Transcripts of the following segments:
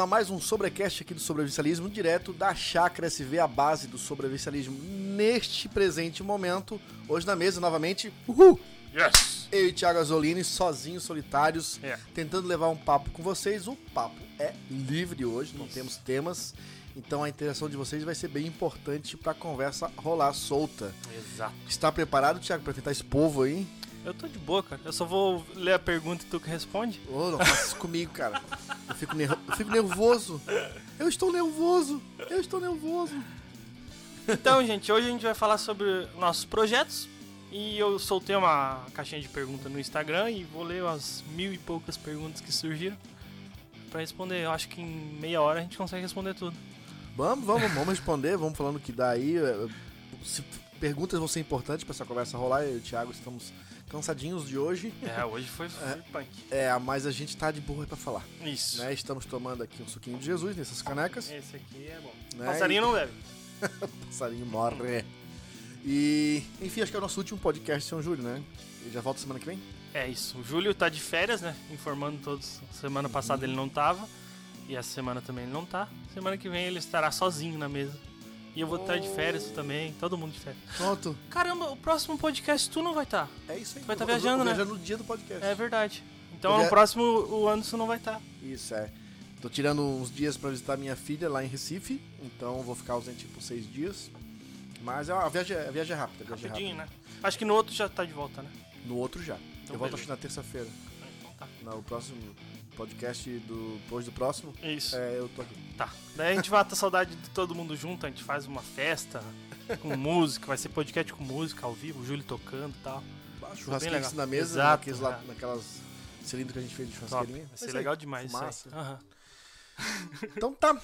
a mais um sobrecast aqui do sobrevivencialismo, direto da Chácara SV, a base do sobrevivencialismo neste presente momento. Hoje na mesa, novamente, uhul! Yes! Eu e Thiago Azolini, sozinhos, solitários, É. tentando levar um papo com vocês. O papo é livre hoje, não Isso. temos temas, então a interação de vocês vai ser bem importante para a conversa rolar solta. Exato. Está preparado, Thiago, para tentar esse povo aí? Eu tô de boa, cara. Eu só vou ler a pergunta e tu que responde. Ô, não faça isso comigo, cara. Eu fico, ner- eu fico nervoso. Eu estou nervoso. Eu estou nervoso. Então, gente, hoje a gente vai falar sobre nossos projetos. E eu soltei uma caixinha de pergunta no Instagram e vou ler as mil e poucas perguntas que surgiram pra responder. Eu acho que em meia hora a gente consegue responder tudo. Vamos, vamos, vamos responder. Vamos falando o que dá aí. É, Se perguntas vão ser importantes para essa conversa rolar. Eu e o Thiago estamos cansadinhos de hoje. É, hoje foi, foi punk. É, mas a gente tá de boa para falar. Isso. Né? Estamos tomando aqui um suquinho de Jesus nessas canecas. Esse aqui é bom. Né? Passarinho não bebe. O passarinho morre. E, enfim, acho que é o nosso último podcast, São Júlio, né? Ele já volta semana que vem? É isso. O Júlio tá de férias, né? Informando todos. Semana passada ele não tava. E essa semana também ele não tá. Semana que vem ele estará sozinho na mesa. E eu vou estar de férias também. Todo mundo de férias. Pronto. Caramba, o próximo podcast tu não vai estar. É isso aí. Vai Eu vou- eu viajando, né? viajar no dia do podcast. É verdade. Então Porque- no próximo o Anderson não vai estar. Isso, é. Tô tirando uns dias pra visitar minha filha lá em Recife, então vou ficar ausente por seis dias. Mas é uma- a viagem, a viagem é rápida, a viagem é Rapidinho, rápida. né? Acho que no outro já tá de volta, né? No outro já. Então eu volto beleza. acho que na terça-feira. Então tá. No próximo podcast do depois do próximo, Isso. é, eu tô aqui. Tá. Daí a gente mata a saudade de todo mundo junto, a gente faz uma festa com música, vai ser podcast com música ao vivo, o Júlio tocando e tal. Churrasquinho na mesa, Exato, naqueles lá- é. naquelas cilindros que a gente fez de churrasqueirinha. Vai É ser isso aí. legal demais isso Fumaça. aí. Aham. Então tá.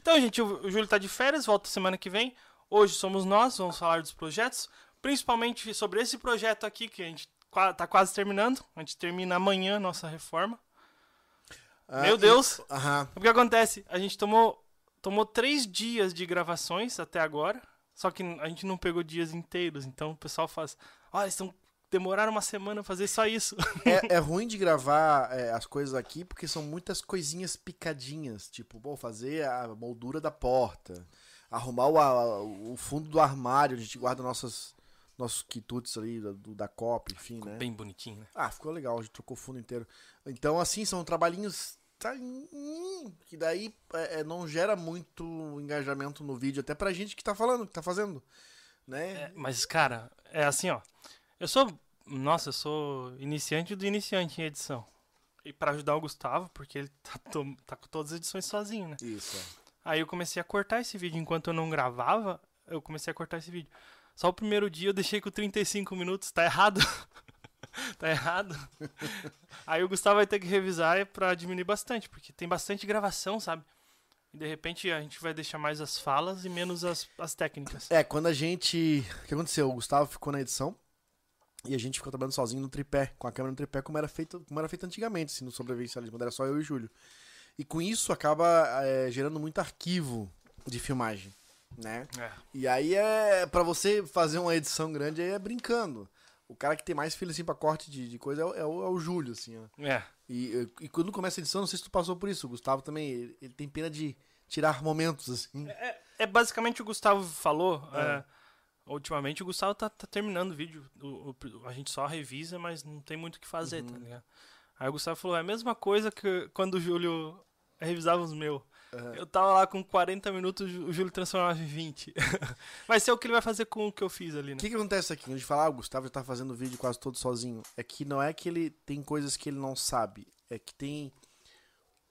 Então, gente, o Júlio tá de férias, volta semana que vem. Hoje somos nós, vamos falar dos projetos, principalmente sobre esse projeto aqui que a gente tá quase terminando. A gente termina amanhã a nossa reforma. Ah, Meu e- Deus! Aham. O que acontece? A gente tomou, tomou três dias de gravações até agora, só que a gente não pegou dias inteiros. Então o pessoal faz, olha, eles estão demoraram uma semana a fazer só isso. É, é ruim de gravar é, as coisas aqui porque são muitas coisinhas picadinhas. Tipo, bom, fazer a moldura da porta, arrumar o, a- o fundo do armário, onde a gente guarda nossas, nossos quitutes ali, da, do- da copa, enfim, né? Bem bonitinho, né? Ah, ficou legal, a gente trocou o fundo inteiro. Então, assim, são trabalhinhos tá, que daí é, é, não gera muito engajamento no vídeo, até pra gente que tá falando, que tá fazendo, né? É, mas, cara, é assim, ó. Eu sou. Nossa, eu sou iniciante do iniciante em edição. E pra ajudar o Gustavo, porque ele tá, to- tá com todas as edições sozinho, né? Isso, é. Aí eu comecei a cortar esse vídeo. Enquanto eu não gravava, eu comecei a cortar esse vídeo. Só o primeiro dia eu deixei com 35 minutos. Tá errado. tá errado. Aí o Gustavo vai ter que revisar pra diminuir bastante, porque tem bastante gravação, sabe? E de repente a gente vai deixar mais as falas e menos as, as técnicas. É, quando a gente. O que aconteceu? O Gustavo ficou na edição e a gente ficou trabalhando sozinho no tripé, com a câmera no tripé, como era feito, como era feito antigamente, assim, no sobrevivencialismo, era só eu e o Júlio. E com isso acaba é, gerando muito arquivo de filmagem, né? É. E aí é. Pra você fazer uma edição grande aí é brincando. O cara que tem mais filho assim pra corte de, de coisa é o, é o, é o Júlio, assim, ó. É. E, e quando começa a edição, não sei se tu passou por isso, o Gustavo também, ele, ele tem pena de tirar momentos, assim. É, é basicamente o Gustavo falou. É. é, ultimamente o Gustavo tá, tá terminando o vídeo. O, o- a gente só revisa, mas não tem muito o que fazer, Uhum. tá ligado? Aí o Gustavo falou: é a mesma coisa que quando o Júlio revisava os meus. Uhum. Eu tava lá com 40 minutos, o Júlio transformava em 20. vai ser o que ele vai fazer com o que eu fiz ali, né? O que, que acontece aqui? A gente fala, ah, o Gustavo já tá fazendo o vídeo quase todo sozinho. É que não é que ele tem coisas que ele não sabe, é que tem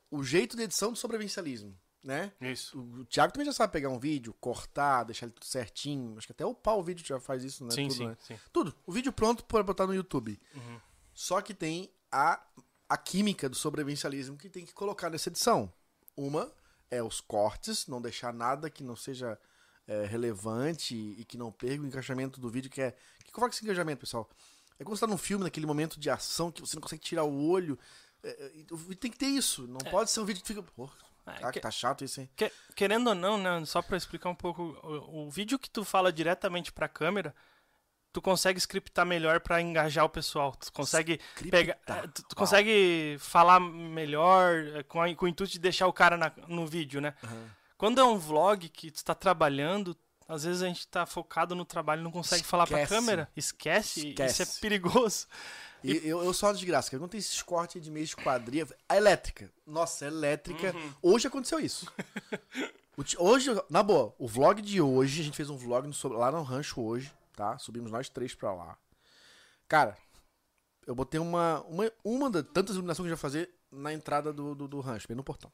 o jeito de edição do sobrevivencialismo, né? Isso. O, o Thiago também já sabe pegar um vídeo, cortar, deixar ele tudo certinho. Acho que até o pau vídeo já faz isso, né? sim, Tudo, sim, né? sim. Tudo. O vídeo pronto para botar no YouTube. Uhum. Só que tem a, a química do sobrevivencialismo que tem que colocar nessa edição. Uma é os cortes, não deixar nada que não seja é, relevante e que não perca o encaixamento do vídeo, que é. que qual é esse engajamento, pessoal? É quando você tá num filme, naquele momento de ação, que você não consegue tirar o olho. é, é, tem que ter isso. Não pode ser um vídeo que fica. Pô, É, cara, que- tá chato isso, hein? Que- querendo ou não, né, só pra explicar um pouco, o, o vídeo que tu fala diretamente pra câmera, tu consegue scriptar melhor pra engajar o pessoal. Tu consegue pegar, é, tu, tu consegue falar melhor é, com, a- com o intuito de deixar o cara na- no vídeo, né? Aham. Quando é um vlog que tu tá trabalhando, às vezes a gente tá focado no trabalho e não consegue falar pra Esquece. câmera. Esquece, e Esquece. isso é perigoso. E eu, eu sou uma desgraça, porque quando tem esses cortes de meio de quadrilha. A elétrica. Nossa, a elétrica. Uhum. Hoje aconteceu isso. Hoje, na boa, o vlog de hoje, a gente fez um vlog no- lá no rancho hoje, tá? Subimos nós três pra lá. Cara, eu botei uma. Uma, uma das tantas iluminações que eu já fazer na entrada do, do, do rancho, bem no portão.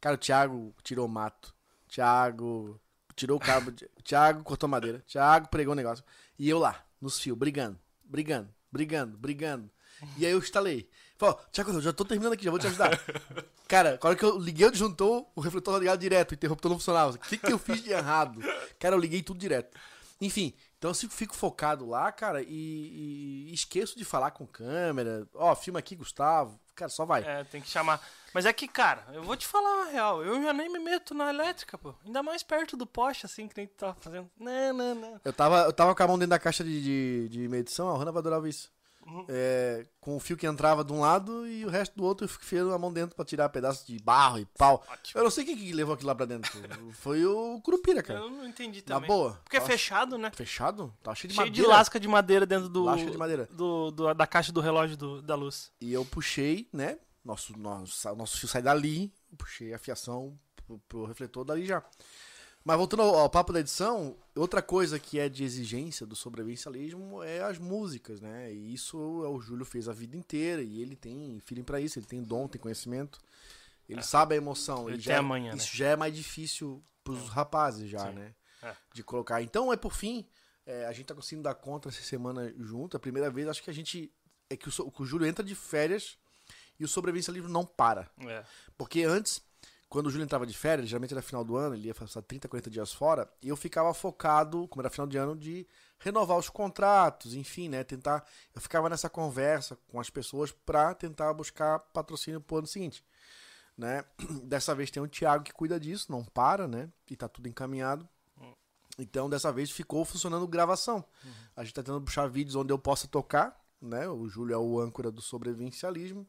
Cara, o Thiago tirou mato. Thiago tirou o cabo. de- Thiago cortou madeira. Thiago pregou o negócio. E eu lá, nos fios, brigando, brigando, brigando, brigando. E aí eu instalei. Falei, ó, Thiago, eu já tô terminando aqui, já vou te ajudar. Cara, na hora que eu liguei o disjuntor, o refletor tá ligado direto, o interruptor não funcionava. O que, que eu fiz de errado? Cara, eu liguei tudo direto. Enfim, então eu fico, focado lá, cara, e, e esqueço de falar com câmera. Ó, filma aqui, Gustavo. Cara, só vai. É, tem que chamar. Mas é que, cara, eu vou te falar a real. Eu já nem me meto na elétrica, pô. Ainda mais perto do poste, assim, que nem tu tava fazendo. Não, não, não. Eu tava, eu tava com a mão dentro da caixa de, de, de medição, a Rana vai adorar isso. Uhum. É, com o fio que entrava de um lado e o resto do outro enfiando a mão dentro pra tirar pedaços de barro e pau. Ótimo. Eu não sei quem que levou aquilo lá pra dentro. Foi o Curupira, cara. Eu não entendi Na também. boa. Porque é Tava fechado, né? Fechado? Tava cheio de Cheio madeira. de lasca de madeira dentro do. Lasca de madeira. do- do- da caixa do relógio do- da luz. E eu puxei, né? Nosso, nosso, nosso fio sai dali. Eu puxei a fiação pro, pro refletor dali já. Mas voltando ao, ao papo da edição, outra coisa que é de exigência do sobrevivencialismo é as músicas, né? E isso o Júlio fez a vida inteira e ele tem feeling pra isso, ele tem dom, tem conhecimento. Ele sabe a emoção. Ele Ele já, é- amanhã, né? Isso já é mais difícil pros rapazes já, Sim. né? É. De colocar. Então, é por fim, é, a gente tá conseguindo dar conta essa semana junto. A primeira vez, acho que a gente. É que o, que o Júlio entra de férias e o sobrevivencialismo não para. É. Porque antes, quando o Júlio entrava de férias, geralmente era final do ano, ele ia passar 30, 40 dias fora, e eu ficava focado, como era final de ano, de renovar os contratos, enfim, né? Tentar. Eu ficava nessa conversa com as pessoas pra tentar buscar patrocínio pro ano seguinte. Né? Dessa vez tem o Thiago que cuida disso, não para, né? E tá tudo encaminhado. Então, dessa vez ficou funcionando gravação. A gente tá tentando puxar vídeos onde eu possa tocar, né? O Júlio é o âncora do sobrevivencialismo.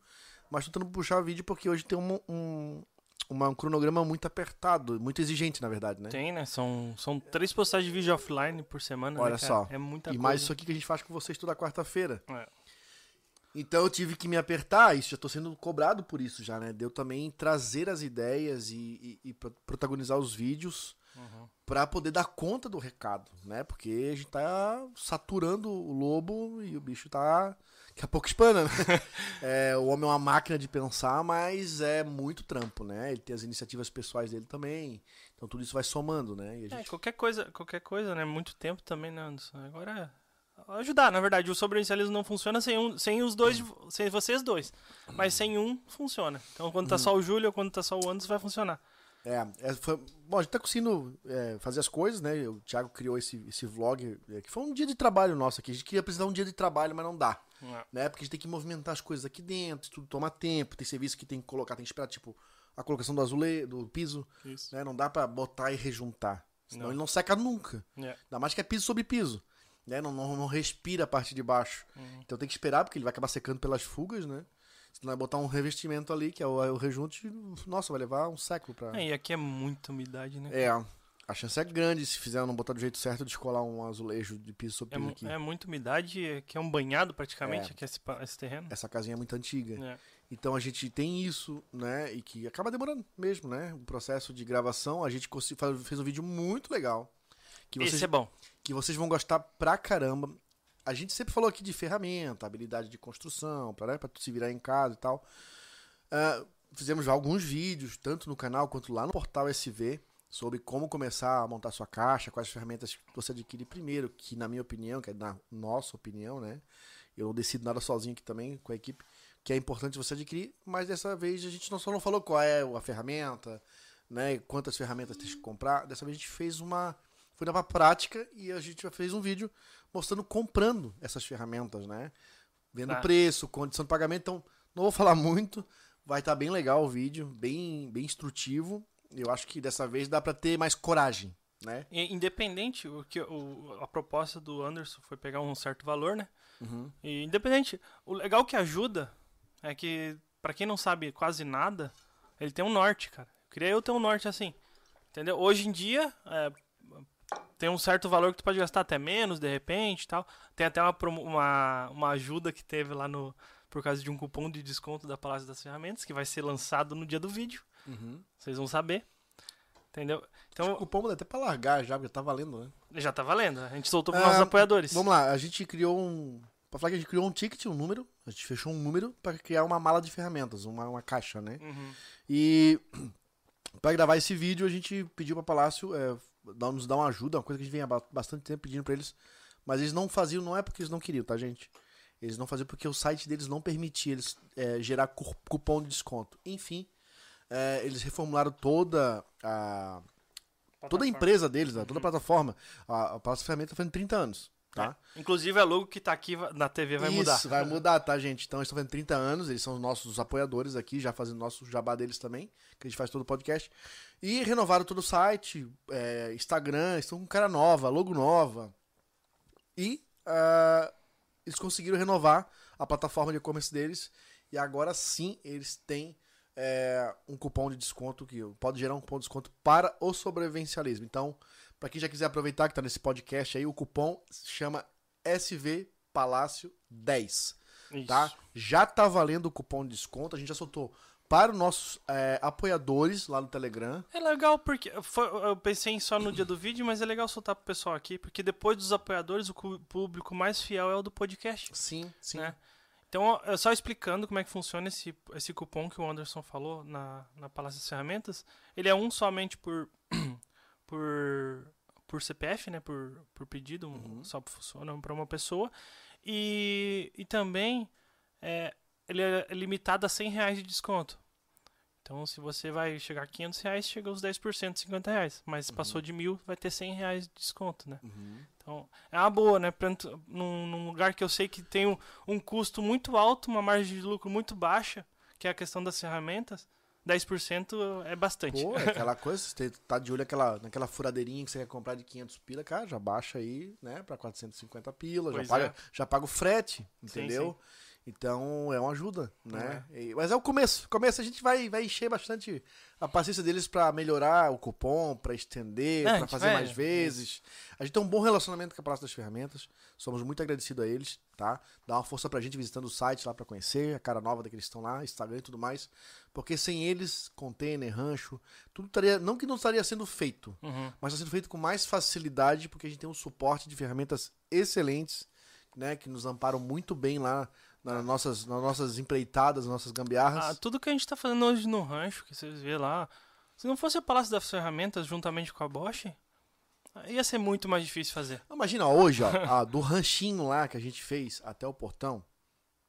Mas tô tentando puxar vídeo porque hoje tem um, um, uma- um cronograma muito apertado, muito exigente, na verdade, né? Tem, né? São, são três postagens de vídeo offline por semana. Olha né, só. É muita e coisa. mais isso aqui que a gente faz com vocês toda quarta-feira. É. Então eu tive que me apertar, isso já tô sendo cobrado por isso já, né? De eu também trazer as ideias e, e- e pro- protagonizar os vídeos Uhum. pra poder dar conta do recado, né? Porque a gente tá saturando o lobo e o bicho tá. Daqui a pouco espana, né? É, o homem é uma máquina de pensar, mas é muito trampo, né? Ele tem as iniciativas pessoais dele também. Então tudo isso vai somando, né? É, gente qualquer coisa, qualquer coisa, né? Muito tempo também, né, Anderson? Agora é ajudar, na verdade. O sobrevivencialismo não funciona sem, um, sem os dois, vo- sem vocês dois. Mas sem um, funciona. Então, quando tá só o Júlio ou quando tá só o Anderson, vai funcionar. É, é, foi- bom, a gente tá conseguindo é, fazer as coisas, né? O Thiago criou esse, esse vlog, é, que foi um dia de trabalho nosso aqui. A gente queria apresentar um dia de trabalho, mas não dá, É. né? Porque a gente tem que movimentar as coisas aqui dentro, tudo toma tempo, tem serviço que tem que colocar, tem que esperar, tipo, a colocação do azulejo, do piso, Isso. né? Não dá pra botar e rejuntar, senão Não. ele não seca nunca. É. Ainda mais que é piso sobre piso, né? Não, não, não respira a parte de baixo. Uhum. Então tem que esperar, porque ele vai acabar secando pelas fugas, né? Se não vai botar um revestimento ali, que é o, o rejunte, nossa, vai levar um século pra... É, e aqui é muita umidade, né? É, a chance é grande se fizer não botar do jeito certo de descolar um azulejo de piso sobre É, piso mu- aqui. é muita umidade, é que é um banhado praticamente, É. aqui esse, pa- esse terreno. Essa casinha é muito antiga. É. Então a gente tem isso, né? E que acaba demorando mesmo, né? O processo de gravação. A gente fez um vídeo muito legal. Que vocês, Esse é bom. que vocês vão gostar pra caramba. A gente sempre falou aqui de ferramenta, habilidade de construção, pra, né, tu se virar em casa e tal. Ah, fizemos já alguns vídeos, tanto no canal quanto lá no portal SV, sobre como começar a montar sua caixa, quais ferramentas você adquire primeiro, que na minha opinião, que é na nossa opinião, né? Eu não decido nada sozinho aqui também com a equipe, que é importante você adquirir, mas dessa vez a gente não só não falou qual é a ferramenta, né? Quantas ferramentas tem que comprar. Dessa vez a gente fez uma. Foi na prática e a gente fez um vídeo mostrando comprando essas ferramentas, né? Vendo Tá. preço, condição de pagamento. Então, não vou falar muito. Vai estar bem legal o vídeo, bem, bem instrutivo. Eu acho que dessa vez dá pra ter mais coragem, né? Independente, o que o, a proposta do Anderson foi pegar um certo valor, né? Uhum. E independente, o legal que ajuda é que, pra quem não sabe quase nada, ele tem um norte, cara. Eu queria eu ter um norte assim. Entendeu? Hoje em dia, é, tem um certo valor que tu pode gastar até menos, de repente e tal. Tem até uma, uma, uma ajuda que teve lá no. Por causa de um cupom de desconto da Palácio das Ferramentas, que vai ser lançado no dia do vídeo. Uhum. Vocês vão saber. Entendeu? Então, O cupom dá até pra largar já, porque tá valendo, né? já tá valendo. A gente soltou pros Ah, nossos apoiadores. Vamos lá, a gente criou um. Pra falar que a gente criou um ticket, um número. A gente fechou um número pra criar uma mala de ferramentas, uma, uma caixa, né? Uhum. E pra gravar esse vídeo, a gente pediu pra Palácio é, dar- nos dar uma ajuda, uma coisa que a gente vem há ba- bastante tempo pedindo pra eles. Mas eles não faziam, não é porque eles não queriam, tá, gente? Eles não faziam porque o site deles não permitia eles é, gerar cu- cupom de desconto. Enfim, é, eles reformularam toda a, toda a empresa deles, né, toda a plataforma. A, a Palácio Ferramenta fazendo 30 anos, tá? Inclusive, a logo que tá aqui na TV vai Isso, mudar. vai mudar, tá, gente? Então, eles estão fazendo 30 anos, eles são os nossos apoiadores aqui, já fazendo nosso jabá deles também, que a gente faz todo o podcast. E renovaram todo o site, é, Instagram, estão com cara nova, logo nova. E ah, eles conseguiram renovar a plataforma de e-commerce deles. E agora sim eles têm é, um cupom de desconto que pode gerar um cupom de desconto para o sobrevivencialismo. Então, para quem já quiser aproveitar que tá nesse podcast aí, o cupom se chama SV Palácio 10, Isso. tá? Já tá valendo o cupom de desconto, a gente já soltou para os nossos é, apoiadores lá no Telegram. É legal porque foi- eu pensei em só no dia do vídeo, mas é legal soltar pro pessoal aqui, porque depois dos apoiadores, o público mais fiel é o do podcast, Sim, sim. né? Então, só explicando como é que funciona esse, esse cupom que o Anderson falou na, na Palácio das Ferramentas. Ele é um somente por por, por CPF, né? Por, por pedido, um- só funciona para uma pessoa. E, e também é, ele é limitado a 100 reais de desconto. Então, se você vai chegar a 500 reais, chega aos 10%, 50 reais. Mas se passou de mil, vai ter 100 reais de desconto, né? Uhum. Então, é uma boa, né? Pra, num, num lugar que eu sei que tem um, um custo muito alto, uma margem de lucro muito baixa, que é a questão das ferramentas, 10% é bastante. Pô, é aquela coisa, você tá de olho naquela, naquela furadeirinha que você quer comprar de 500 pila, cara, já baixa aí, né, pra 450 pila, já paga, é. já paga o frete, Sim, entendeu? Então é uma ajuda, né? E- mas é o começo. Começo a gente vai, vai encher bastante a paciência deles pra melhorar o cupom, pra estender, É, a pra gente fazer vai- mais vezes. A gente tem um bom relacionamento com a Praça das Ferramentas. Somos muito agradecidos a eles, tá? Dá uma força pra gente visitando o site lá pra conhecer a cara nova daqueles que estão lá, Instagram e tudo mais. Porque sem eles, container, rancho, tudo estaria. Não que não estaria sendo feito, Uhum. mas está sendo feito com mais facilidade, porque a gente tem um suporte de ferramentas excelentes, né? Que nos amparam muito bem lá nas nossas, nas nossas empreitadas, nas nossas gambiarras. Ah, tudo que a gente tá fazendo hoje no rancho, que vocês vê lá, se não fosse o Palácio das Ferramentas juntamente com a Bosch, ia ser muito mais difícil fazer. Imagina, hoje, ó, a do ranchinho lá que a gente fez até o portão,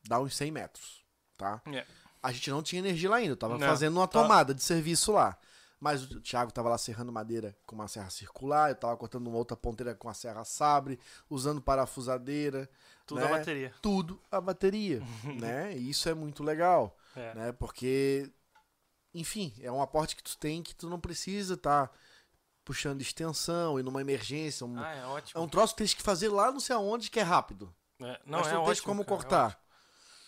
dá uns 100 metros, tá? É. A gente não tinha energia lá ainda, eu tava Não, fazendo uma tá. tomada de serviço lá. Mas o Thiago tava lá serrando madeira com uma serra circular, eu tava cortando uma outra ponteira com a serra sabre, usando parafusadeira. Tudo né? a bateria. Tudo a bateria, né? E isso é muito legal, É. né? Porque, enfim, é um aporte que tu tem que tu não precisa tá puxando extensão e numa emergência. Um, Ah, é é ótimo. um troço que tens que fazer lá não sei aonde que é rápido. É, não, mas é tu não ótimo, tens como cara, é cortar,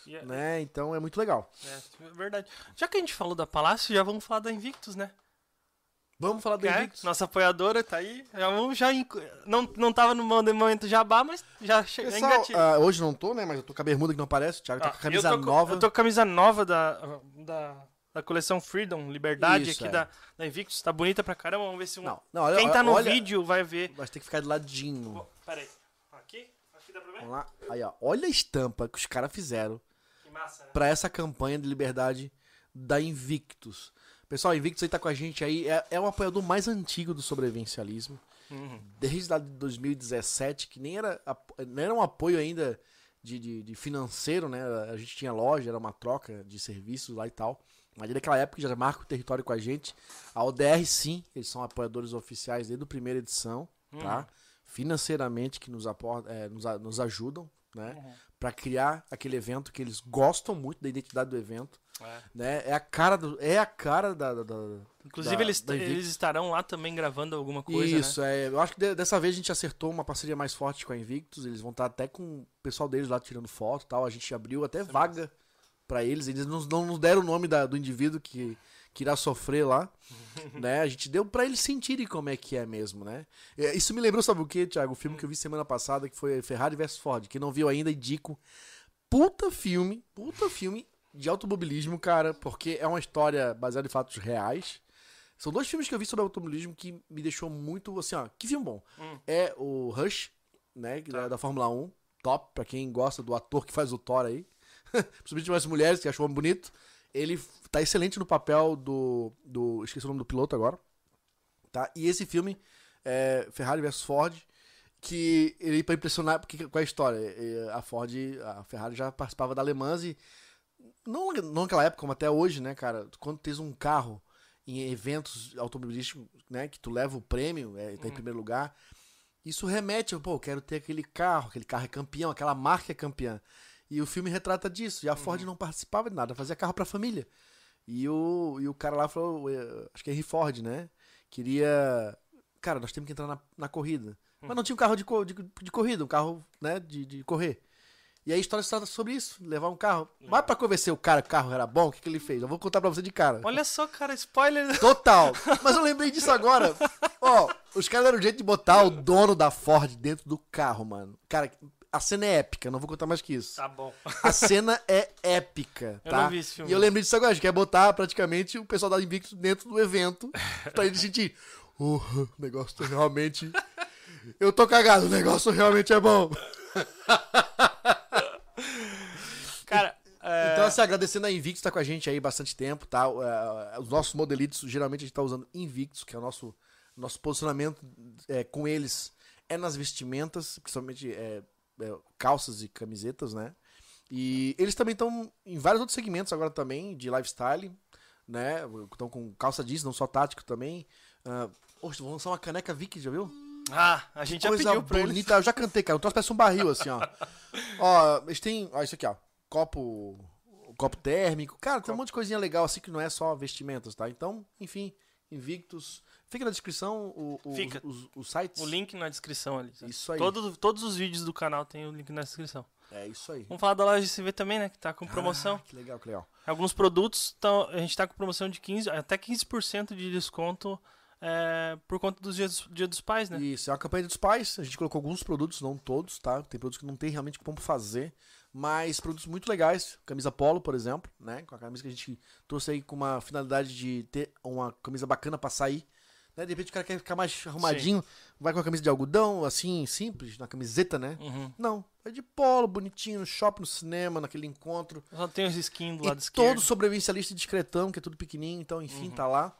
ótimo. É- né? Então é muito legal. É, verdade. Já que a gente falou da Palácio, já vamos falar da Invictus, né? Vamos falar do é, Invictus. nossa apoiadora tá aí. Já vamos já. inc- Não, não tava no momento jabá, mas já chega. Pessoal, ah, hoje não tô, né? Mas eu tô com a bermuda que não aparece. O Thiago tá com a camisa eu tô, nova. Eu tô com a camisa nova da, da, da coleção Freedom, Liberdade, Isso, aqui é. da, da Invictus. Tá bonita pra caramba. Vamos ver se um. Não, não, olha, Quem tá no olha- vídeo vai ver. Vai ter que ficar de ladinho. Ó, Pera aí. Aqui? Aqui dá pra ver? Vamos lá. Aí, ó. Olha a estampa que os caras fizeram Que massa, né? pra essa campanha de liberdade da Invictus. Pessoal, Invictus aí tá com a gente aí. É, é o apoiador mais antigo do sobrevivencialismo. Uhum. Desde lá de 2017, que nem era, não era um apoio ainda de, de- de financeiro, né? A gente tinha loja, era uma troca de serviços lá e tal. Mas naquela época já marca o território com a gente. A ODR, sim, eles são apoiadores oficiais desde a primeira edição, tá? Financeiramente, que nos, aporta, é, nos, nos ajudam, né? Uhum. Pra criar aquele evento que eles gostam muito da identidade do evento. É. Né? É a cara do, é a cara da, da- da- Inclusive, Da- eles, eles estarão lá também gravando alguma coisa, né? Isso, é, eu acho que de- dessa vez a gente acertou uma parceria mais forte com a Invictus. Eles vão estar até com o pessoal deles lá tirando foto e tal. A gente abriu até vaga pra eles. Eles não, não nos deram o nome da- do indivíduo que, que irá sofrer lá. né? A gente deu pra eles sentirem como é que é mesmo, né? É, Isso me lembrou, sabe o que, Thiago? O filme que eu vi semana passada, que foi Ferrari vs Ford. Quem não viu ainda, indico. Puta filme, puta filme de automobilismo, cara, porque é uma história baseada em fatos reais. São dois filmes que eu vi sobre automobilismo que me deixou muito, assim, ó, que filme bom. Hum. É o Rush, né, Tá. é da Fórmula 1, top, pra quem gosta do ator que faz o Thor aí. Principalmente mais mulheres, que achou bonito. Ele tá excelente no papel do, do. Esqueci o nome do piloto agora. Tá? E esse filme, é Ferrari vs Ford, que ele pra impressionar. Porque, qual é a história? É, A Ford, a Ferrari já participava da Le Mans e. Não, não naquela época, como até hoje, né, cara? Quando tens um carro em eventos automobilísticos, né, que tu leva o prêmio, é, tá em primeiro lugar, isso remete, pô, eu quero ter aquele carro, aquele carro é campeão, aquela marca é campeã. E o filme retrata disso. E a Ford não participava de nada, fazia carro pra família. E o, e o cara lá falou, acho que é Henry Ford, né? Queria. Cara, nós temos que entrar na, na corrida. Mas não tinha um carro de, de, de corrida, um carro, né, de, de correr. E aí a história se trata sobre isso, levar um carro. Mas pra convencer o cara que o carro era bom, o que, que ele fez? Eu vou contar pra você de cara. Olha só, cara, spoiler. Total. Mas eu lembrei disso agora. Ó, os caras deram um jeito de botar o dono da Ford dentro do carro, mano. Cara, a cena é épica, não vou contar mais que isso. Tá bom. A cena é épica, Eu tá? não vi esse filme. E eu lembrei disso agora, a gente quer botar praticamente o pessoal da Invictus dentro do evento pra ele sentir. "Oh, o negócio realmente. Eu tô cagado, o negócio realmente é bom. Cara, é, Então, assim, agradecendo a Invictus, tá com a gente aí bastante tempo, tá? É, Os nossos modelitos, geralmente a gente tá usando Invictus, que é o nosso, nosso posicionamento é, com eles é nas vestimentas, principalmente é, é, calças e camisetas, né? E eles também estão em vários outros segmentos agora também, de lifestyle, né? Estão com calça jeans, não só tático também. Uh, Poxa, vão lançar uma caneca Vicky, já viu? ah, a gente já Coisa pediu pra eles. bonita. Eu já cantei, cara. O troço parece um barril, assim, ó. ó, eles têm. Ó, isso aqui, ó. Copo. Copo térmico. Cara, tem um monte de coisinha legal, assim, que não é só vestimentas, tá? Então, enfim, Invictus. Fica na descrição o, o- Fica. Os, os sites. O link na descrição ali. Isso aí. Todos, todos os vídeos do canal tem o link na descrição. É isso aí. Vamos falar da loja de CV também, né? Que tá com promoção. Ah, que legal, que legal. Alguns produtos, tão, a gente tá com promoção de 15, até 15% de desconto é, por conta dos dias, dia dos pais, né? Isso, é uma campanha dos pais. A gente colocou alguns produtos, não todos, tá? Tem produtos que não tem realmente como fazer. Mas produtos muito legais. Camisa polo, por exemplo, né? Com a camisa que a gente trouxe aí com uma finalidade de ter uma camisa bacana pra sair. Né? De repente o cara quer ficar mais arrumadinho, vai com a camisa de algodão, assim, simples, na camiseta, né? Uhum. Não, é de polo, bonitinho, no shopping, no cinema, naquele encontro. Só tem os skins do E lado esquerdo. todo sobrevivencialista discretão, que é tudo pequenininho, então enfim, Uhum. tá lá.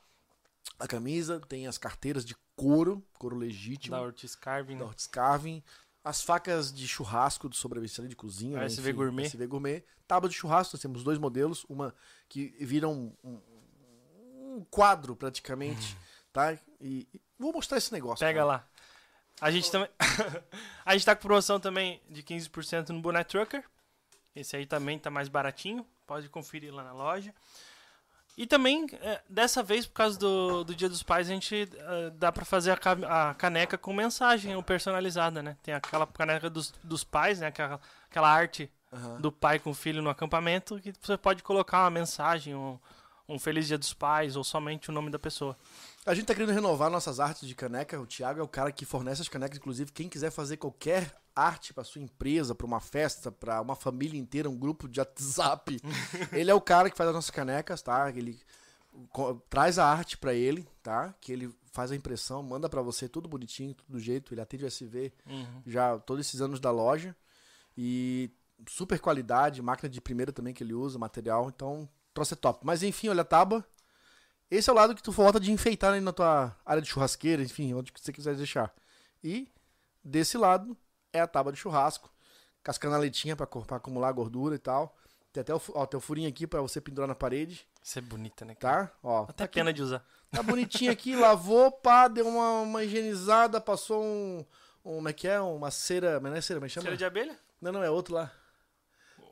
A camisa, tem as carteiras de couro, couro legítimo Da Ortiz Carving. da né? Ortiz Carving, as facas de churrasco do sobrevivencialista de cozinha, né, SV Gourmet. SV Gourmet, tábua de churrasco, nós temos dois modelos, uma que vira um, um- um quadro praticamente, tá? E, e vou mostrar esse negócio. Pega cara. lá. A gente também. a gente tá com promoção também de 15% no Boné Trucker. Esse aí também tá mais baratinho. Pode conferir lá na loja. E também, é, dessa vez, por causa do, do Dia dos Pais, a gente é, dá pra fazer a, ca- a caneca com mensagem personalizada, né? Tem aquela caneca dos, dos pais, né? Aquela, aquela arte Aham. do pai com o filho no acampamento que você pode colocar uma mensagem, um, um Feliz Dia dos Pais ou somente o nome da pessoa. A gente tá querendo renovar nossas artes de caneca. O Thiago é o cara que fornece as canecas. Inclusive, quem quiser fazer qualquer arte para sua empresa, para uma festa, para uma família inteira, um grupo de WhatsApp, ele é o cara que faz as nossas canecas, tá? Ele traz a arte para ele, tá? Que ele faz a impressão, manda para você tudo bonitinho, tudo do jeito. Ele atende o SV Uhum. já todos esses anos da loja e super qualidade, máquina de primeira também que ele usa, material. Então, trouxe é top. Mas enfim, olha a tábua. Esse é o lado que tu volta de enfeitar aí na tua área de churrasqueira, enfim, onde você quiser deixar. E desse lado é a tábua de churrasco, com as canaletinhas pra, cor- pra acumular gordura e tal. Tem até o, ó, tem o furinho aqui pra você pendurar na parede, Isso é bonita, né? cara? tá? Ó, Até tá pena de usar. Tá bonitinho aqui, lavou, pá, deu uma, uma higienizada, passou um, um. Como é que é? Uma cera. Mas não é cera, mas chama? Cheiro de abelha? Não, não, é outro lá.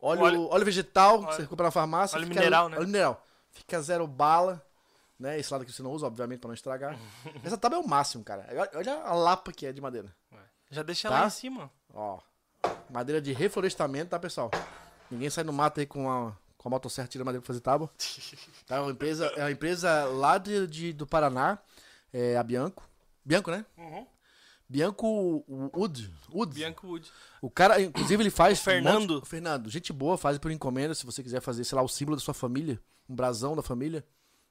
Óleo, Óleo- óleo, vegetal, que óleo- você compra na farmácia. óleo fica- mineral, né? Óleo mineral. Fica zero bala. Né? Esse lado aqui você não usa, obviamente, pra não estragar. Essa tábua é o máximo, cara. Olha- a lapa que é de madeira. Já deixa Tá? lá em cima. Ó. Madeira de reflorestamento, tá, pessoal? Ninguém sai no mato aí com a, com a motosserra tira madeira pra fazer tábua. Tá, é uma empresa, é uma empresa lá de, de- do Paraná, é a Bianco. Bianco, né? Uhum. Bianco Wood. Wood. Bianco Wood. O cara, inclusive, ele faz. O Fernando. um monte- Fernando, gente boa, faz por encomenda. Se você quiser fazer, sei lá, o símbolo da sua família, um brasão da família.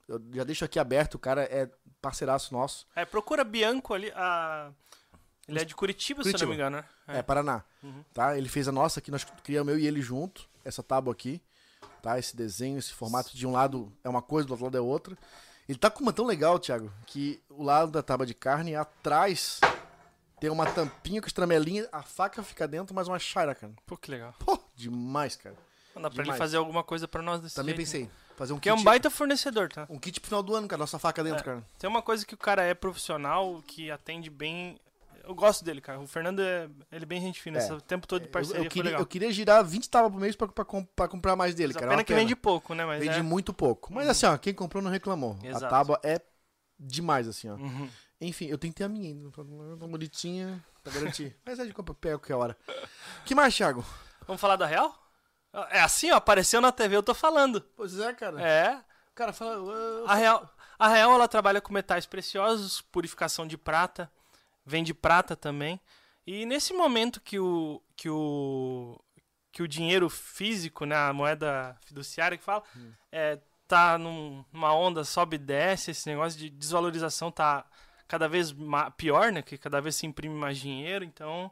Eu já deixo aqui aberto, o cara é parceiraço nosso. É, procura Bianco ali. A... Ele é de Curitiba, se Curitiba. não me engano, né? É, Paraná. Uhum. Tá? Ele fez a nossa aqui, nós criamos eu e ele junto, essa tábua aqui. Tá? Esse desenho, esse formato de um lado é uma coisa, do outro lado é outra. Ele tá com uma tão legal, Thiago, que o lado da tábua de carne, atrás, tem uma tampinha com estramelinha, a faca fica dentro, mas uma chaira, cara. Pô, que legal. Pô, demais, cara. Dá pra ele Demais. fazer alguma coisa pra nós desse Também jeito, né? pensei. Fazer um é kit, um baita fornecedor, tá? um kit pro final do ano, cara. Nossa faca dentro, É. cara. Tem uma coisa que o cara é profissional, que atende bem. Eu gosto dele, cara. O Fernando é, ele é bem gente fina. É. Esse tempo todo de Eu, parceria eu foi queria, eu queria girar 20 tábuas por mês pra, pra, pra comprar mais dele, Mas a cara. é pena que vende pouco, né? Mas Vende é... muito pouco. Mas assim, ó, quem comprou não reclamou. Exato. A tábua é demais, assim, ó. Uhum. Enfim, eu tenho que ter a minha ainda. Tá bonitinha, pra garantir. Mas a gente compra pega qualquer hora. que mais, Thiago? Vamos falar da Real? É assim, ó. Apareceu na TV, eu tô falando. Pois é, cara. É. Cara fala. "Ah, A Real, a Real ela trabalha com metais preciosos, purificação de prata, vende prata também. E nesse momento que o que o que o dinheiro físico, né, a moeda fiduciária que fala, é, tá num- numa onda sobe e desce, esse negócio de desvalorização tá cada vez pior, né, que cada vez se imprime mais dinheiro, então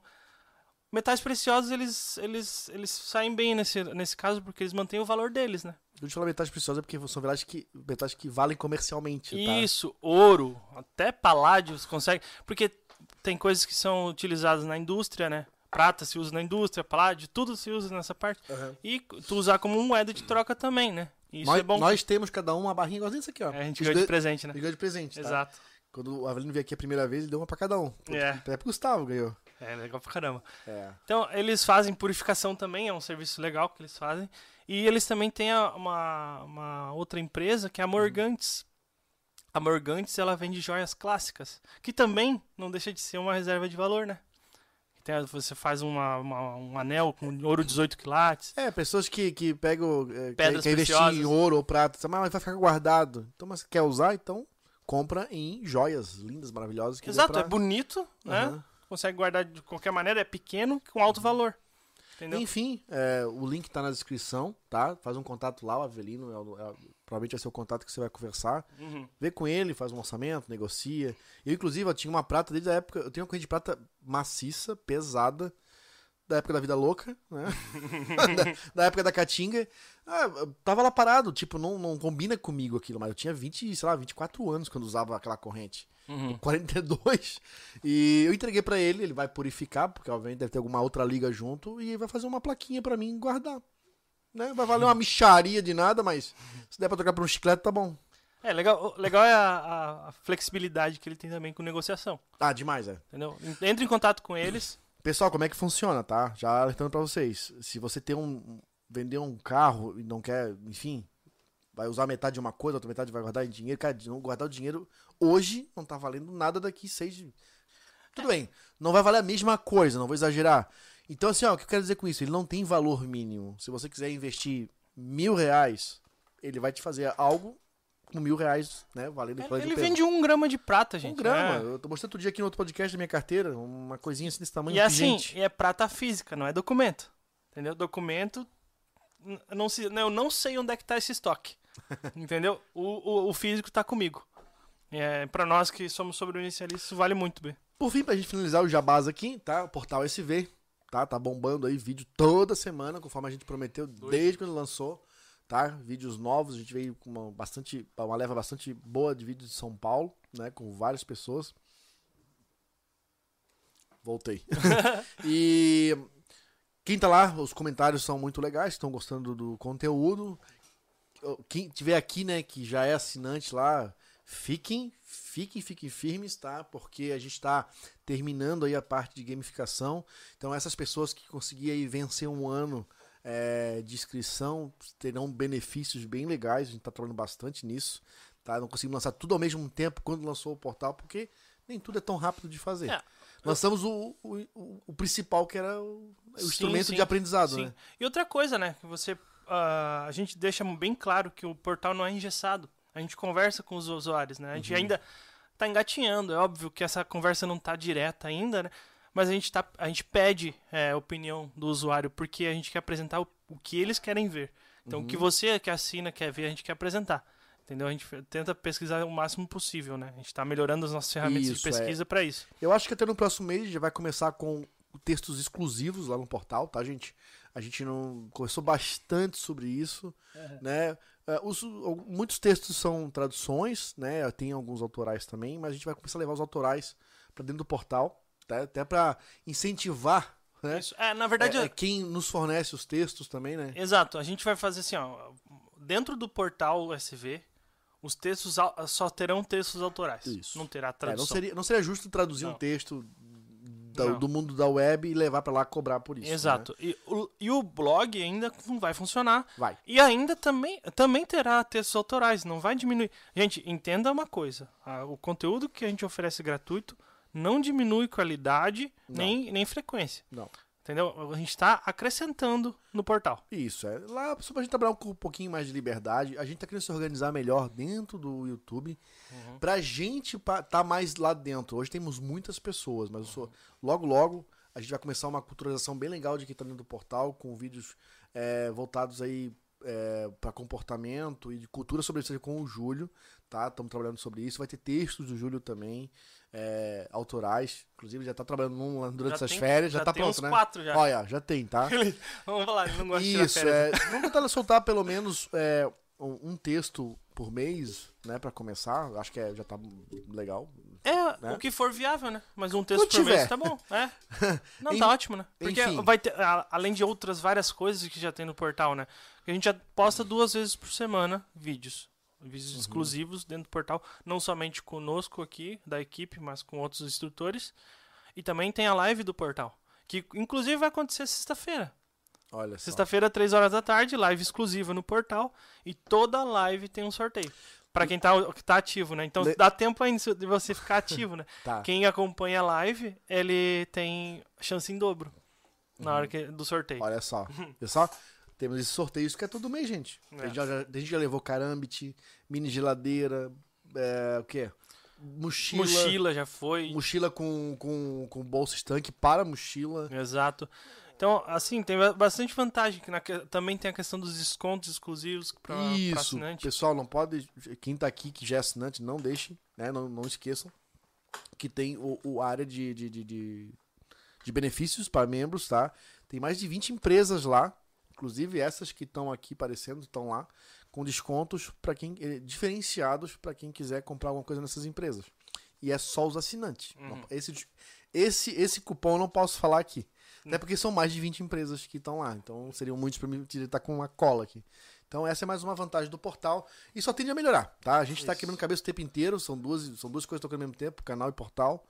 metais preciosos eles eles eles saem bem nesse nesse caso porque eles mantêm o valor deles, né? Eu te falar metais preciosas porque são metais que, metais que valem comercialmente. Tá? Isso, ouro, até paládios consegue. Porque tem coisas que são utilizadas na indústria, né? Prata se usa na indústria, paládio, tudo se usa nessa parte. Aham. E tu usar como moeda de troca também, né? Isso nós, é bom. nós temos cada um uma barrinha igualzinha isso aqui, ó. É, a gente Os ganhou de presente, né? ganhou de presente, tá? Exato. Quando o Avelino veio aqui a primeira vez, ele deu uma pra cada um. É. Até pro Gustavo ganhou. É legal pra caramba. É. Então, eles fazem purificação também, é um serviço legal que eles fazem. E eles também têm uma, uma outra empresa que é a Morgantes. A Morgantes, ela vende joias clássicas, que também não deixa de ser uma reserva de valor, né? Tem você faz uma, uma- um anel com ouro 18 quilates. É, pessoas que, que pegam. É, Pedras quer investir preciosas. em ouro ou prata, sabe, mas vai ficar guardado. Então, mas quer usar, então compra em joias lindas, maravilhosas. Que Exato, pra- é bonito, né? Aham. Consegue guardar de qualquer maneira, é pequeno, com alto valor. Entendeu? Enfim, é, o link tá na descrição, tá? Faz um contato lá, o Avelino, é é provavelmente vai ser o contato que você vai conversar. Uhum. Vê com ele, faz um orçamento, negocia. Eu, inclusive, eu tinha uma prata desde a época. Eu tenho uma corrente de prata maciça, pesada, da época da vida louca, né? da, da época da Caatinga. Ah, tava lá parado, tipo, não, não combina comigo aquilo, mas eu tinha 20, sei lá, 24 anos quando usava aquela corrente. Uhum. 42. E eu entreguei pra ele, ele vai purificar, porque obviamente deve ter alguma outra liga junto, e vai fazer uma plaquinha pra mim guardar. Né? Vai valer uma micharia de nada, mas se der pra trocar por um chiclete, tá bom. É, legal, legal é a, a- flexibilidade que ele tem também com negociação. Ah, demais, é. Entendeu? Entre em contato com eles. Pessoal, como é que funciona, tá? Já alertando pra vocês. Se você tem um. vender um carro e não quer, enfim, vai usar metade de uma coisa, outra metade vai guardar em dinheiro. Cara, não guardar o dinheiro hoje não tá valendo nada daqui seis. Tudo bem, não vai valer a mesma coisa, não vou exagerar. Então, assim, ó, o que eu quero dizer com isso? Ele não tem valor mínimo. Se você quiser investir mil reais, ele vai te fazer algo com mil reais, né? Valendo Ele, ele vende um grama de prata, gente. um grama. né? Eu tô mostrando outro dia aqui no outro podcast da minha carteira, uma coisinha assim desse tamanho. E assim, pingente. e é prata física, não é documento. Entendeu? Documento. Não se, não, eu não sei onde é que tá esse estoque. entendeu? O, o, o físico tá comigo. É, para nós que somos sobrevivencialistas, isso vale muito bem. Por fim, pra gente finalizar o jabás aqui, tá? O portal SV, tá? Tá bombando aí vídeo toda semana, conforme a gente prometeu desde quando lançou, tá? Vídeos novos, a gente veio com uma bastante uma leva bastante boa de vídeos de São Paulo, né, com várias pessoas. Voltei. e quem tá lá, os comentários são muito legais, estão gostando do conteúdo. Quem tiver aqui, né, que já é assinante lá, fiquem, fiquem, fiquem firmes, tá? Porque a gente tá terminando aí a parte de gamificação. Então essas pessoas que conseguiram aí vencer um ano é, de inscrição terão benefícios bem legais. A gente está trabalhando bastante nisso. Tá? Não conseguimos lançar tudo ao mesmo tempo quando lançou o portal, porque nem tudo é tão rápido de fazer. É. Lançamos o, o, o, principal, que era o, Sim, instrumento sim, de aprendizado. Sim. Né? E outra coisa, né? Que você. ah, a gente deixa bem claro que o portal não é engessado. A gente conversa com os usuários, né? A gente Uhum. ainda tá engatinhando. É óbvio que essa conversa não tá direta ainda, né? Mas a gente, tá, a gente pede é, a opinião do usuário porque a gente quer apresentar o, o que eles querem ver. Então, o que Uhum. você que assina quer ver, a gente quer apresentar. Entendeu? A gente tenta pesquisar o máximo possível, né? A gente tá melhorando as nossas ferramentas Isso, de pesquisa para isso. Eu acho que até no próximo mês já vai começar com textos exclusivos lá no portal, tá, gente? A gente não conversou bastante sobre isso, né? É, os- muitos textos são traduções, né? Tem alguns autorais também, mas a gente vai começar a levar os autorais para dentro do portal, tá? até para incentivar, né? Isso. É, na verdade, É, é quem nos fornece os textos também, né? Exato, a gente vai fazer assim, ó, dentro do portal USB, os textos só terão textos autorais. Isso. Não terá É, não, tradução. seria, não seria justo traduzir um Não. texto da- Não. do mundo da web e levar para lá cobrar por isso. né? Exato. E, o, e o blog ainda não vai funcionar. Vai. E ainda também, também terá textos autorais, não vai diminuir. Gente, entenda uma coisa: a- o conteúdo que a gente oferece gratuito não diminui qualidade nem, nem frequência. Não. Entendeu? A gente está acrescentando no portal. Isso, é. Lá, só pra gente trabalhar com um pouquinho mais de liberdade, a gente tá querendo se organizar melhor dentro do YouTube. Uhum. Pra gente pa- tá mais lá dentro. Hoje temos muitas pessoas, mas sou, logo, logo, a gente vai começar uma culturalização bem legal de quem tá dentro do portal, com vídeos é, voltados aí é, para comportamento e de cultura sobre isso com o Júlio, tá? Estamos trabalhando sobre isso. Vai ter textos do Júlio também, é, autorais. Inclusive, já tá trabalhando num lá durante Já essas tem- férias, já, já tá pronto, uns né? quatro já. Olha, já tem, tá? Vamos falar, ele não gosta de tirar Isso, férias. é. Vamos tentar soltar pelo menos é, um, texto por mês, né, Pra começar. Acho que é, já tá legal. É, né? o que for viável, né? Mas um texto por mês tá bom, é. Não, tá ótimo, né? Porque enfim. vai ter, além de outras várias coisas que já tem no portal, né? A gente já posta duas vezes por semana vídeos. Vídeos Uhum. exclusivos dentro do portal. Não somente conosco aqui, da equipe, mas com outros instrutores. E também tem a live do portal. Que inclusive vai acontecer sexta-feira. Olha. Sexta-feira, 3 horas da tarde, live exclusiva no portal. E toda live tem um sorteio. Pra quem tá, tá ativo, né? Então Le- dá tempo ainda de você ficar ativo, né? Tá. Quem acompanha a live, ele tem chance em dobro na Uhum. hora que, do sorteio. Olha só. Pessoal, temos esse sorteio, isso que é todo mês, gente. A, É. gente já, a gente já levou carambit, mini geladeira, é, o quê? Mochila. Mochila já foi. Mochila com, com, com bolsa estanque para mochila. Exato. Então, assim, tem ba- bastante vantagem. Que na que- também tem a questão dos descontos exclusivos Isso, assinante. pessoal, não pode. Quem tá aqui que já é assinante, não deixe, né? Não, não esqueçam que tem o, o área de, de, de, de, de benefícios para membros, tá? Tem mais de 20 empresas lá, inclusive essas que estão aqui aparecendo estão lá, com descontos para quem eh, diferenciados para quem quiser comprar alguma coisa nessas empresas. E é só os assinantes. Uhum. Esse, esse, esse cupom eu não posso falar aqui. Até porque são mais de 20 empresas que estão lá. Então seriam muitos para mim estar com uma cola aqui. Então essa é mais uma vantagem do portal. E só tende a melhorar, tá? A gente tá Isso. quebrando cabeça o tempo inteiro. São duas, são duas coisas tocando ao mesmo tempo, canal e portal.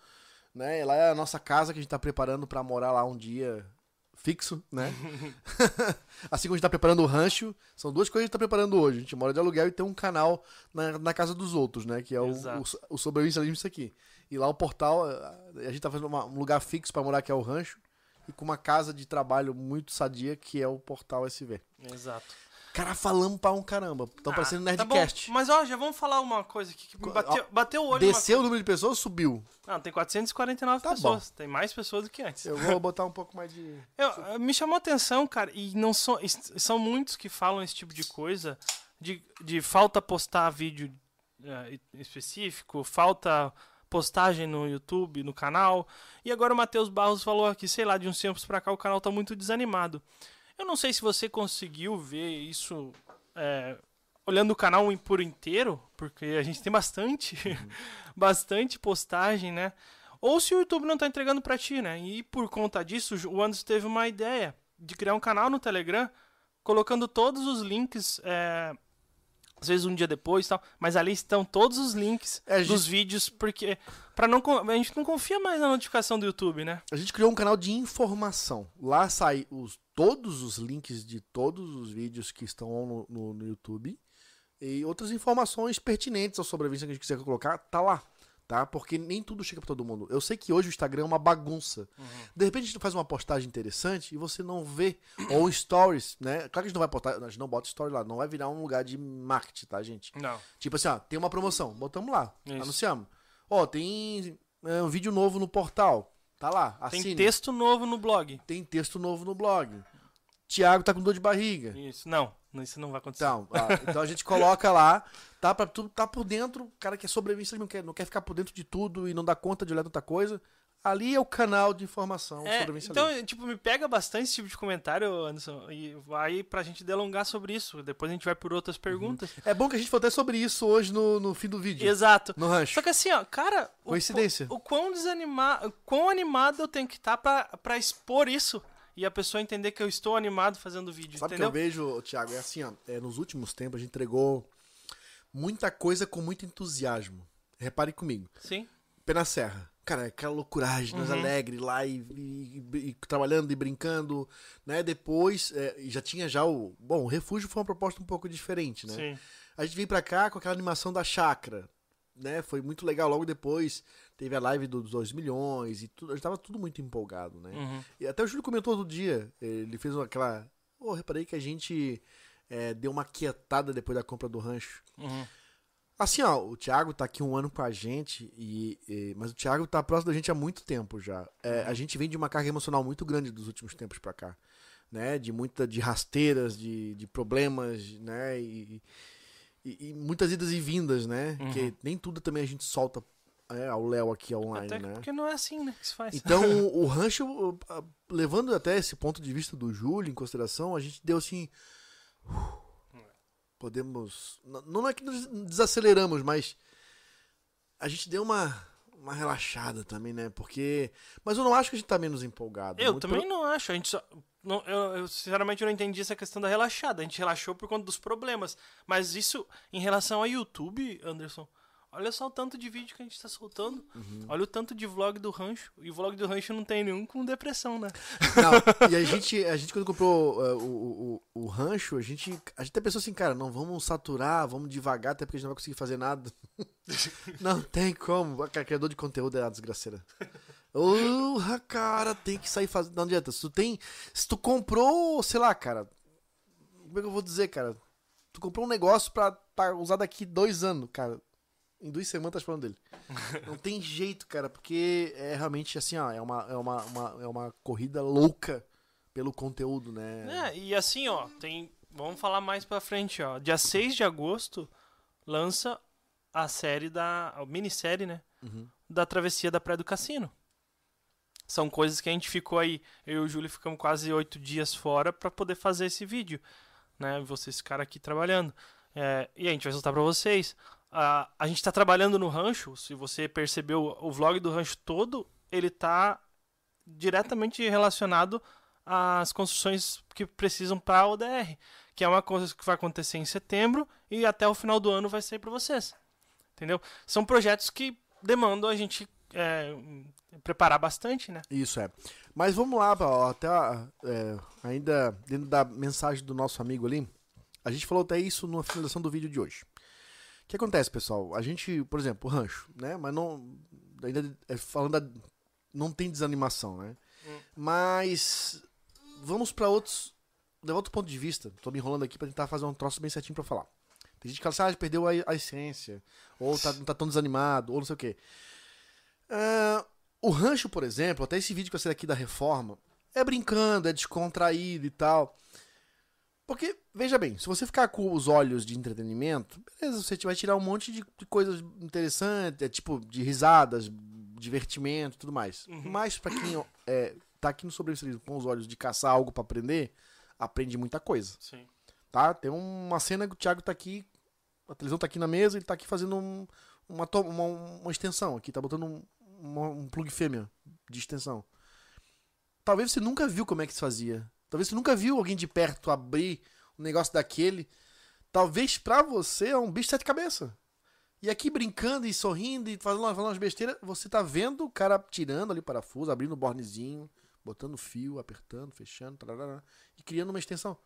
Né? E lá é a nossa casa que a gente tá preparando para morar lá um dia fixo, né? assim como a gente tá preparando o rancho, são duas coisas que a gente tá preparando hoje. A gente mora de aluguel e tem um canal na, na casa dos outros, né? Que é o, o, o sobrevivencialismo isso aqui. E lá o portal, a a gente tá fazendo uma- um lugar fixo para morar que é o rancho e com uma casa de trabalho muito sadia que é o portal SV. Exato. Cara, falamos pra um caramba. Estão Ah, parecendo tá bom. Nerdcast. Mas ó, já vamos falar uma coisa aqui que bateu, bateu o olho. Desceu o número de pessoas, subiu. Não, tem 449 Tá pessoas. Tem mais pessoas do que antes. Eu vou botar um pouco mais de. Eu- me chamou a atenção, cara, e não são, são muitos que falam esse tipo de coisa, de, de falta postar vídeo eh, específico, falta postagem no YouTube, no canal. E agora o Matheus Barros falou aqui, sei lá, de uns tempos pra cá o canal tá muito desanimado. Eu não sei se você conseguiu ver isso eh, olhando o canal por inteiro, porque a gente tem bastante, bastante postagem, né? Ou se o YouTube não tá entregando pra ti, né? E por conta disso, o Anderson teve uma ideia de criar um canal no Telegram, colocando todos os links é, às vezes um dia depois e tal, mas ali estão todos os links É, dos gente- vídeos, porque para não a gente não confia mais na notificação do YouTube, né? A gente criou um canal de informação. Lá sai os, todos os links de todos os vídeos que estão no, no- no YouTube. E outras informações pertinentes ao sobrevivência que a gente quiser colocar, tá lá. Tá? Porque nem tudo chega pra todo mundo. Eu sei que hoje o Instagram é uma bagunça. De repente a gente faz uma postagem interessante e você não vê. Ou stories, né? Claro que a gente não vai postar, a gente não bota story lá. Não vai virar um lugar de marketing, tá, gente? Não. Tipo assim, ó, tem uma promoção, botamos lá, Isso. anunciamos. Ó, tem é, um vídeo novo no portal, tá lá, Tem assine. texto novo no blog. Tem texto novo no blog. Tiago tá com dor de barriga. Isso. Não, isso não vai acontecer. Então, ah, então a gente coloca lá, tá pra tudo, tá por dentro, o cara que é sobrevivência, não quer, não quer ficar por dentro de tudo e não dá conta de olhar tanta coisa. Ali é o canal de informação É, sobrevivência então, livre. tipo, me pega bastante esse tipo de comentário, Anderson. E aí, pra gente delongar sobre isso. Depois a gente vai por outras perguntas. É bom que a gente falou até sobre isso hoje no, no fim do vídeo. Exato. No rancho. Só que assim, ó, cara. o Coincidência. qu- O, quão desanimado. Quão animado eu tenho que estar pra, pra expor isso. E a pessoa entender que eu estou animado fazendo vídeo, Sabe o que eu vejo, Thiago? É assim, ó. é, nos últimos tempos a gente entregou muita coisa com muito entusiasmo. Repare comigo. Sim. Pé na Serra. Cara, aquela loucuragem, nós Uhum. alegre lá e, e- e- e trabalhando e brincando, né? Depois, é, já tinha já o... Bom, o Refúgio foi uma proposta um pouco diferente, né? Sim. A gente veio pra cá com aquela animação da chácara, né? Foi muito legal. Logo depois teve a live dos 2 milhões e tudo. A gente tava tudo muito empolgado, né? Uhum. E até o Júlio comentou outro dia, ele fez aquela. Oh, reparei que a gente é, deu uma quietada depois da compra do rancho. Uhum. Assim, ó, o Thiago tá aqui um ano com a gente, e, e- mas o Thiago tá próximo da gente há muito tempo já. É, a gente vem de uma carga emocional muito grande dos últimos tempos pra cá, né? De muita, de rasteiras, de, de problemas, né? E, e- e muitas idas e vindas, né? Uhum. Porque nem tudo também a gente solta é, ao Léo aqui online, Até né? porque não é assim, né? Que se faz. Então, o rancho, levando até esse ponto de vista do Júlio em consideração, a gente deu assim. uh, Podemos. Não é que nos desaceleramos, mas. A gente deu uma, uma relaxada também, né? Porque. Mas eu não acho que a gente tá menos empolgado. Eu também pelo- não acho. A gente só. Não, eu, eu, sinceramente, não entendi essa questão da relaxada. A gente relaxou por conta dos problemas. Mas isso, em relação ao YouTube, Anderson, olha só o tanto de vídeo que a gente tá soltando. Uhum. Olha o tanto de vlog do rancho. E o vlog do rancho não tem nenhum com depressão, né? Não, e a gente, a gente quando comprou uh, o, o, o rancho, a gente, a gente até pensou assim, cara, não vamos saturar, vamos devagar, até porque a gente não vai conseguir fazer nada. não tem como. A criador de conteúdo é a desgraceira. Urra, cara, tem que sair fazendo. Não adianta. Se tu tem. Se tu comprou, sei lá, cara. Como é que eu vou dizer, cara? Tu comprou um negócio pra, pra usar daqui dois anos, cara. Em duas semanas tá falando dele. Não tem jeito, cara, porque é realmente assim, ó, é uma, é uma, uma- é uma corrida louca pelo conteúdo, né? É, e assim, ó, tem. Vamos falar mais pra frente, ó. Dia 6 de agosto lança a série da. A minissérie, né? Uhum. Da travessia da Praia do Cassino. São coisas que a gente ficou aí. Eu e o Júlio ficamos quase oito dias fora pra poder fazer esse vídeo. Né? Vocês ficaram aqui trabalhando. É, e a gente vai soltar pra vocês. A, a gente tá trabalhando no rancho. Se você percebeu, o vlog do rancho todo, ele tá diretamente relacionado às construções que precisam para a ODR, que é uma coisa que vai acontecer em setembro e até o final do ano vai sair para vocês. Entendeu? São projetos que demandam a gente é, preparar bastante, né? Isso é. Mas vamos lá, ó, até é, ainda dentro da mensagem do nosso amigo ali, a gente falou até isso na finalização do vídeo de hoje. O que acontece, pessoal? A gente, por exemplo, o rancho, né? Mas não. Ainda é, falando da, não tem desanimação, né? Hum. Mas vamos pra outros. Levar outro ponto de vista. Tô me enrolando aqui pra tentar fazer um troço bem certinho pra falar. Tem gente que fala assim, ah, perdeu a, a essência. Ou tá, não tá tão desanimado, ou não sei o quê. Ah, o rancho, por exemplo, até esse vídeo que eu sei aqui da reforma, é brincando, é descontraído e tal. Porque, veja bem, se você ficar com os olhos de entretenimento, beleza, você vai tirar um monte de, coisas interessantes, é, tipo, de risadas, divertimento tudo mais. Uhum. Mas pra quem é, tá aqui no sobrevivencialismo com os olhos de caçar algo pra aprender, aprende muita coisa, Sim. tá? Tem uma cena que o Thiago tá aqui, a televisão tá aqui na mesa, ele tá aqui fazendo um- uma, uma, uma extensão aqui, tá botando um, uma- um plug fêmea de extensão. Talvez você nunca viu como é que se fazia. Talvez você nunca viu alguém de perto abrir um negócio daquele. Talvez pra você é um bicho de sete cabeças. E aqui brincando e sorrindo e falando, falando umas besteiras, você tá vendo o cara tirando ali parafuso, abrindo o bornezinho, botando fio, apertando, fechando, tarará, e criando uma extensão.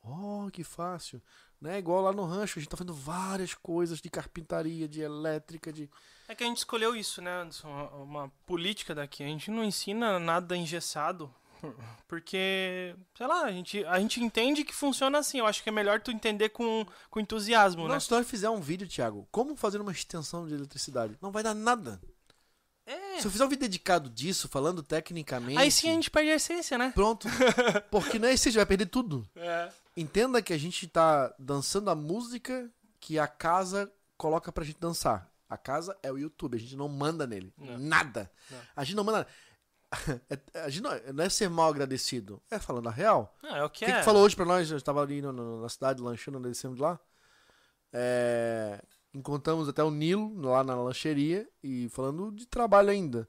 Oh, que fácil. Né? Igual lá no rancho, a gente tá fazendo várias coisas de carpintaria, de elétrica, de. É que a gente escolheu isso, né, Anderson? Uma política daqui. A gente não ensina nada engessado. Porque, sei lá, a gente, a gente entende que funciona assim. Eu acho que é melhor tu entender com, com entusiasmo, Não, né? se nós fizer um vídeo, Thiago, como fazer uma extensão de eletricidade? Não vai dar nada. É. Se eu fizer um vídeo dedicado disso, falando tecnicamente. Aí sim a gente perde a essência, né? Pronto. Porque não é você vai perder tudo. É. Entenda que a gente tá dançando a música que a casa coloca pra gente dançar. A casa é o YouTube, a gente não manda nele. Não. Nada. Não. A gente não manda. É- A gente não, não é ser mal agradecido, é falando a real. Não, é o O que é. que falou hoje pra nós? Eu estava ali no- no- na cidade lanchando, descemos de lá. É, encontramos até o Nilo lá na lancheria e falando de trabalho ainda.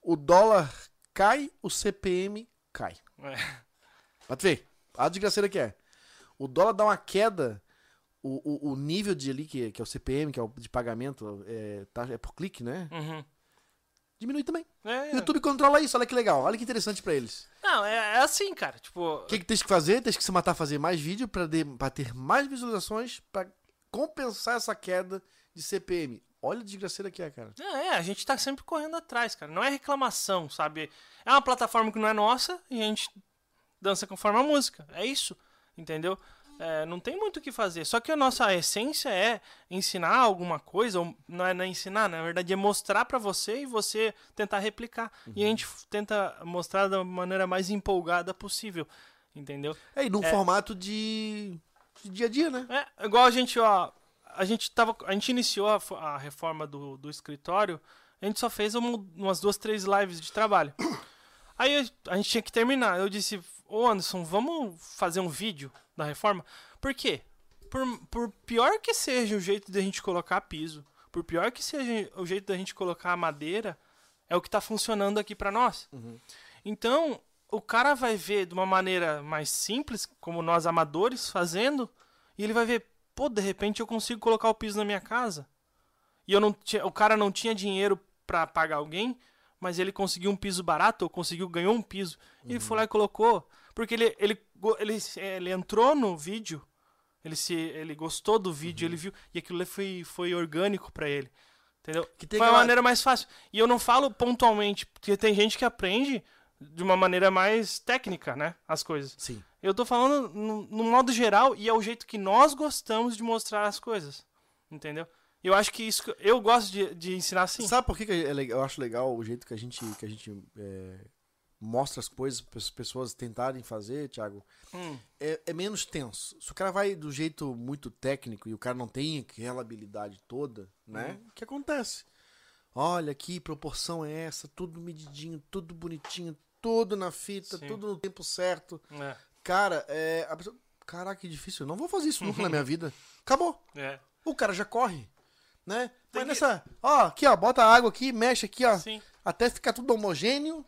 O dólar cai, o CPM cai. É. Ver, a desgraceira que é. O dólar dá uma queda, o, o, o nível de ali, que, que é o CPM, que é o de pagamento, é, tá, é por clique, né? Uhum. Diminui também. É. O YouTube controla isso, olha que legal, olha que interessante pra eles. Não, é, é assim, cara. Tipo. O que, que tens que fazer? Tens que se matar a fazer mais vídeo pra, de- pra ter mais visualizações pra compensar essa queda de CPM. Olha a desgraceira que é, cara. Não, é, a gente tá sempre correndo atrás, cara. Não é reclamação, sabe? É uma plataforma que não é nossa e a gente dança conforme a música. É isso, entendeu? É, não tem muito o que fazer. Só que a nossa essência é ensinar alguma coisa, ou não é, não é ensinar, na verdade é mostrar pra você e você tentar replicar. E a gente f- tenta mostrar da maneira mais empolgada possível, entendeu? É, e num É. formato de, de dia a dia, né? É, igual a gente, ó. A gente tava. A gente iniciou a, a reforma do, do escritório. A gente só fez um- umas duas, três lives de trabalho. Aí a gente tinha que terminar. Eu disse, ô Anderson, vamos fazer um vídeo da reforma? Por quê? Por, por pior que seja o jeito da gente colocar piso, por pior que seja o jeito da gente colocar a madeira, é o que tá funcionando aqui pra nós. Então, o cara vai ver de uma maneira mais simples, como nós amadores fazendo, e ele vai ver, pô, de repente eu consigo colocar o piso na minha casa. E eu não tinha, o cara não tinha dinheiro pra pagar alguém, mas ele conseguiu um piso barato, ou conseguiu ganhou um piso. E ele foi lá e colocou, porque ele ele ele, ele entrou no vídeo, ele se ele gostou do vídeo, ele viu e aquilo foi foi orgânico pra ele. Entendeu? Que tem Foi a aquela- maneira mais fácil. E eu não falo pontualmente, porque tem gente que aprende de uma maneira mais técnica, né? As coisas. Sim. Eu tô falando no, no modo geral e é o jeito que nós gostamos de mostrar as coisas. Entendeu? Eu acho que isso. que- Eu gosto de, de ensinar assim. Sabe por que, que é eu acho legal o jeito que a gente, que a gente é, mostra as coisas para as pessoas tentarem fazer, Thiago? Hum, É, é menos tenso. Se o cara vai do jeito muito técnico e o cara não tem aquela habilidade toda, né? O que acontece? Olha aqui, proporção é essa, tudo medidinho, tudo bonitinho, tudo na fita, Sim. tudo no tempo certo. é, Cara, é. A pessoa, Caraca, que difícil. Eu não vou fazer isso nunca na minha vida. Acabou. é. O cara já corre. Né? Tem Mas que- nessa. Ó, aqui, ó, bota a água aqui, mexe aqui, ó. Sim. Até ficar tudo homogêneo.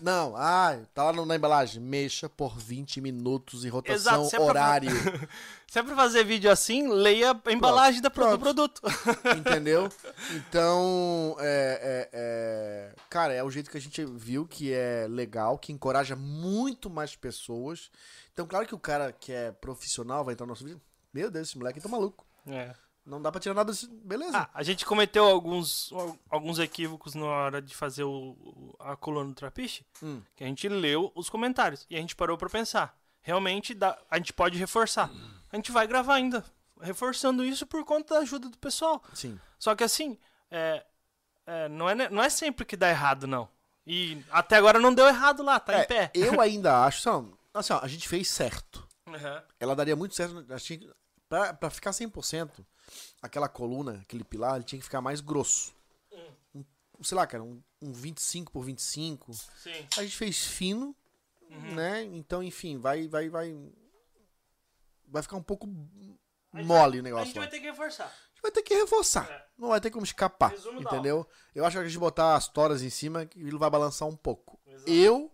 Não, ah, tá lá na embalagem. Mexa por 20 minutos em rotação, Exato, se é pra- horário. Se é pra fazer vídeo assim, leia a embalagem da, pro- do pronto. produto. entendeu? Então, é, é- é- Cara, é o jeito que a gente viu que é legal, que encoraja muito mais pessoas. Então, claro que o cara que é profissional vai entrar no nosso vídeo. Meu Deus, esse moleque tá maluco. É. Não dá pra tirar nada. Beleza. Ah, a gente cometeu alguns, alguns equívocos na hora de fazer o, a coluna do Trapiche, Hum. que a gente leu os comentários e a gente parou pra pensar. Realmente dá, a gente pode reforçar. A gente vai gravar ainda, reforçando isso por conta da ajuda do pessoal. Sim. Só que assim, é, é, não, é, não é sempre que dá errado, não. E até agora não deu errado lá, tá É, em pé. Eu ainda acho, assim, ó, assim, ó, a gente fez certo. Uhum. Ela daria muito certo. A pra ficar 100%, aquela coluna, aquele pilar, ele tinha que ficar mais grosso. Um, sei lá, cara, um, um 25 por 25. Sim. A gente fez fino, Uhum. né? Então, enfim, vai, vai, vai. Vai ficar um pouco A mole vai- o A negócio. gente lá. vai ter que reforçar. A gente vai ter que reforçar. É. Não vai ter como escapar. Resumo entendeu? Eu acho que a gente botar as toras em cima, ele vai balançar um pouco. Exato. Eu.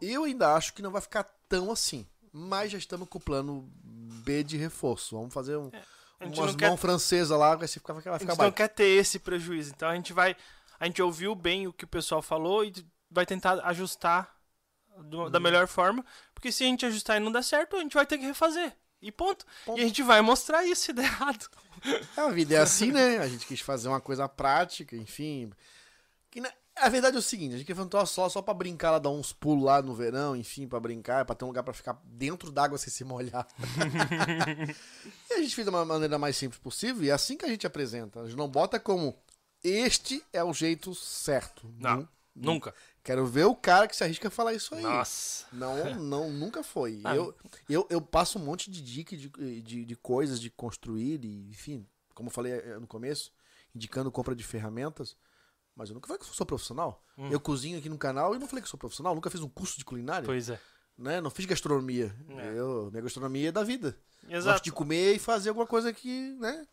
Eu ainda acho que não vai ficar tão assim. Mas já estamos com o plano B de reforço. Vamos fazer um, A gente umas não quer mão francesa lá, vai ficar, vai A ficar gente não baixo. quer ter esse prejuízo. Então a gente vai. A gente ouviu bem o que o pessoal falou e vai tentar ajustar do- da Uhum. melhor forma. Porque se a gente ajustar e não der certo, a gente vai ter que refazer. E ponto. Ponto. E a gente vai mostrar isso se der errado. A vida é assim, né? A gente quis fazer uma coisa prática, enfim. Que na- A verdade é o seguinte, a gente quer fazer um troço só, só pra brincar lá, dar uns pulos lá no verão, enfim, pra brincar, pra ter um lugar pra ficar dentro d'água sem se molhar. e a gente fez da ma- maneira mais simples possível, e é assim que a gente apresenta. A gente não bota como este é o jeito certo. Não. Nun- Nunca. Quero ver o cara que se arrisca a falar isso aí. Nossa. Não, não, nunca foi. Ah. Eu, eu, eu passo um monte de dica de, de, de coisas de construir, e, enfim, como eu falei eh, no começo, indicando compra de ferramentas. Mas eu nunca falei que eu sou profissional. Hum. Eu cozinho aqui no canal e não falei que sou profissional. Nunca fiz um curso de culinária. Pois é. Né? Não fiz gastronomia. É. Eu, minha gastronomia é da vida. Gosto Exato. de comer e fazer alguma coisa que, né?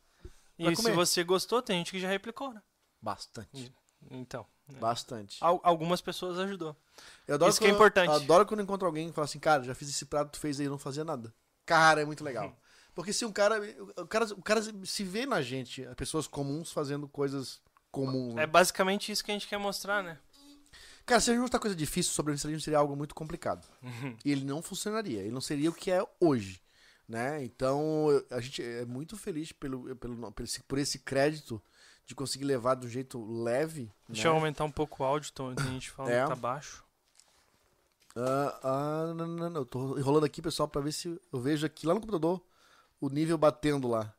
E se você gostou, tem gente que já replicou, né? Bastante. Então. Bastante. al- algumas pessoas ajudou. Eu Isso que é importante. Adoro quando eu encontro alguém e fala assim, cara, já fiz esse prato, tu fez aí, eu não fazia nada. Cara, é muito legal. Porque se um cara. O cara, o cara se vê na gente, pessoas comuns fazendo coisas É basicamente isso que a gente quer mostrar, né? Cara, se a gente mostrar coisa difícil, sobrevivencialismo seria algo muito complicado. E ele não funcionaria. Ele não seria o que é hoje. Né? Então, a gente é muito feliz pelo, pelo, por, esse, por esse crédito de conseguir levar de um jeito leve. Deixa né? eu aumentar um pouco o áudio, então, tem gente falando É. que tá baixo. Ah, ah, não, não, não. Eu tô enrolando aqui, pessoal, pra ver se eu vejo aqui lá no computador o nível batendo lá.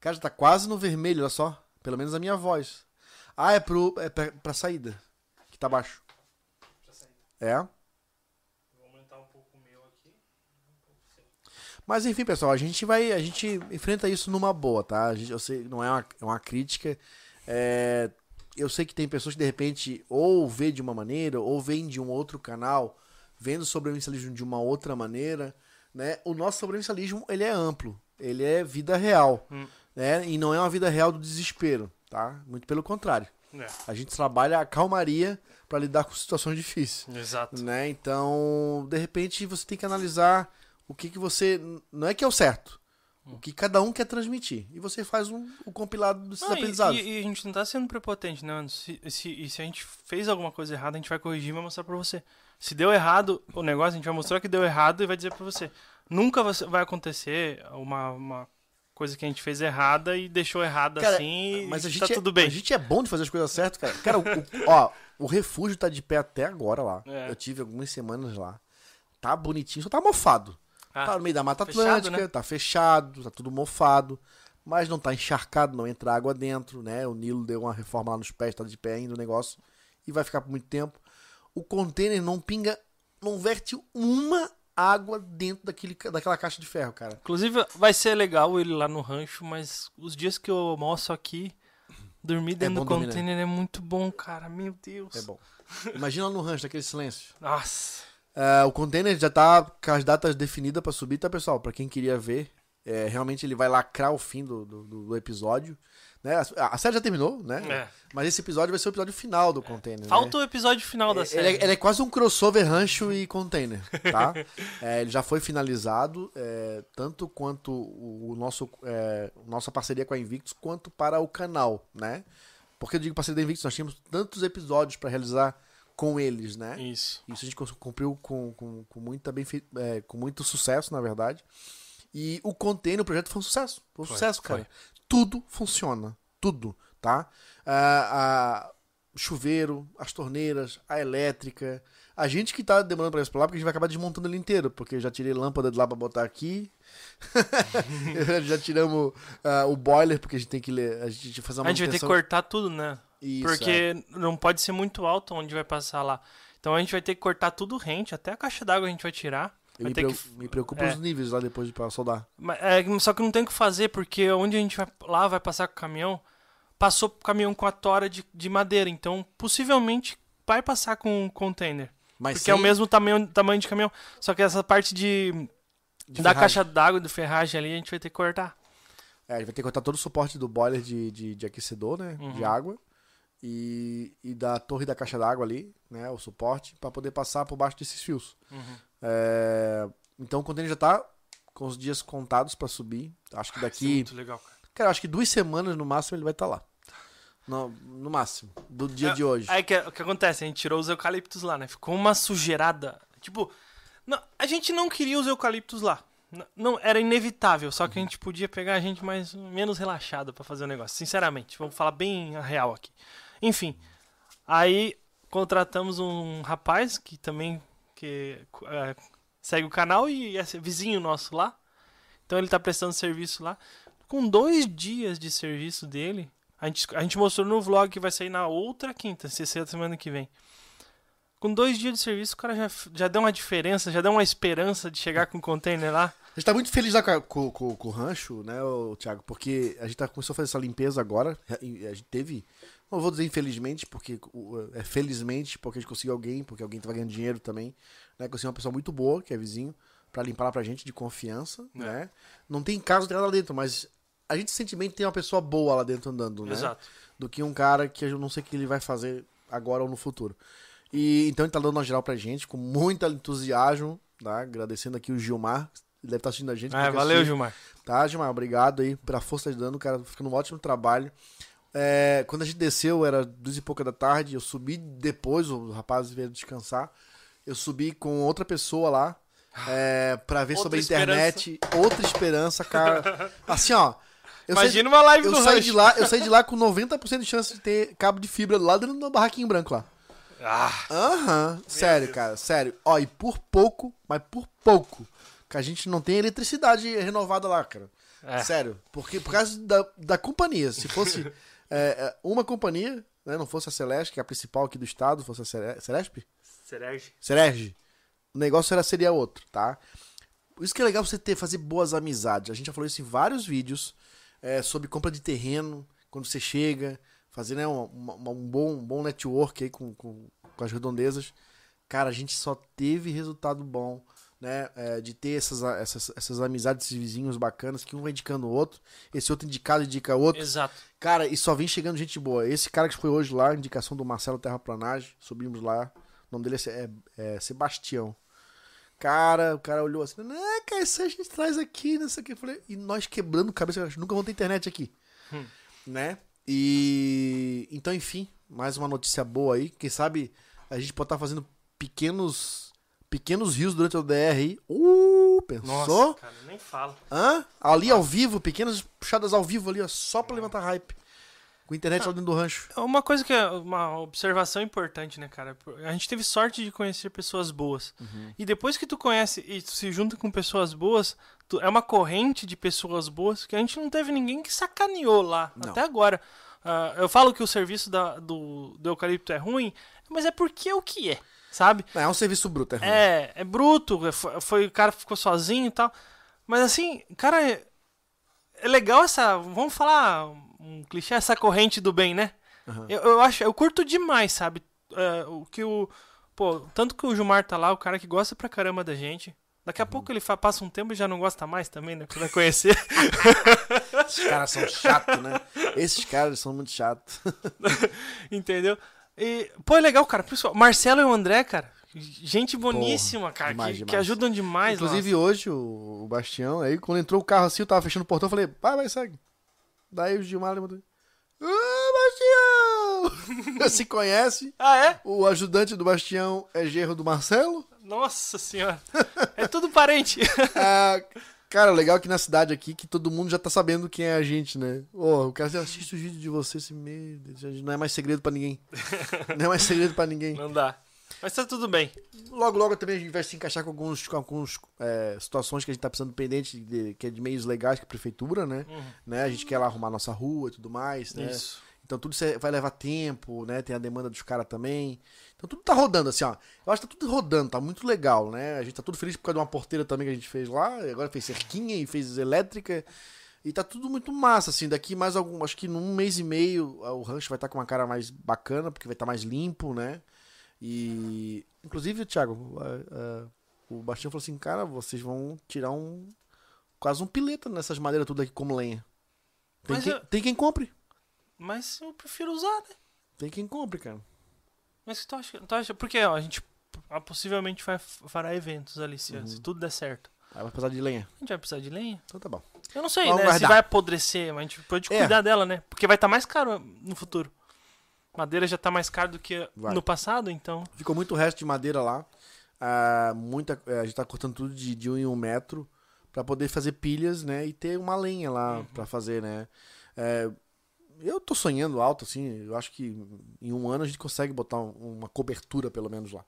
Cara, já tá quase no vermelho, olha só. Pelo menos a minha voz. Ah, é, pro, é pra, pra saída. Que tá baixo. É. Vou aumentar um pouco o meu aqui. Mas enfim, pessoal, a gente vai. A gente enfrenta isso numa boa, tá? A gente, eu sei, não é uma, é uma crítica. É, eu sei que tem pessoas que de repente ou vê de uma maneira, ou vêm de um outro canal, vendo o sobrevivencialismo de uma outra maneira. Né? O nosso sobrevivencialismo ele é amplo, ele é vida real. Hum. Né? E não é uma vida real do desespero, tá? Muito pelo contrário. É, A gente trabalha a calmaria para lidar com situações difíceis exato. né? Então, de repente, você tem que analisar o que, que você. Não é que é o certo. O que cada um quer transmitir. E você faz um, o compilado desses e, aprendizados. e- e a gente não tá sendo prepotente, né? Se, se, e se a gente fez alguma coisa errada, a gente vai corrigir e vai mostrar pra você. Se deu errado o negócio, a gente vai mostrar que deu errado e vai dizer pra você. Nunca vai acontecer uma, uma coisa que a gente fez errada e deixou errada Cara, assim Mas a e gente, tá é, tudo bem. a gente é bom de fazer as coisas certas, cara. Cara, o, o- ó, o refúgio tá de pé até agora lá. É. Eu tive algumas semanas lá. Tá bonitinho, só tá mofado. Ah, tá no meio da Mata fechado, Atlântica, né? tá fechado, tá tudo mofado. Mas não tá encharcado, não entra água dentro, né? O Nilo deu uma reforma lá nos pés, tá de pé ainda o negócio. E vai ficar por muito tempo. O container não pinga, não verte uma água dentro daquele, daquela caixa de ferro, cara. Inclusive, vai ser legal ele lá no rancho, mas os dias que eu almoço aqui, dormir dentro bom do dormir, né? container é muito bom, cara. Meu Deus. É bom. Imagina lá no rancho, aquele silêncio. Nossa. É, o container já tá com as datas definidas pra subir, tá, pessoal? Pra quem queria ver, é, realmente ele vai lacrar o fim do, do, do episódio. Né? A, série já terminou, né? É. Mas esse episódio vai ser o episódio final do container. Falta né? o episódio final da Ele série. é, ele é quase um crossover rancho e container, tá? É, ele já foi finalizado, é, tanto quanto o, nosso, é, nossa parceria com a Invictus, quanto para o canal, né? Porque eu digo parceria da Invictus, nós tínhamos tantos episódios para realizar com eles, né? Isso. Isso a gente cumpriu com, com, com, muita bem é, com muito sucesso, na verdade. E o container, o projeto foi um sucesso. Foi um Foi, sucesso, foi. Tudo funciona. Tudo, tá? A- o chuveiro, as torneiras, a elétrica. A gente que tá demorando pra lá, porque a gente vai acabar desmontando ele inteiro. Porque eu já tirei lâmpada de lá pra botar aqui. já tiramos ah, o boiler, porque a gente tem que ler. A gente fazer uma A gente vai ter que cortar tudo, né? Isso, é. Porque não pode ser muito alto onde vai passar lá. Então a gente vai ter que cortar tudo rente, até a caixa d'água a gente vai tirar. Eu me, preo- que... me preocupa é. os níveis lá depois de soldar. Mas, é, só que não tem o que fazer, porque onde a gente vai lá vai passar com o caminhão, passou o caminhão com a tora de, de madeira. Então, possivelmente vai passar com um container. Mas porque é o mesmo tamanho, tamanho de caminhão. Só que essa parte de, de da ferragem. caixa d'água, de ferragem ali, a gente vai ter que cortar. É, a gente vai ter que cortar todo o suporte do boiler de, de, de aquecedor, né? Uhum. De água. E, e da torre da caixa d'água ali, né? O suporte, para poder passar por baixo desses fios. Uhum. É, Então o container já tá com os dias contados pra subir. Acho que Isso é daqui. muito legal, cara. Cara, acho que duas semanas no máximo ele vai estar lá. No, no máximo. Do dia de hoje. Aí que, o que acontece? A gente tirou os eucaliptos lá, né? Ficou uma sujeirada. Tipo, não, a gente não queria os eucaliptos lá. N- Não, era inevitável, só que a gente podia pegar a gente mais menos relaxado pra fazer o negócio. Sinceramente, vamos falar bem a real aqui. Enfim, aí contratamos um rapaz que também que, é, segue o canal e é vizinho nosso lá. Então ele tá prestando serviço lá. Com dois dias de serviço dele, a gente, a gente mostrou no vlog que vai sair na outra quinta, sexta semana que vem. Com dois dias de serviço, o cara já, já deu uma diferença, já deu uma esperança de chegar com o container lá. A gente tá muito feliz lá com, com- com- o rancho, né, Thiago? Porque a gente tá, começou a fazer essa limpeza agora. A gente teve. Não vou dizer infelizmente, porque é felizmente, porque a gente conseguiu alguém, porque alguém tava ganhando dinheiro também. Né? Conseguiu uma pessoa muito boa, que é vizinho, pra limpar lá pra gente, de confiança, É. né? Não tem caso, nada lá dentro, mas a gente sente bem que tem uma pessoa boa lá dentro andando, né? Exato. do que um cara que eu não sei o que ele vai fazer agora ou no futuro. E então ele tá dando uma geral pra gente, com muito entusiasmo, tá? Agradecendo aqui o Gilmar, ele deve estar assistindo a gente. Ah, valeu, assiste. Gilmar. Tá, Gilmar, obrigado aí pela força de dando, cara, ficando um ótimo trabalho. É, quando a gente desceu, era duas e pouca da tarde, eu subi depois, o rapaz veio descansar, eu subi com outra pessoa lá, é, pra ver Outra sobre a internet, outra esperança, cara. Assim, ó, eu saí- Imagina uma live eu do saí Rush. de lá, eu saí de lá com 90% de chance de ter cabo de fibra lá dentro do barraquinho branco lá. Ah, Aham, sério, Deus. cara, sério. Ó, e por pouco, mas por pouco, que a gente não tem eletricidade renovada lá, cara. é. Sério, porque por causa da, da companhia. Se fosse é, é, uma companhia, né, não fosse a Celeste, que é a principal aqui do estado, fosse a Cere- Celesp? Serege. Serege, o negócio era, seria outro, tá? Por isso que é legal você ter, fazer boas amizades. A gente já falou isso em vários vídeos é, sobre compra de terreno, quando você chega, fazer né, uma- um, bom, um bom network aí com, com, com as redondezas. Cara, a gente só teve resultado bom, né? é, de ter essas, essas, essas amizades, esses vizinhos bacanas, que um vai indicando o outro, esse outro indicado indica o outro. Exato. Cara, e só vem chegando gente boa. Esse cara que foi hoje lá, indicação do Marcelo Terraplanagem, subimos lá. O nome dele é, é- é Sebastião. Cara, o cara olhou assim, né, cara, isso aí a gente traz aqui, não sei o que. Eu falei, e nós quebrando cabeça, nunca vamos ter internet aqui. Hum. Né? E. Então, enfim, mais uma notícia boa aí. Quem sabe a gente pode estar fazendo pequenos. Pequenos rios durante o DR aí. Uh, pensou? Nossa, cara, nem fala. Hã? Ali ao vivo, pequenas puxadas ao vivo ali, ó, só pra levantar hype. Com internet lá dentro do rancho. Uma coisa que é uma observação importante, né, cara? A gente teve sorte de conhecer pessoas boas. Uhum. E depois que tu conhece e tu se junta com pessoas boas, tu- é uma corrente de pessoas boas que a gente não teve ninguém que sacaneou lá Não. até agora. Ah, eu falo que o serviço da- do, do eucalipto é ruim, mas é porque é o que é, sabe? Não, é um serviço bruto, é ruim. É, é bruto, é- foi, foi- o cara ficou sozinho e tal. Mas assim, cara, é, é legal essa. Vamos falar um clichê, essa corrente do bem, né? Aham. Eu, eu acho, eu curto demais, sabe? É, o que o. Pô, tanto que o Gilmar tá lá, o cara que gosta pra caramba da gente. Daqui a pouco ele passa um tempo e já não gosta mais também, né? Porque vai conhecer. Esses caras são chatos, né? Esses caras são muito chatos. Entendeu? E, pô, é legal, cara. Pessoal, Marcelo e o André, cara. Gente boníssima, cara. demais, que, que demais. ajudam demais, Inclusive hoje, o, Bastião, aí quando entrou o carro assim, eu tava fechando o portão, eu falei, vai, vai, segue. Daí o Gilmar levantou. Ah, Bastião! Se conhece. Ah, é? O ajudante do Bastião é gerro do Marcelo. Nossa senhora. É tudo parente. Ah, cara, legal que na cidade aqui que todo mundo já tá sabendo quem é a gente, né? Ô, o cara assim, assiste os vídeos de você, esse medo. Não é mais segredo pra ninguém. Não é mais segredo pra ninguém. Não dá. Mas tá tudo bem. Logo, logo também a gente vai se encaixar com alguns, com alguns é, situações que a gente tá precisando pendente, de, que é de meios legais com a prefeitura, né? né? A gente quer lá arrumar nossa rua e tudo mais, né? Isso. Então tudo vai levar tempo, né? Tem a demanda dos caras também. Então tudo tá rodando, assim, ó. Eu acho que tá tudo rodando, tá muito legal, né? A gente tá tudo feliz por causa de uma porteira também que a gente fez lá. Agora fez cerquinha e fez elétrica. E tá tudo muito massa, assim. Daqui mais algum. Acho que num mês e meio o rancho vai estar com uma cara mais bacana, porque vai estar mais limpo, né? E. Inclusive, Thiago, a- a- o Bastião falou assim, cara, vocês vão tirar um. Quase um pileta nessas madeiras tudo aqui como lenha. Tem, Mas quem, eu- tem quem compre. Mas eu prefiro usar, né? Tem quem compre, cara. Mas o que tu acha? Tu acha? Porque ó, a gente Ah, possivelmente vai, fará eventos ali, se, Uhum. se tudo der certo. Aí vai precisar de lenha. A gente vai precisar de lenha? Então tá bom. Eu não sei, Vamos né? Se guardar. vai apodrecer, mas a gente pode É. cuidar dela, né? Porque vai estar mais caro no futuro. Madeira já tá mais caro do que Vai. no passado, então. Ficou muito resto de madeira lá. Ah, muita, eh, a gente tá cortando tudo de, de um em um metro pra poder fazer pilhas, né? E ter uma lenha lá Uhum. pra fazer, né? Eh, eu tô sonhando alto, assim. Eu acho que em um ano a gente consegue botar um- uma cobertura, pelo menos, lá.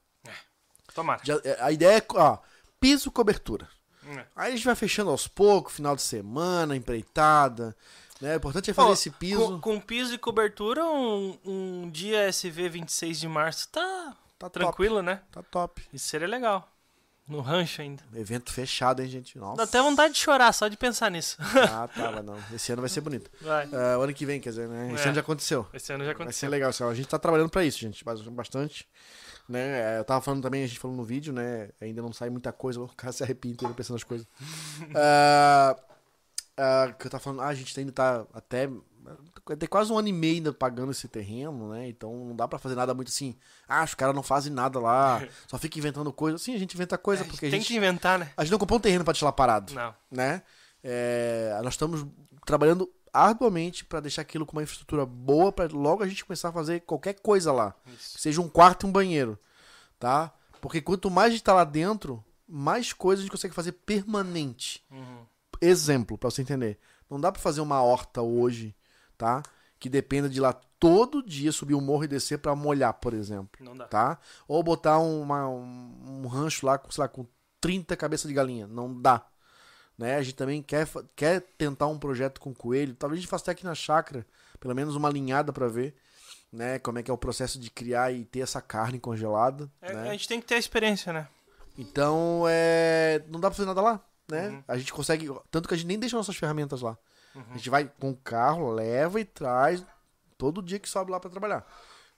Tomara. Já- eh, a ideia é, ó, piso, cobertura. É. Aí a gente vai fechando aos poucos, final de semana, empreitada. Né? O importante é fazer Ó, esse piso. Com, com piso e cobertura, um, um dia SV 26 de março tá Tá tranquilo, né? top. Tá top. Isso seria legal. No rancho ainda. Evento fechado, hein, gente? Nossa. Dá até vontade de chorar só de pensar nisso. Ah, tá, mas não. Esse ano vai ser bonito. Vai. O ano que vem, quer dizer, né? Esse É. ano já aconteceu. Esse ano já Vai ser aconteceu. legal. assim. A gente tá trabalhando pra isso, gente. bas- Bastante. Né? É, Eu tava falando também, a gente falou no vídeo, né? Ainda não sai muita coisa, o cara se arrepia inteiro pensando nas coisas. Ah, ah, que eu tava falando, ah, a gente ainda tá até. Tem quase um ano e meio ainda pagando esse terreno, né? Então não dá pra fazer nada muito assim. Ah, os caras não fazem nada lá, só fica inventando coisa. Sim, a gente inventa coisa É, porque a tem gente, que inventar, né? a gente não comprou um terreno pra deixar lá parado Não. né? É, nós estamos trabalhando arduamente para deixar aquilo com uma infraestrutura boa para logo a gente começar a fazer qualquer coisa lá, Isso. seja um quarto e um banheiro, tá? Porque quanto mais a gente tá lá dentro, mais coisas a gente consegue fazer permanente. Uhum. Exemplo, para você entender. Não dá para fazer uma horta hoje, tá? Que dependa de lá todo dia subir um morro e descer para molhar, por exemplo Não dá. tá? Ou botar uma- um, um rancho lá com, sei lá, com 30 cabeças de galinha. Não dá. Né? A gente também quer, quer tentar um projeto com coelho. Talvez a gente faça até aqui na chácara, pelo menos uma linhada pra ver, né? Como é que é o processo de criar e ter essa carne congelada, É, né? A gente tem que ter a experiência, né? Então, é, não dá pra fazer nada lá, né? Uhum. A gente consegue, tanto que a gente nem deixa nossas ferramentas lá. Uhum. A gente vai com o carro, leva e traz todo dia que sobe lá pra trabalhar,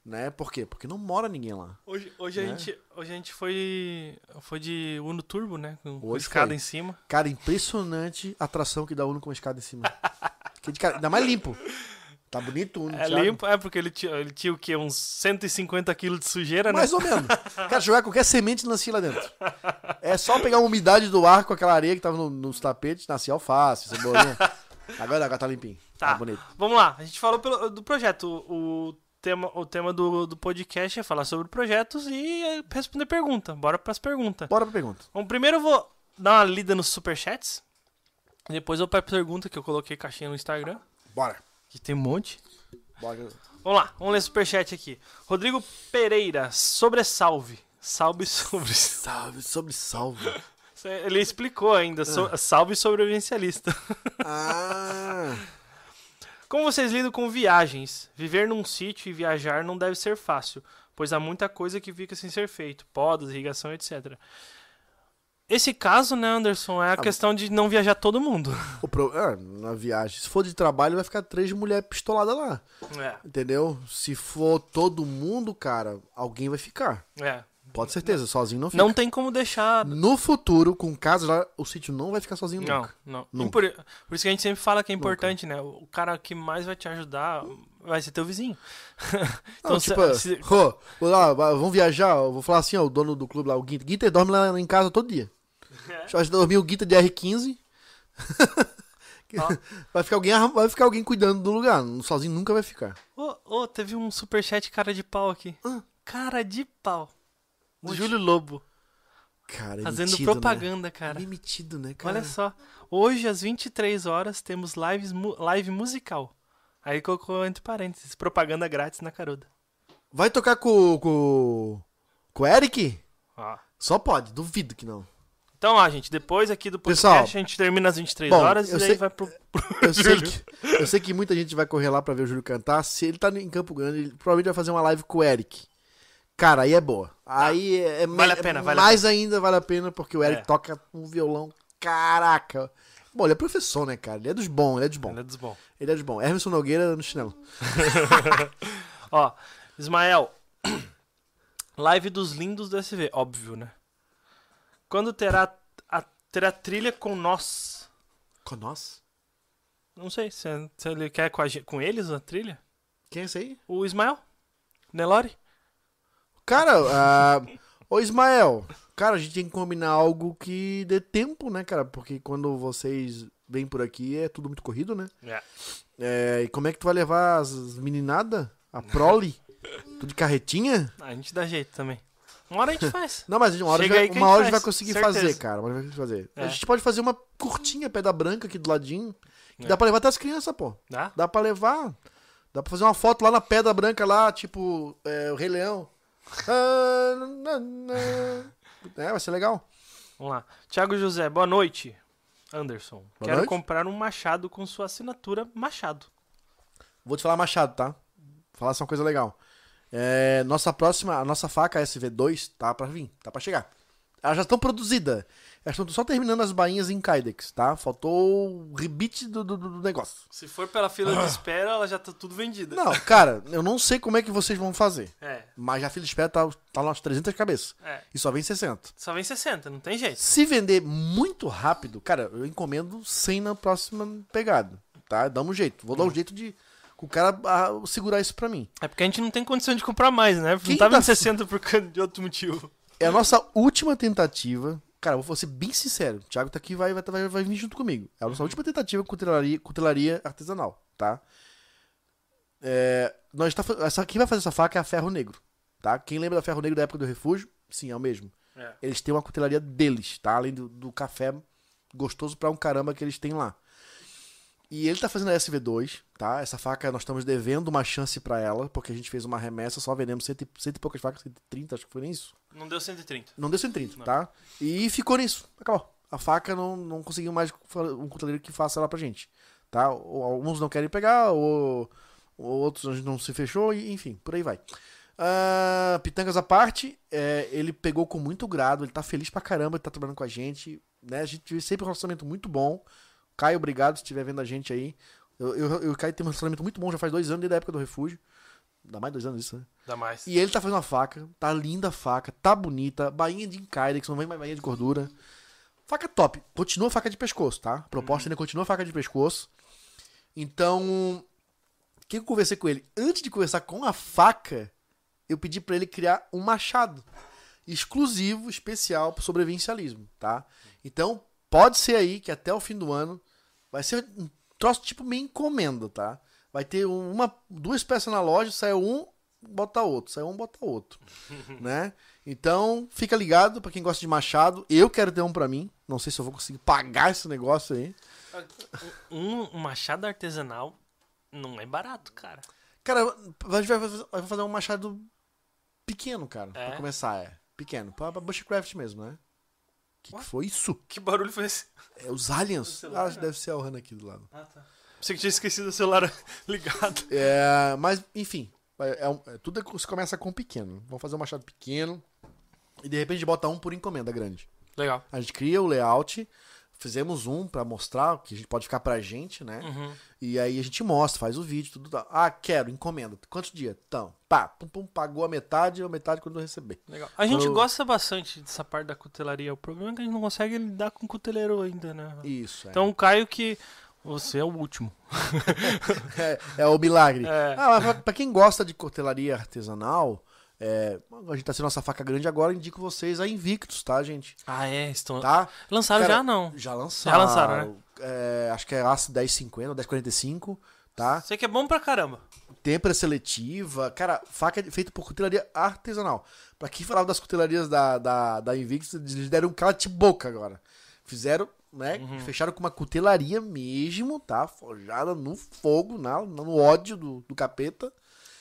né? Por quê? Porque não mora ninguém lá. Hoje, hoje, Né? a, gente, hoje a gente foi, foi de Uno Turbo, né? Com, Hoje escada foi. em cima. Cara, impressionante a atração que dá Uno com escada em cima. que de cara, ainda mais limpo. Tá bonito o Uno, É Thiago. limpo, é porque ele tinha, ele tinha o quê? Uns 150 quilos de sujeira, né? Mais ou menos. Cara, jogar qualquer semente nascia lá dentro. É só pegar a umidade do ar com aquela areia que tava no- nos tapetes, nascia alface, cebolinha. Agora, agora tá limpinho. Tá, Tá. bonito. Vamos lá, a gente falou pelo- do projeto. O, tema, o tema do, do podcast é falar sobre projetos e é, responder pergunta. Bora pras perguntas. Bora pra pergunta. Bom, primeiro eu vou dar uma lida nos superchats. Depois eu vou pra pergunta que eu coloquei caixinha no Instagram. Bora. Que tem um monte. Bora. Vamos lá, vamos ler superchat aqui. Rodrigo Pereira, sobressalve. Salve sobre. Salve, sobre salve. Ele explicou ainda. so- salve sobrevivencialista. Ah. Como vocês lidam com viagens? Viver num sítio e viajar não deve ser fácil, pois há muita coisa que fica sem ser feito, podas, irrigação, etc. Esse caso, né, Anderson, é a questão de não viajar todo mundo. O pro... ah, na viagem. Se for de trabalho, vai ficar três mulheres pistoladas lá. É, Entendeu? Se for todo mundo, cara, alguém vai ficar. é. Pode certeza, sozinho não fica. Não tem como deixar. No futuro, com casa lá, o sítio não vai ficar sozinho Não, nunca. não. Nunca. Por, por isso que a gente sempre fala que é importante, né? O cara que mais vai te ajudar vai ser teu vizinho. então, Não, tipo, se- "Rô, vou lá, vamos viajar, eu vou falar assim, ó, o dono do clube lá, o Guita. Guita dorme lá em casa todo dia. É. Vai dormir o Guita de R15. Ó. vai, ficar alguém, vai ficar alguém cuidando do lugar. Sozinho nunca vai ficar. Ô, ô, teve um superchat cara de pau aqui. Ah. Cara de pau. Onde? Júlio Lobo. Cara, é Fazendo metido, propaganda, né? cara. Metido, né, cara? Olha só. Hoje, às 23 horas, temos lives live musical. Aí colocou entre parênteses, propaganda grátis na caruda. Vai tocar com, com, com o Eric? Ó. Só pode, duvido que não. Então, ó, gente, depois aqui do podcast Pessoal, a gente termina às 23 bom, horas e sei- vai pro... Eu sei, que, eu sei que muita gente vai correr lá pra ver o Júlio cantar. Se ele tá em Campo Grande, ele provavelmente vai fazer uma live com o Eric. Cara, aí é boa. Aí é, é Vale a pena, vale a mais ainda vale a pena, porque o Eric É. toca um violão. Caraca. Bom, ele é professor, né, cara? Ele é dos bons, ele é dos bons. Ele é dos bons. Ele é dos bons. Emerson Nogueira no chinelo. Ó, Ismael. Live dos lindos do SV, óbvio, né? Quando terá a, terá trilha com nós? Com nós? Não sei, se, se ele quer com, a com eles a trilha? Quem é esse aí? O Ismael? Nelore? Cara, ah, Ô, Ismael, cara, a gente tem que combinar algo que dê tempo, né, cara? Porque quando vocês vêm por aqui é tudo muito corrido, né? É. É, e como é que tu vai levar as meninada? A prole? tu de carretinha? A gente dá jeito também. Uma hora a gente faz. Não, mas uma hora, Chega já- a uma gente hora a gente vai conseguir certeza. fazer, cara. Uma hora a gente vai conseguir fazer. É. A gente pode fazer uma curtinha Pedra Branca aqui do ladinho. Que É. dá pra levar até as crianças, pô. Dá? Dá pra levar. Dá pra fazer uma foto lá na Pedra Branca, lá, tipo, é, o Rei Leão. É, vai ser legal. Vamos lá. Thiago José, boa noite. Anderson, quero noite. comprar um machado com sua assinatura Machado. Vou te falar Machado, tá? Vou falar só uma coisa legal. É, nossa próxima, a nossa faca SV2 tá pra vir, tá pra chegar. Elas já estão produzidas. Elas estão só terminando as bainhas em Kydex, tá? Faltou o rebite do, do, do negócio. Se for pela fila de espera, ela já tá tudo vendida. Não, cara, eu não sei como é que vocês vão fazer. É, Mas a fila de espera tá, tá lá umas 300 cabeças. é. E só vem 60. Só vem 60, não tem jeito. Se vender muito rápido, cara, eu encomendo 100 na próxima pegada, tá? Dá um jeito. Vou dar um jeito de o cara ah, segurar isso pra mim. É porque a gente não tem condição de comprar mais, né? Não Quem tá tá- vindo 60 por causa de outro motivo. É a nossa última tentativa. Cara, vou ser bem sincero. O Thiago tá aqui vai, vai, vai, vai vir junto comigo. É a nossa última tentativa com cutelaria, cutelaria artesanal, tá? É, nós tá, essa, quem vai fazer essa faca é a Ferro Negro, tá? Quem lembra da Ferro Negro da época do refúgio? Sim, é o mesmo. É. Eles têm uma cutelaria deles, tá? Além do, do café gostoso pra um caramba que eles têm lá. E ele tá fazendo a SV2, tá? Essa faca nós estamos devendo uma chance pra ela, porque a gente fez uma remessa, só vendemos cento e, cento e poucas facas, 130, acho que foi nem isso. Não deu 130. Não deu 130, Não. tá? E ficou nisso. Acabou. A faca não, não conseguiu mais um cuteleiro que faça ela pra gente. Tá? Ou alguns não querem pegar, ou, ou outros a gente não se fechou, e enfim, por aí vai. Ah, pitangas à parte, é, ele pegou com muito grado, ele tá feliz pra caramba, ele tá trabalhando com a gente. Né? A gente teve sempre um relacionamento muito bom. Caio, obrigado se estiver vendo a gente aí. Eu, eu, eu e o Caio tem um relacionamento muito bom, já faz dois anos desde a época do refúgio. Dá mais dois anos isso, né? Dá mais. E ele tá fazendo uma faca, tá linda a faca, tá bonita, bainha de Kydex, não vem mais bainha de gordura. Faca top. Continua faca de pescoço, tá? A proposta ainda continua faca de pescoço. Então, o que eu conversei com ele? Antes de conversar com a faca, eu pedi pra ele criar um machado exclusivo, especial pro sobrevivencialismo, tá? Então, pode ser aí que até o fim do ano vai ser um troço tipo meio encomenda, tá? Vai ter uma, duas peças na loja, sai um, bota outro, sai um, bota outro, né? Então, fica ligado pra quem gosta de machado. Eu quero ter um pra mim. Não sei se eu vou conseguir pagar esse negócio aí. Um, um machado artesanal não é barato, cara. Cara, a gente vai fazer, um machado pequeno, cara, É? pra começar, é. Pequeno, pra, pra bushcraft mesmo, né? Que, que Ué? foi isso? Que barulho foi esse? É os aliens? O Ah, deve ser a Ohana aqui do lado. Ah, tá. Pensei que tinha esquecido o celular ligado. É, mas, enfim, é, é um- é- tudo é- se começa com pequeno. Vamos fazer um machado pequeno e de repente bota um por encomenda grande. Legal. A gente cria o layout, fizemos um pra mostrar o que a gente pode ficar pra gente, né? Uhum. E aí a gente mostra, faz o vídeo, tudo. Tá. Ah, quero, encomenda. Quantos dias? Então, pá, pum, pum, pagou a metade, a metade quando eu receber. Legal. A gente gosta bastante dessa parte da cutelaria. O problema é que a gente não consegue lidar com cuteleiro ainda, né? Isso, é. Então o Caio que. Você é o último. é, é o milagre. É. Ah, pra, pra quem gosta de cotelaria artesanal, é, a gente tá sendo nossa faca grande agora, indico vocês a Invictus, tá, gente? Ah, é? Estão... Tá? Lançaram Cara, já não. Já lançaram. Já lançaram, né? É, acho que é aço 1050 ou 1045, tá? Sei que é bom pra caramba. Têmpera seletiva. Cara, faca feita por cutelaria artesanal. Pra quem falava das cutelarias da, da, da Invictus, eles deram um cala-te-boca agora. Fizeram, né? Uhum. Fecharam com uma cutelaria mesmo, tá? Forjada no fogo, na, no ódio do, do capeta.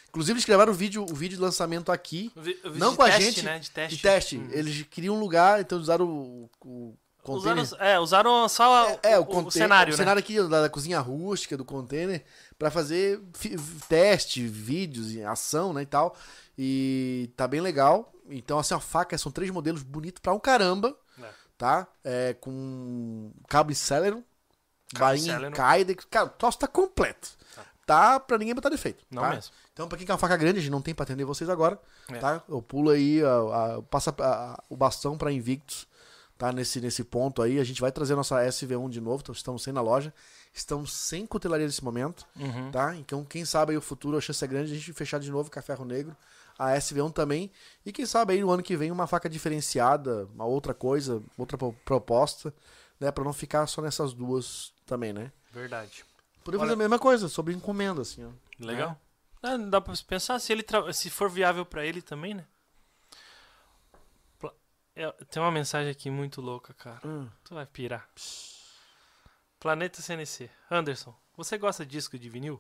Inclusive, eles gravaram o vídeo, o vídeo de lançamento aqui. O vi- o Não com a teste, gente, né? De teste. De teste. Hum. Eles queriam um lugar, então usaram o, o container. Usaram, é, usaram só É, o, o, cenário, o né? cenário aqui da, da cozinha rústica, do container, pra fazer teste, vídeos, ação, né, e tal. E tá bem legal. Então, assim, a faca, são três modelos bonitos pra um caramba, É. tá? É, com cabo e Celeron, bainha. Kydex. Cara, o troço tá completo. Tá. Tá pra ninguém botar defeito. Não tá? mesmo. Então, pra quem quer uma faca grande, a gente não tem pra atender vocês agora, É. tá? Eu pulo aí, a, a- passa a- o bastão pra Invictus, tá? Nesse, nesse ponto aí. A gente vai trazer a nossa SV1 de novo, então estamos sem na loja. Estamos sem cutelaria nesse momento, Uhum. tá? Então, quem sabe aí o futuro, a chance é grande de a gente fechar de novo a Ferro Negro. A SV1 também. E quem sabe aí no ano que vem uma faca diferenciada, uma outra coisa, outra pro- proposta, né? Pra não ficar só nessas duas também, né? Verdade. Poder Olha- fazer a mesma coisa, sobre encomenda, assim, ó. Legal. Ah, não dá pra pensar se ele tra- se for viável pra ele também, né? É, Tem uma mensagem aqui muito louca, cara. Hum. Tu vai pirar. Planeta CNC. Anderson, você gosta de disco de vinil?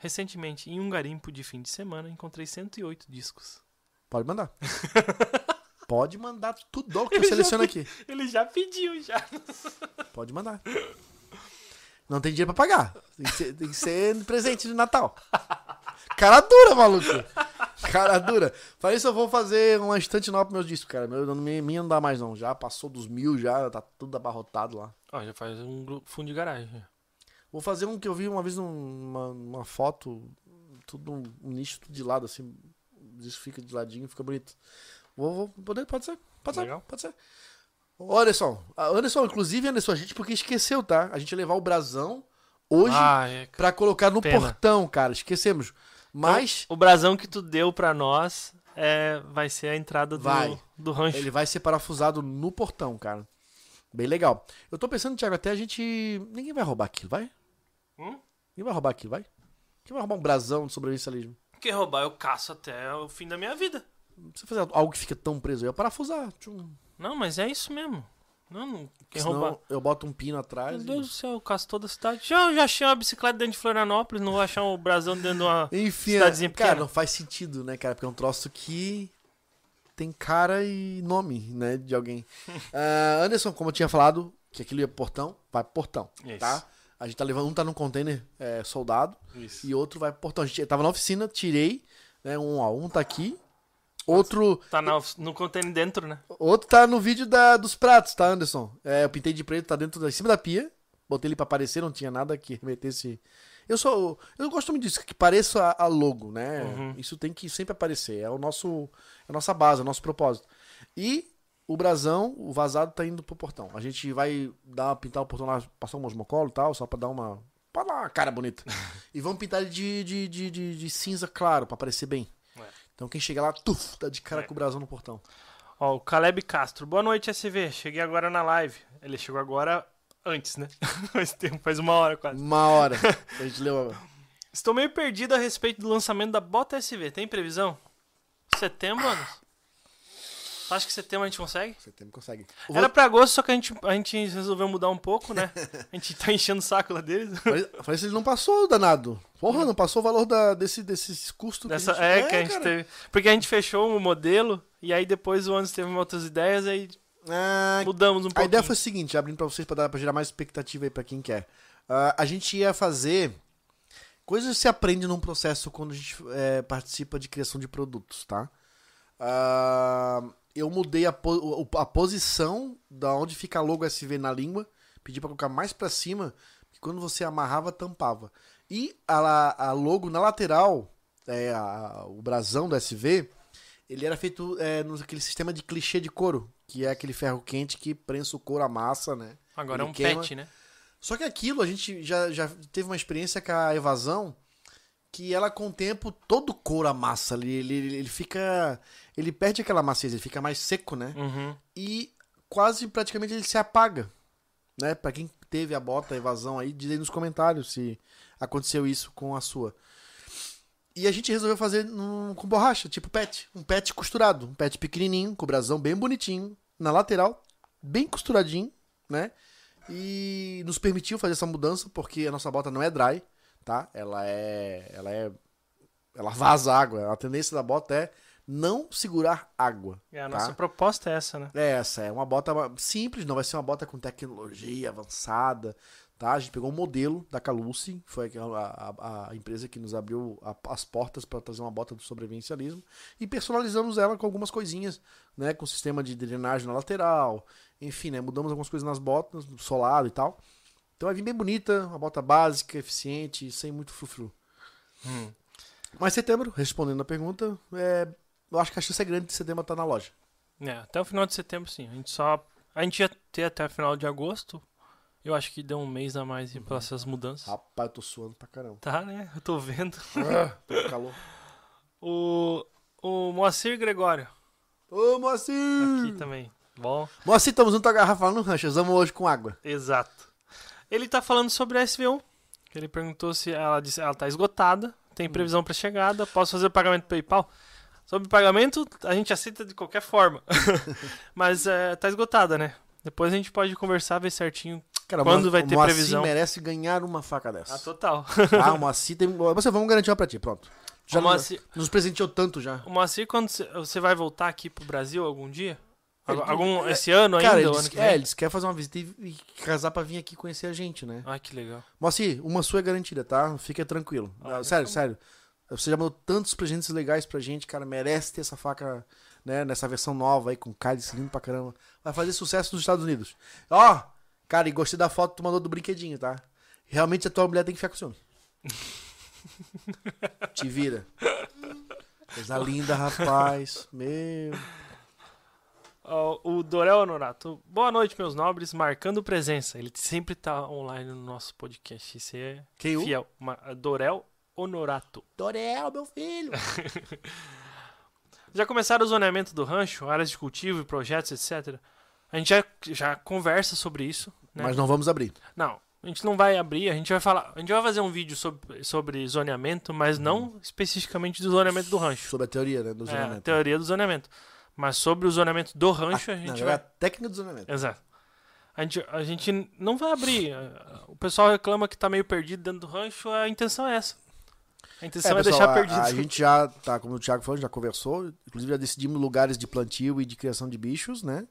Recentemente, em um garimpo de fim de semana, encontrei 108 discos. Pode mandar. Pode mandar tudo que eu seleciono aqui. Ele já pediu, já. Pode mandar. Não tem dinheiro pra pagar. Tem que ser, tem que ser presente de Natal. Cara dura, maluco. Cara dura. Falei isso, eu vou fazer uma estante nova pros meus discos, cara. Meu, não, minha não dá mais, não. Já passou dos mil, já tá tudo abarrotado lá. Ó, já faz um fundo de garagem. Vou fazer um que eu vi uma vez numa uma foto, tudo um, um nicho tudo de lado, assim. O disco fica de ladinho, fica bonito. Vou, vou poder, pode ser, pode ser, Legal. pode ser. Ô, Anderson, Anderson, inclusive, Anderson, a gente porque esqueceu, tá? A gente ia levar o brasão hoje Ah, é. pra colocar no Pena. portão, cara. Esquecemos. Mas O brasão que tu deu pra nós é, vai ser a entrada do, Vai. do rancho. ele vai ser parafusado no portão, cara. Bem legal. Eu tô pensando, Thiago, até a gente. Ninguém vai roubar aquilo, vai? Hum? Ninguém vai roubar aquilo, vai? Quem vai roubar um brasão de sobrevivencialismo? Que roubar eu caço até o fim da minha vida. Não precisa fazer algo que fica tão preso. Eu ia parafusar. Tchum. Não, mas é isso mesmo. Não, não. Quem Senão roubar. eu boto um pino atrás. Meu e- Deus do céu, eu caço toda a cidade. Já, já achei uma bicicleta dentro de Florianópolis, não vou achar um brasão dentro de uma. Enfim, Cidadezinha é, cara, pequena. não faz sentido, né, cara? Porque é um troço que tem cara e nome, né, de alguém. Ah, Anderson, como eu tinha falado, que aquilo ia pro portão, vai pro portão, Isso. tá? A gente tá levando, um tá num container é, soldado Isso. e outro vai pro portão. A gente tava na oficina, tirei, né, um, ó, um tá aqui, outro, Tá na, no container dentro, né? outro tá no vídeo da, dos pratos, tá, Anderson? É, eu pintei de preto, tá dentro, da, em cima da pia, botei ele pra aparecer, não tinha nada que remetesse... Eu sou, eu gosto muito disso, que pareça a, a logo, né? Uhum. Isso tem que sempre aparecer, é o nosso, é a nossa base, é o nosso propósito. E o brasão, o vazado tá indo pro portão. A gente vai dar pintar o portão lá, passar um osmocolo e tal, só pra dar uma, pra dar uma cara bonita. e vamos pintar ele de, de, de, de, de cinza claro, pra aparecer bem. É. Então quem chega lá, tuf, dá de cara É. com o brasão no portão. Ó, o Caleb Castro. Boa noite, SV. Cheguei agora na live. Ele chegou agora antes, né? faz tempo, faz uma hora quase. Uma hora. a gente leu. Estou meio perdido a respeito do lançamento da Bota SV. Tem previsão? Setembro, anos? Acho que setembro a gente consegue? Setembro consegue. Era pra agosto, só que a gente, a gente resolveu mudar um pouco, né? A gente tá enchendo o saco lá deles. Falei, se ele não passou, danado. Porra, não passou o valor da, desse, desses custos Dessa, que a é, gente... que a gente cara. teve. Porque a gente fechou o modelo e aí depois o Anderson teve outras ideias aí Ah, mudamos um a pouco. ideia foi a seguinte, abrindo pra vocês, pra, dar, pra gerar mais expectativa aí pra quem quer. Ah, a gente ia fazer... Coisas que se aprende num processo quando a gente é, participa de criação de produtos, tá? Ah, eu mudei a, po- a posição da onde fica a logo SV na língua, pedi pra colocar mais pra cima, que quando você amarrava, tampava. E a, a logo na lateral, é, a- o brasão do SV, ele era feito é, naquele sistema de clichê de couro, que é aquele ferro quente que prensa o couro, amassa, né? Agora é ele um queima. pet, né? Só que aquilo, a gente já, já teve uma experiência com a evasão, que ela com o tempo, todo o couro amassa ali, ele, ele, ele fica... Ele perde aquela maciez, ele fica mais seco, né? Uhum. E quase praticamente ele se apaga, né? Pra quem teve a bota, a evasão aí, diz aí nos comentários se aconteceu isso com a sua. E a gente resolveu fazer num- com borracha, tipo pet. Um pet costurado. Um pet pequenininho, com o brasão bem bonitinho. Na lateral, bem costuradinho, né? E nos permitiu fazer essa mudança, porque a nossa bota não é dry, tá? Ela é... Ela é... Ela vaza água. A tendência da bota é não segurar água. É, a tá? nossa proposta é essa, né? É essa, é uma bota simples, não vai ser uma bota com tecnologia avançada, tá? A gente pegou um modelo da Caluce, foi a, a- a empresa que nos abriu a- as portas para trazer uma bota do sobrevivencialismo e personalizamos ela com algumas coisinhas, né? Com sistema de drenagem na lateral, enfim, né? Mudamos algumas coisas nas botas, solado e tal. Então vai vir bem bonita, uma bota básica, eficiente, sem muito frufru. Hum. Mas setembro, respondendo a pergunta, é, eu acho que a chance é grande de setembro estar na loja. É, até o final de setembro, sim. A gente só. A gente ia ter até o final de agosto. Eu acho que deu um mês a mais Uhum. para essas mudanças. Rapaz, eu tô suando pra caramba. Tá, né? Eu tô vendo. Ah, tô calor. O, O Moacir Gregório. Ô, Moacir! Aqui também. Bom, Moacir, estamos junto a garrafa lá no rancho. Vamos hoje com água. exato. Ele tá falando sobre a SV1. Que ele perguntou se ela disse ela tá esgotada, tem previsão para chegada, posso fazer o pagamento PayPal? Sobre pagamento, a gente aceita de qualquer forma. Mas é, tá esgotada, né? Depois a gente pode conversar, ver certinho. Cara, Quando o vai ter Moacir previsão? merece ganhar uma faca dessa. Ah, total. Ah, o Moacir tem... Você, vamos garantir uma pra ti, pronto. Já Moacir- nos presenteou tanto já. O Moacir, quando cê- você vai voltar aqui pro Brasil algum dia? Algum, esse ano ainda? Cara, ou ele ano é, eles querem fazer uma visita e, e casar pra vir aqui conhecer a gente, né? Ai, que legal. Moacir, uma sua é garantida, tá? Fica tranquilo. Ah, Ah, sério, sério. Você já mandou tantos presentes legais pra gente, cara. Merece ter essa faca, né? Nessa versão nova aí, com cálice lindo pra caramba. Vai fazer sucesso nos Estados Unidos. Ó, cara, e gostei da foto que tu mandou do brinquedinho, tá? Realmente a tua mulher tem que ficar com ciúme. Te vira. Coisa linda, rapaz. Meu. O Dorel Honorato. Boa noite, meus nobres. Marcando presença. Ele sempre tá online no nosso podcast. Isso é Quem o? fiel. Ma- Dorel Honorato. Dorel, meu filho. Já começaram o zoneamento do rancho, áreas de cultivo e projetos, etc. A gente já, já conversa sobre isso. Né? Mas não vamos abrir. Não, a gente não vai abrir, a gente vai falar. A gente vai fazer um vídeo sobre, sobre zoneamento, mas não especificamente do zoneamento do rancho. Sobre a teoria, né? Do É, a zonamento. teoria do zoneamento. Mas sobre o zoneamento do rancho, a Na gente verdade, vai. a técnica do zonamento. Exato. A gente, a gente não vai abrir. O pessoal reclama que tá meio perdido dentro do rancho, a intenção é essa. A intenção é, pessoal, deixar a- perdido. A, gente já tá, como o Thiago falou, já conversou. Inclusive já decidimos lugares de plantio e de criação de bichos, né?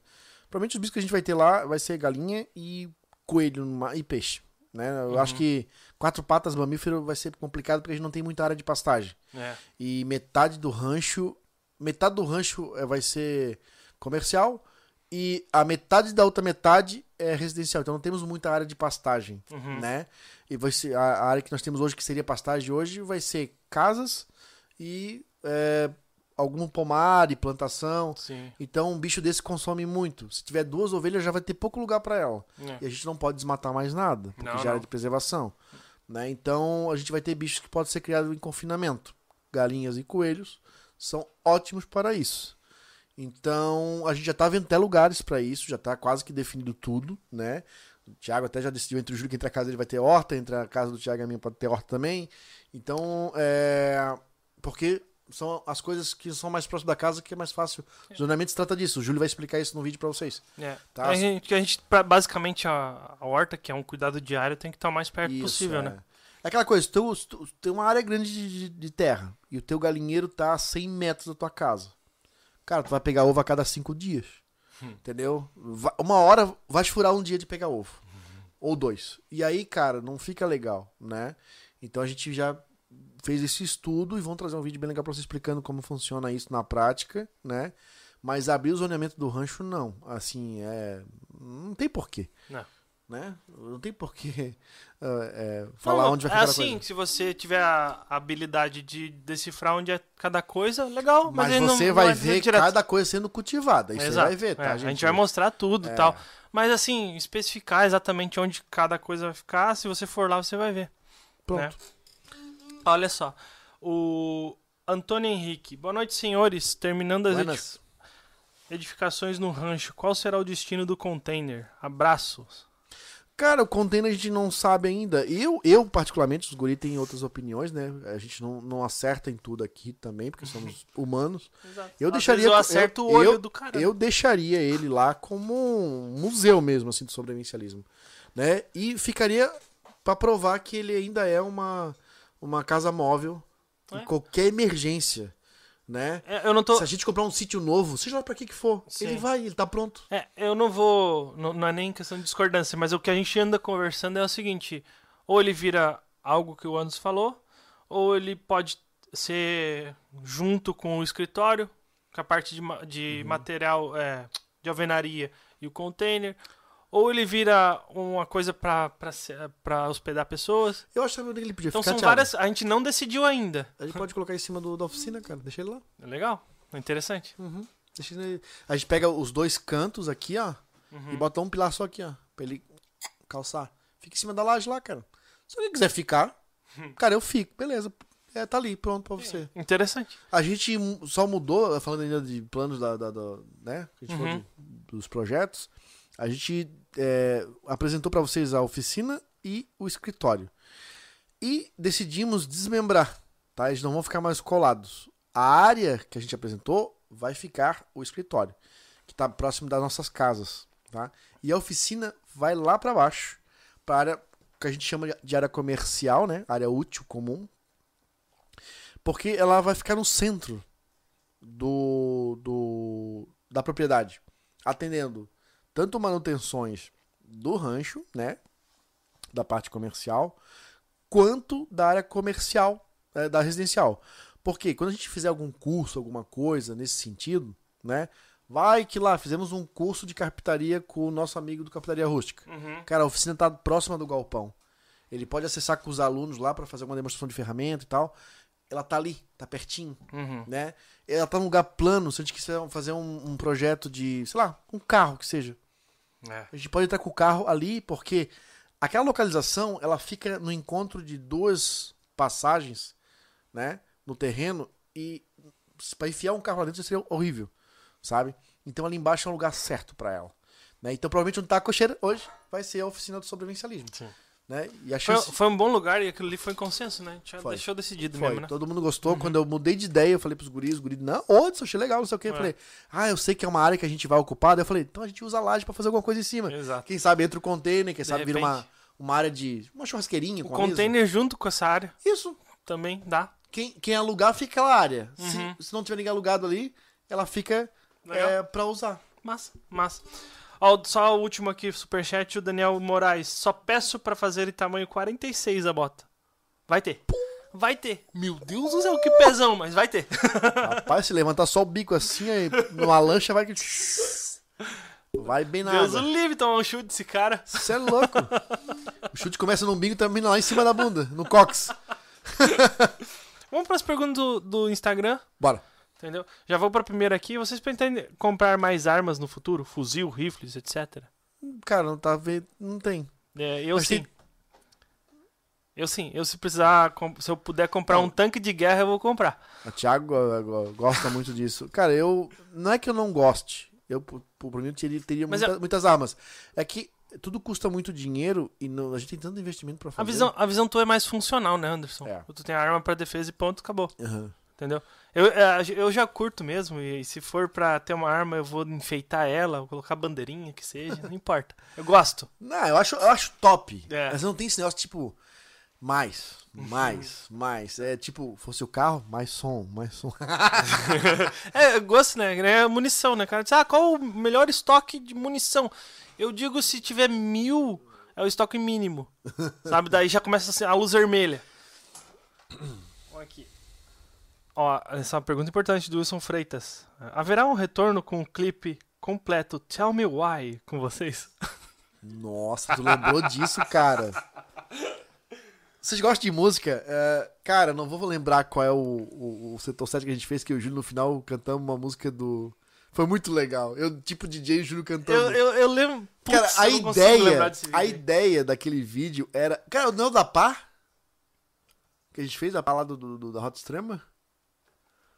Provavelmente os bichos que a gente vai ter lá vai ser galinha e coelho e peixe. Né? Eu Uhum. acho que quatro patas mamífero vai ser complicado porque a gente não tem muita área de pastagem. É. E metade do rancho. Metade do rancho eh, vai ser comercial. E a metade da outra metade é residencial. Então não temos muita área de pastagem Uhum. né? E vai ser a, área que nós temos hoje, que seria pastagem hoje, vai ser casas e é, algum pomar e plantação. Sim. Então um bicho desse consome muito. Se tiver duas ovelhas, já vai ter pouco lugar para ela. É. E a gente não pode desmatar mais nada, porque Não, já é não. de preservação. Né? Então a gente vai ter bichos que podem ser criados em confinamento. Galinhas e coelhos são ótimos para isso. Então a gente já tá vendo até lugares para isso, já tá quase que definido tudo, né? O Thiago até já decidiu entre o Júlio que entre a casa dele vai ter horta, entre a casa do Thiago e a minha pode ter horta também. Então, é. Porque são as coisas que são mais próximas da casa que é mais fácil. O zonamento se trata disso. O Júlio vai explicar isso no vídeo para vocês. É. Tá. A gente, que a gente, basicamente, a, a horta, que é um cuidado diário, tem que estar o mais perto Isso, possível, é. né? É aquela coisa, tu, tu- tem uma área grande de, de- terra e o teu galinheiro tá a 100 metros da tua casa. Cara, tu vai pegar ovo a cada cinco dias. Hum. Entendeu? Va- Uma hora vai furar um dia de pegar ovo. Ou dois. E aí, cara, não fica legal, né? Então a gente já fez esse estudo e vão trazer um vídeo bem legal pra você explicando como funciona isso na prática, né? Mas abrir o zoneamento do rancho, não. Assim, é. Não tem porquê. Não. Né? Não tem porquê ah, é, falar Não, onde vai é ficar cada assim, coisa. se você tiver a habilidade de decifrar onde é cada coisa, legal. Mas, Mas, não- você não vai vai ver dizer direto. cada coisa sendo cultivada. Isso você Exato. vai ver, tá, É, gente? A gente vai mostrar tudo e É. tal. Mas assim, especificar exatamente onde cada coisa vai ficar, se você for lá, você vai ver. Pronto. né? Olha só. O Antônio Henrique. Boa noite, senhores. Terminando as edificações no rancho, qual será o destino do container? Abraços. Cara, o container a gente não sabe ainda. Eu, eu particularmente, os guri têm outras opiniões, né? A gente não, não acerta em tudo aqui também, porque somos humanos. Eu Às deixaria. eu acerto eu, o olho eu- do cara. Eu deixaria ele lá como um museu mesmo, assim, do sobrevivencialismo. Né? E ficaria pra provar que ele ainda é uma, uma casa móvel É. em qualquer emergência. Né? É, eu não tô. Se a gente comprar um sítio novo, seja lá pra que que for, Sim. ele vai, ele tá pronto. É, eu não vou. Não, não é nem questão de discordância, mas o que a gente anda conversando é o seguinte: ou ele vira algo que o Anderson falou, ou ele pode ser junto com o escritório, com a parte de, de material é, de alvenaria e o container, ou ele vira uma coisa pra, pra, se- pra hospedar pessoas. Eu acho que ele podia Então ficar são Thiago. várias. A gente não decidiu ainda. A gente pode colocar em cima do, da oficina, cara. Deixa ele lá. É legal? É interessante. Deixa ele... A gente pega os dois cantos aqui, ó. Uhum. E bota um pilar só aqui, ó. Pra ele calçar. Fica em cima da laje lá, cara. Se alguém quiser ficar, cara, eu fico. Beleza. é, tá ali, pronto pra você. Interessante. A gente só mudou, falando ainda de planos da, da- da- né? que A gente falou Uhum. de- dos projetos. A gente é, apresentou pra vocês a oficina e o escritório. E decidimos desmembrar, tá? Eles não vão ficar mais colados. A área que a gente apresentou vai ficar o escritório, que tá próximo das nossas casas, tá? E a oficina vai lá pra baixo, pra área que a gente chama de área comercial, né? Área útil comum. Porque ela vai ficar no centro do, do da propriedade, atendendo tanto manutenções do rancho, né, da parte comercial, quanto da área comercial, eh, da residencial. Porque quando a gente fizer algum curso, alguma coisa nesse sentido, né, vai que lá fizemos um curso de carpintaria com o nosso amigo do Carpintaria Rústica. Uhum. Cara, a oficina tá próxima do galpão. Ele pode acessar com os alunos lá para fazer uma demonstração de ferramenta e tal. Ela tá ali, tá pertinho Uhum. né? Ela tá num lugar plano, se a gente quiser fazer um, um projeto de, sei lá, um carro que seja. É. A gente pode estar com o carro ali, porque aquela localização, ela fica no encontro de duas passagens, né? No terreno, e para enfiar um carro lá dentro seria horrível, sabe? Então ali embaixo é um lugar certo para ela. Né? Então provavelmente onde tá a cocheira hoje vai ser a oficina do sobrevivencialismo. Sim. Né? E a Foi, chance... foi um bom lugar e aquilo ali foi em consenso, né? A gente já Foi. deixou decidido Foi, mesmo, né? todo mundo gostou. Quando eu mudei de ideia, eu falei pros guris, os guris, não, outros, achei legal, não sei o quê. Eu É. falei, ah, eu sei que é uma área que a gente vai ocupar. Daí eu falei, então a gente usa a laje pra fazer alguma coisa em cima. Exato. Quem sabe entra o container, quem De sabe vira uma, repente. uma área de. uma churrasqueirinha O container junto com essa área Isso. também dá. Quem, quem alugar fica aquela área. Uhum. Se, se não tiver ninguém alugado ali, ela fica Legal. é, pra usar. Massa, massa. Só o último aqui, superchat, o Daniel Moraes. Só peço pra fazer em tamanho 46 a bota. Vai ter. Vai ter. Meu Deus do céu, que pesão, mas vai ter. Rapaz, se levantar só o bico assim, aí numa lancha vai que. Vai bem na Deus água. livre tomar um chute desse cara. Você é louco. O chute começa no umbigo e termina lá em cima da bunda, no cox. Vamos pras perguntas do, do Instagram, Bora. Entendeu? Já vou pra primeira aqui. Vocês pretendem comprar mais armas no futuro? Fuzil, rifles, etc? Cara, não tá vendo. Não tem. É, eu Mas sim. tem- Eu sim. Eu se precisar, se eu puder comprar Não. um tanque de guerra, eu vou comprar. O Thiago uh, uh, gosta muito disso. Cara, eu. Não é que eu não goste. Eu, por, por mim, eu teria, teria muita- é- muitas armas. É que tudo custa muito dinheiro e não- a gente tem tanto investimento pra fazer. A visão, a visão tua é mais funcional, né, Anderson? É. Tu tem arma pra defesa e ponto, acabou. Aham. Entendeu? Eu, é, eu já curto mesmo, e se for pra ter uma arma, eu vou enfeitar ela, vou colocar bandeirinha, que seja, não importa. Eu gosto. Não, eu acho, eu acho top. É. Mas não tem esse negócio tipo. Mais, mais, mais. É tipo, fosse o carro, mais som, mais som. É, eu gosto, né? É munição, né, cara? Diz, ah, qual o melhor estoque de munição? Eu digo, se tiver mil, é o estoque mínimo. Sabe? Daí já começa assim, a luz vermelha. Aqui. Ó, essa é uma pergunta importante do Wilson Freitas. Haverá um retorno com o clipe completo Tell Me Why com vocês? Nossa, tu lembrou disso, cara. Vocês gostam de música? É, cara, não vou lembrar qual é o, o, o setor 7 que a gente fez, que eu e o Júlio no final cantamos uma música do. Foi muito legal. Eu, tipo DJ e o Júlio cantando. Eu, eu, eu lembro. cara, Putz, a consigo lembrar ideia. A ideia daquele vídeo era. Cara, não é o da Par? Que a gente fez a parada do, do- da Rota Extrema?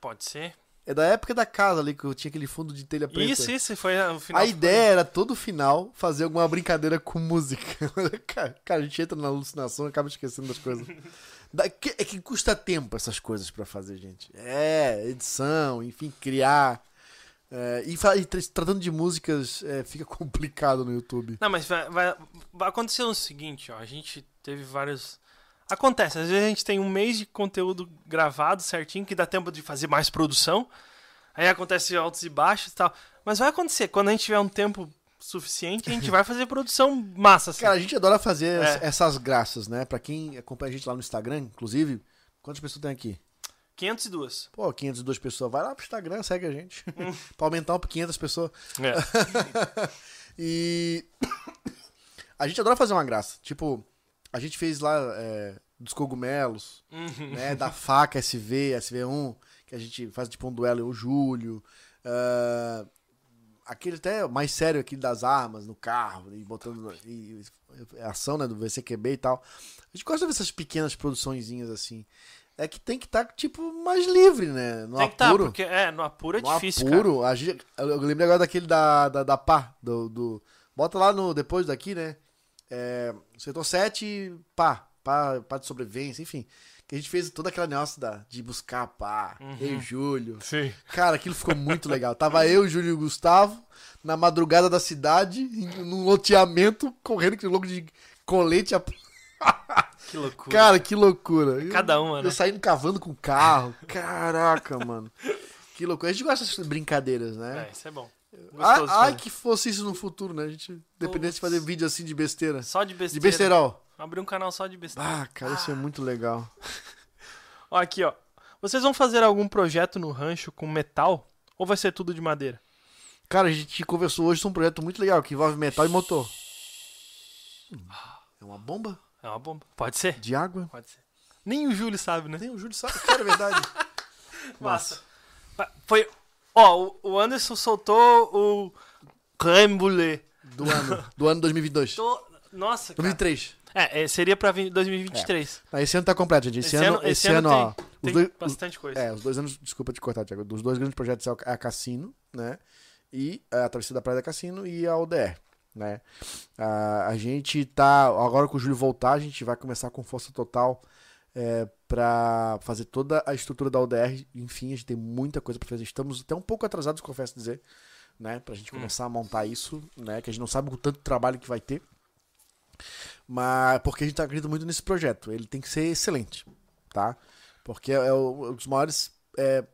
Pode ser. É da época da casa ali, que eu tinha aquele fundo de telha preta. Isso, isso, foi o final. A ideia era todo final fazer alguma brincadeira com música. cara, a gente entra na alucinação e acaba esquecendo das coisas. Da- que- é que custa tempo essas coisas pra fazer, gente. É, edição, enfim, criar. É, e, e tra- tratando de músicas, é, fica complicado no YouTube. Não, mas vai, vai, vai acontecer o seguinte, ó. A gente teve vários. Acontece, às vezes a gente tem um mês de conteúdo gravado certinho, que dá tempo de fazer mais produção. Aí acontece altos e baixos e tal. Mas vai acontecer, quando a gente tiver um tempo suficiente, a gente vai fazer produção massa, assim. Cara, a gente adora fazer É. es- essas graças, né? Pra quem acompanha a gente lá no Instagram, inclusive, quantas pessoas tem aqui? 502. Pô, 502 pessoas. Vai lá pro Instagram, segue a gente. pra aumentar um pra 500 pessoas. É. e a gente adora fazer uma graça. Tipo, a gente fez lá é, dos cogumelos, Uhum. né? Da faca SV, SV1, que a gente faz tipo um duelo eu o Júlio. ah, aquele até mais sério, aquele das armas no carro, e botando. E, e- ação, né? Do VCQB e tal. A gente gosta de ver essas pequenas produçõezinhas assim. é que tem que estar, tipo, mais livre, né? No Tem que estar, apuro. porque é, no apuro é no difícil, cara. apuro, a gente, eu eu lembrei agora daquele da, da, da pá, do, do- Bota lá no, depois daqui, né? É, setor 7, pá, pá, pá de sobrevivência, enfim. Que a gente fez toda aquela negócio da, de buscar pá, Uhum. eu e Júlio. Sim. Cara, aquilo ficou muito legal. Tava eu, Júlio e o Gustavo na madrugada da cidade, num loteamento, correndo com louco de colete. a- Que loucura. Cara, que loucura. Cada uma, Eu né? saindo cavando com o carro. Caraca, mano. Que loucura. A gente gosta dessas brincadeiras, né? É, isso é bom. Ai, Gostoso. ai, que fosse isso no futuro, né? A gente dependesse de fazer vídeo assim de besteira. Só de De besteira. besterol. Abrir um canal só de besteira. Ah, cara, isso é muito legal. Ó, aqui, ó. Vocês vão fazer algum projeto no rancho com metal? Ou vai ser tudo de madeira? Cara, a gente conversou hoje sobre um projeto muito legal que envolve metal e motor. É uma bomba É uma bomba. Pode ser? de água? Pode ser. Nem o Júlio sabe, né? Nem o Júlio sabe. Cara, é verdade. Massa. Foi. Ó, o- Anderson soltou o creme brûlée. Do ano. Do ano 2022. Tô- Nossa, cara. 2003. É, é, seria pra vir 2023. Ah, esse ano tá completo, gente. Esse, ano, esse ano, tem, ó. Os tem dois, os- bastante coisa. é, os dois anos, desculpa te cortar, Thiago. Dos dois grandes projetos é a Cassino, né? E a Travessia da Praia da Cassino e a ODR, né? A, a gente tá. Agora que o Júlio voltar, a gente vai começar com força total é, para fazer toda a estrutura da ODR. Enfim, a gente tem muita coisa pra fazer. Estamos até um pouco atrasados, confesso dizer, né? Pra gente começar a montar isso, né? Que a gente não sabe o tanto trabalho que vai ter. Mas porque a gente acredita muito nesse projeto. Ele tem que ser excelente, tá? Porque é o- um dos maiores é,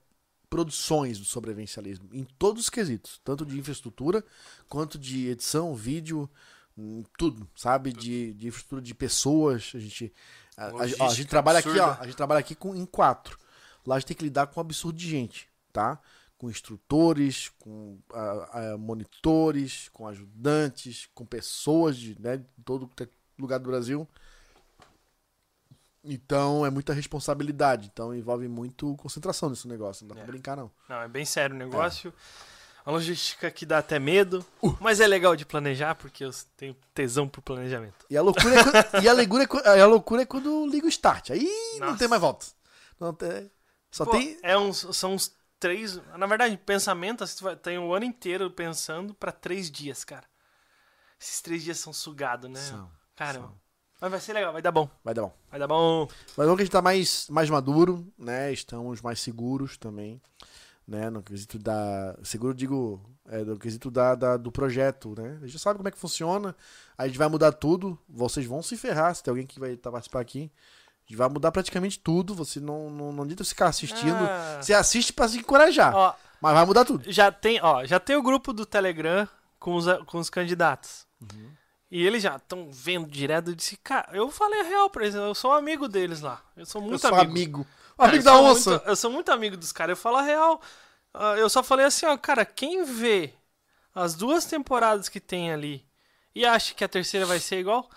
produções do sobrevivencialismo em todos os quesitos, tanto de infraestrutura quanto de edição, vídeo, hum, tudo, sabe? De, de infraestrutura de pessoas. A gente, a, a- a gente trabalha aqui, ó, absurda. a gente trabalha aqui com, em quatro. Lá a gente tem que lidar com um absurdo de gente, tá? Com instrutores, com ah, monitores, com ajudantes, com pessoas de, né, todo lugar do Brasil. Então é muita responsabilidade. Então envolve muito concentração nesse negócio. Não dá É. pra brincar, não. Não, é bem sério o negócio. A logística que dá até medo. Mas é legal de planejar, porque eu tenho tesão pro planejamento. E a loucura é quando, e a loucura é, quando- a loucura é quando liga o start. Aí não Nossa. tem mais volta. Não tem, só Pô, tem. é uns, são uns três. Na verdade, pensamento, assim, tu tem o ano inteiro pensando pra três dias, cara. Esses três dias são sugados, né? São, Caramba. são. Mas vai ser legal, vai dar bom. Vai dar bom. Vai dar bom. Mas hoje a gente tá mais, mais maduro, né? Estamos mais seguros também. Né? No quesito da. Seguro, digo, é, no quesito da, da- do projeto, né? A gente sabe como é que funciona. A gente vai mudar tudo. Vocês vão se ferrar se tem alguém que vai tá, participar aqui. A gente vai mudar praticamente tudo. Você não, não, não adianta ficar assistindo. Ah. Você assiste pra se encorajar. Ó, Mas vai mudar tudo. já tem, ó, já tem o grupo do Telegram com os, com os candidatos. E eles já estão vendo direto. Eu disse, cara, eu falei a real pra eles, eu sou amigo deles lá. Eu sou muito eu sou amigo. amigo. Amigo da onça. muito- eu sou muito amigo dos caras, eu falo a real. Ah, eu só falei assim, ó, cara, quem vê as duas temporadas que tem ali e acha que a terceira vai ser igual,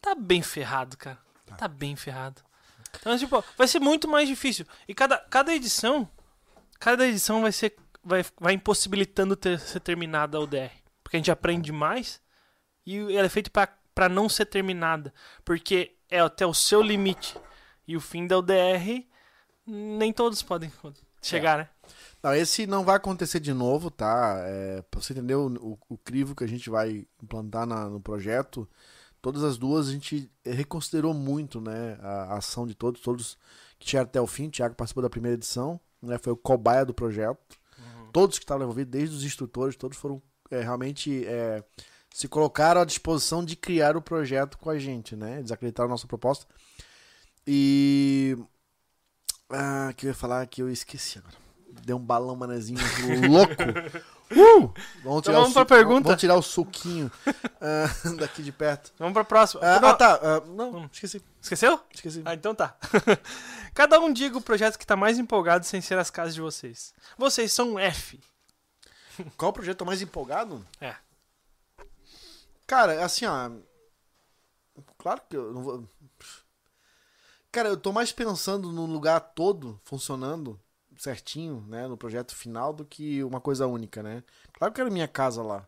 tá bem ferrado, cara. Tá bem ferrado. Então, tipo, vai ser muito mais difícil. E cada, cada edição, cada edição vai ser vai, vai impossibilitando ter, ser terminada a UDR. Porque a gente aprende mais e ela é feita pra não ser terminada. Porque é até o seu limite. E o fim da UDR, nem todos podem chegar, né? Não, esse não vai acontecer de novo, tá? É, pra você entender o, o- o crivo que a gente vai implantar na- no projeto, todas as duas a gente reconsiderou muito, né? A, a ação de todos, todos que chegaram até o fim. O Thiago participou da primeira edição, né? Foi o cobaia do projeto. Todos que estavam envolvidos, desde os instrutores, todos foram é, realmente é, se colocaram à disposição de criar o projeto com a gente, né? Eles acreditaram na nossa proposta. E. Ah, que eu ia falar que eu esqueci agora. Deu um balão manezinho louco. Uh! Vamos Então vamos o pra su- pergunta. Vamos tirar o suquinho ah, daqui de perto. Vamos pra próxima. Ah, ah, tá. ah, não, Hum. esqueci. Esqueceu? Esqueci. Ah, então tá. Cada um diga o projeto que tá mais empolgado sem ser as casas de vocês. Vocês são um F. Qual o projeto mais empolgado? É. Cara, assim, ó. Claro que eu não vou. Cara, eu tô mais pensando no lugar todo funcionando certinho, né? No projeto final do que uma coisa única, né? Claro que era minha casa lá.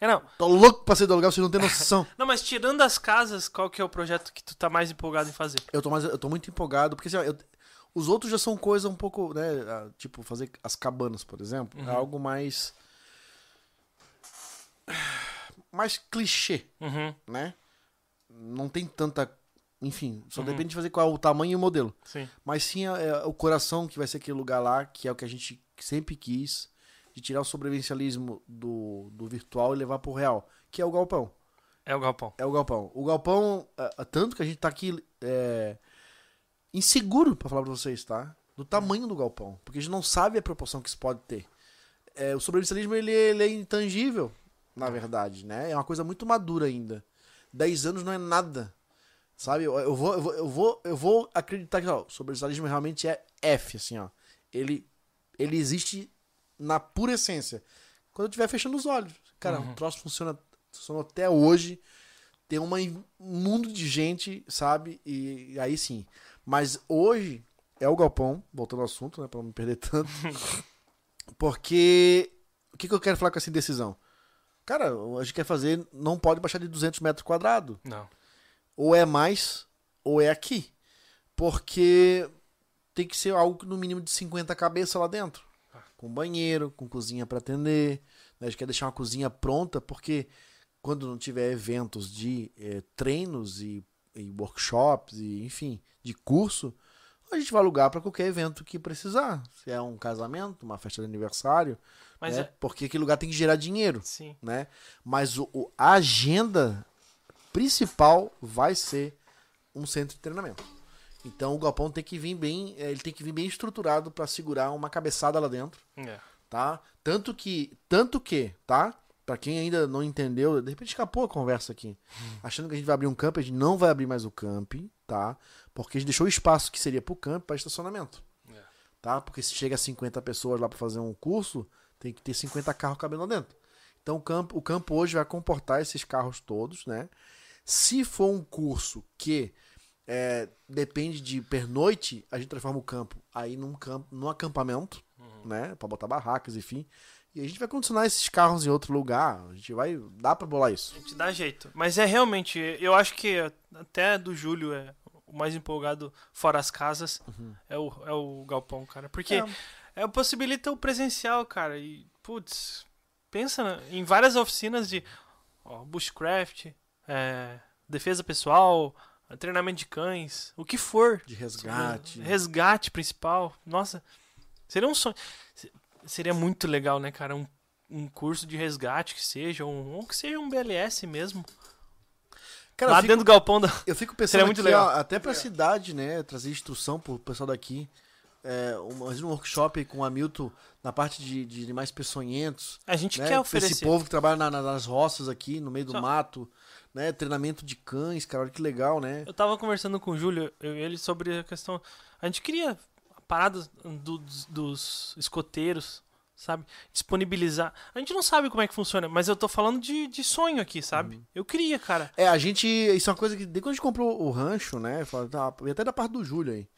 É, não. Tô louco pra sair do lugar, vocês não têm noção. Não, mas tirando as casas, qual que é o projeto que tu tá mais empolgado em fazer? eu, tô mais, eu tô muito empolgado, porque assim, ó, eu- Os outros já são coisa um pouco, né? Tipo, fazer as cabanas, por exemplo. É Uhum. algo mais. Mais clichê, Uhum, né? Não tem tanta. Enfim, só Uhum. depende de fazer qual é o tamanho e o modelo. sim. Mas sim é, é o coração que vai ser aquele lugar lá, que é o que a gente sempre quis, de tirar o sobrevivencialismo do, do virtual e levar pro real, que é o galpão. É o galpão. É o galpão. O galpão, ah, ah, tanto que a gente tá aqui é, inseguro, pra falar pra vocês, tá? Do tamanho do galpão. Porque a gente não sabe a proporção que isso pode ter. É, o sobrevivencialismo, ele, ele é intangível, na verdade, né? É uma coisa muito madura ainda. 10 anos não é nada. Sabe? Eu, eu vou, eu, vou, eu, vou, eu vou acreditar que ó, o sobrevivencialismo realmente é F, assim, ó. Ele, ele existe na pura essência. Quando eu estiver fechando os olhos. Cara, Uhum. o troço funciona, funciona até hoje. Tem uma, um mundo de gente, sabe? E, e aí sim. Mas hoje é o galpão, voltando ao assunto, né? Pra não me perder tanto. Porque. O que, que eu quero falar com essa indecisão? Cara, a gente quer fazer. Não pode baixar de 200 metros quadrados. Não. Ou é mais, ou é aqui. Porque tem que ser algo no mínimo de 50 cabeças lá dentro. Com banheiro, com cozinha para atender. né? A gente quer deixar uma cozinha pronta, porque quando não tiver eventos de eh, treinos e, e workshops, e enfim, de curso, a gente vai alugar para qualquer evento que precisar. Se é um casamento, uma festa de aniversário, Mas né? é. porque aquele lugar tem que gerar dinheiro Sim. né? Mas o, o- a agenda principal vai ser um centro de treinamento. Então o galpão tem que vir bem, eh, ele tem que vir bem estruturado para segurar uma cabeçada lá dentro, É. tá? Tanto que, tanto que, tá? Pra quem ainda não entendeu, de repente escapou a conversa aqui. Achando que a gente vai abrir um camp, a gente não vai abrir mais o camp, tá? Porque a gente deixou o espaço que seria pro camp para estacionamento. É. Tá? Porque se chega a 50 pessoas lá para fazer um curso, tem que ter 50 carros cabendo lá dentro. Então o campo, o campo hoje vai comportar esses carros todos, né? Se for um curso que é, depende de pernoite, a gente transforma o campo aí num campo, num acampamento, né? Pra botar barracas, enfim. E a gente vai condicionar esses carros em outro lugar. A gente vai. Dá pra bolar isso. A gente dá jeito. Mas é realmente, eu acho que até do Júlio é o mais empolgado fora as casas é, o, é o galpão, cara. Porque É. é, possibilita o presencial, cara. E, putz, pensa na- em várias oficinas de ó, bushcraft, é, defesa pessoal, treinamento de cães, o que for. De resgate. Resgate principal. Nossa, seria um sonho. Se- Seria muito legal, né, cara? Um, um curso de resgate que seja, um, ou que seja um BLS mesmo. Cara, lá eu fico- dentro do galpão da. Eu fico pensando Seria muito aqui, legal. ó, até pra cidade, né? Trazer instrução pro pessoal daqui. É, um, um workshop com o Hamilton na parte de, de animais peçonhentos. A gente né? quer oferecer. Esse povo que trabalha na- na- nas roças aqui, no meio do Só- mato. Né? Treinamento de cães, cara, olha que legal, né? Eu tava conversando com o Júlio, eu e ele, sobre a questão. A gente queria a parada do- dos, dos escoteiros, sabe? Disponibilizar. A gente não sabe como é que funciona, mas eu tô falando de, de sonho aqui, sabe? Uhum. Eu queria, cara. É, a gente. Isso é uma coisa que, desde quando a gente comprou o rancho, né? tá, e até da parte do Júlio aí.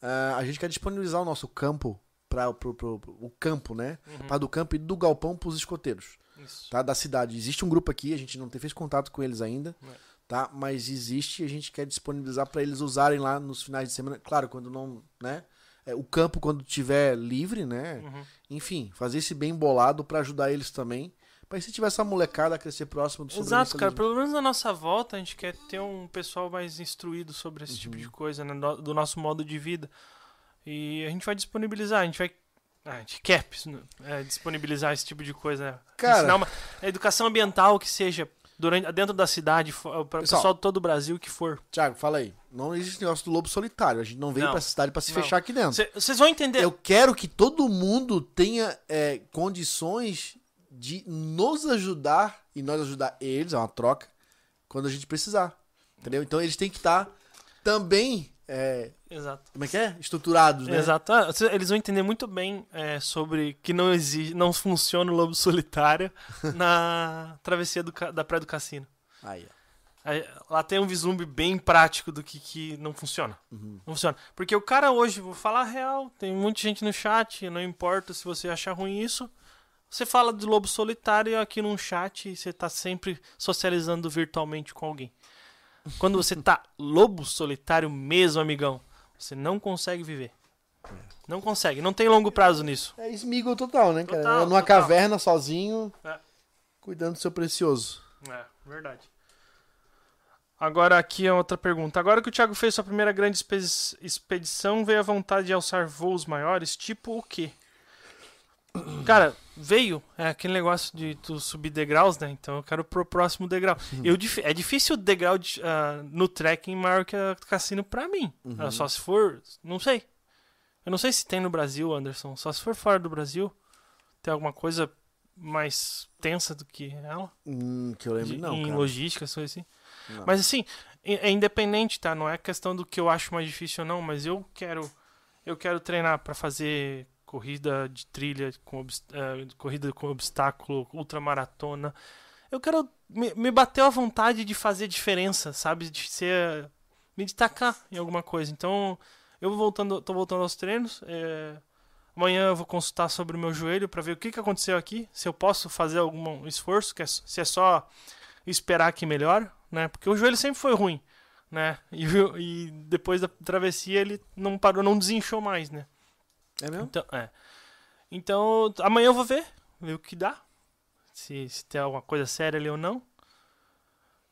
ah, a gente quer disponibilizar o nosso campo para o campo, né? Para do campo e do galpão pros escoteiros. Isso. tá? Da cidade. Existe um grupo aqui, a gente não tem, fez contato com eles ainda, É. tá? Mas existe e a gente quer disponibilizar para eles usarem lá nos finais de semana. Claro, quando não, né? É, o campo quando tiver livre, né? Uhum. Enfim, fazer esse bem bolado para ajudar eles também. Pra se tiver essa molecada a crescer próximo do Exato, cara. Pelo menos na nossa volta, a gente quer ter um pessoal mais instruído sobre esse Uhum. tipo de coisa, né? do, do nosso modo de vida. E a gente vai disponibilizar, a gente vai. Ah, A gente quer é, disponibilizar esse tipo de coisa, né? Cara- uma a educação ambiental que seja durante, dentro da cidade, para o Pessoal, de todo o Brasil que for. Tiago, fala aí. Não existe negócio do lobo solitário. A gente não veio pra essa cidade pra se Não. fechar aqui dentro. Vocês vão entender. Eu quero que todo mundo tenha é, condições de nos ajudar e nós ajudar eles, é uma troca, quando a gente precisar. Entendeu? Então eles têm que estar também, é, Exato. como é que é? Estruturados, né? Exato. Ah, eles vão entender muito bem é, sobre que não existe, não funciona o lobo solitário na travessia do da Praia do Cassino. Aí, ó. Aí, Lá tem um vislumbre bem prático do que, que não funciona. Uhum. Não funciona. Porque o cara hoje, vou falar a real, tem muita gente no chat, não importa se você achar ruim isso. Você fala de lobo solitário aqui num chat e você tá sempre socializando virtualmente com alguém. Quando você tá lobo solitário mesmo, amigão, você não consegue viver. Não consegue, não tem longo prazo nisso. É Smiggle total, né, cara? Total, Numa total. caverna sozinho, É. cuidando do seu precioso. É, verdade. Agora aqui é outra pergunta. Agora que o Thiago fez sua primeira grande expedição, veio a vontade de alçar voos maiores, tipo o quê? Cara, veio é aquele negócio de tu subir degraus, né? Então eu quero pro próximo degrau. Eu, dif- é difícil o degrau de, ah, no trekking maior que a cassino pra mim. Ah, só se for, não sei. Eu não sei se tem no Brasil, Anderson. Só se for fora do Brasil, tem alguma coisa mais tensa do que ela Hum, que eu lembro, de- não, em cara. logística, coisa assim. Não. Mas assim, é é independente, tá? Não é questão do que eu acho mais difícil ou não, mas eu quero eu quero treinar pra fazer corrida de trilha com eh, corrida com obstáculo, ultramaratona. Eu quero me, me bateu a vontade de fazer diferença, sabe? De ser me destacar em alguma coisa. Então, eu voltando, tô voltando aos treinos. eh, Amanhã eu vou consultar sobre o meu joelho para ver o que, que aconteceu aqui, se eu posso fazer algum esforço, é se é só esperar que melhore, né? Porque o joelho sempre foi ruim, né? E, e depois da travessia ele não parou, não desinchou mais, né? É mesmo? Então, é. Então, amanhã eu vou ver, ver o que dá. Se, se tem alguma coisa séria ali ou não.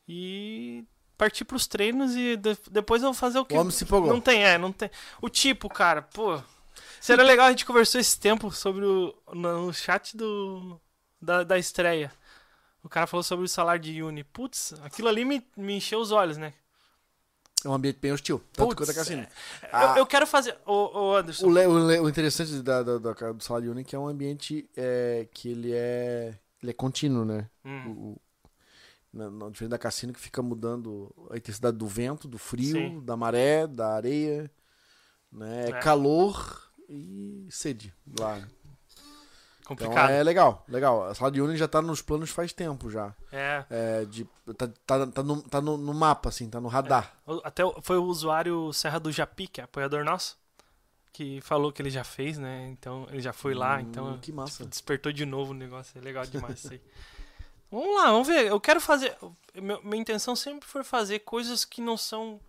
E partir pros treinos e de- depois eu vou fazer o que O homem se empolgou. não tem, é, não tem. O tipo, cara, pô. Seria legal a gente conversou esse tempo sobre o. No chat do. Da, da estreia. O cara falou sobre o salário de Uni. Putz, aquilo ali me, me encheu os olhos, né? É um ambiente bem hostil. Tanto Putz, quanto a cassino. é. Ah. Eu, eu quero fazer. Ô, ô Anderson. O, le- o le- o interessante da, da, da- do salário único é um ambiente é, que ele é, ele é contínuo, né? Hum, O, o- na, na- diferente da cassino que fica mudando a intensidade do vento, do frio, Sim. da maré, da areia, né? É É. calor e sede lá. Então complicado. é legal, legal. A sala de Uni já tá nos planos faz tempo já. é. É, de, tá, tá, tá, no, tá no, no mapa, assim, tá no radar. O- Até foi o usuário Serra do Japi, que é apoiador nosso, que falou que ele já fez, né? Então ele já foi lá, Hum, então que massa. tipo, despertou de novo o negócio. É legal demais isso aí. vamos lá, vamos ver. Eu quero fazer. meu- minha intenção sempre foi fazer coisas que não são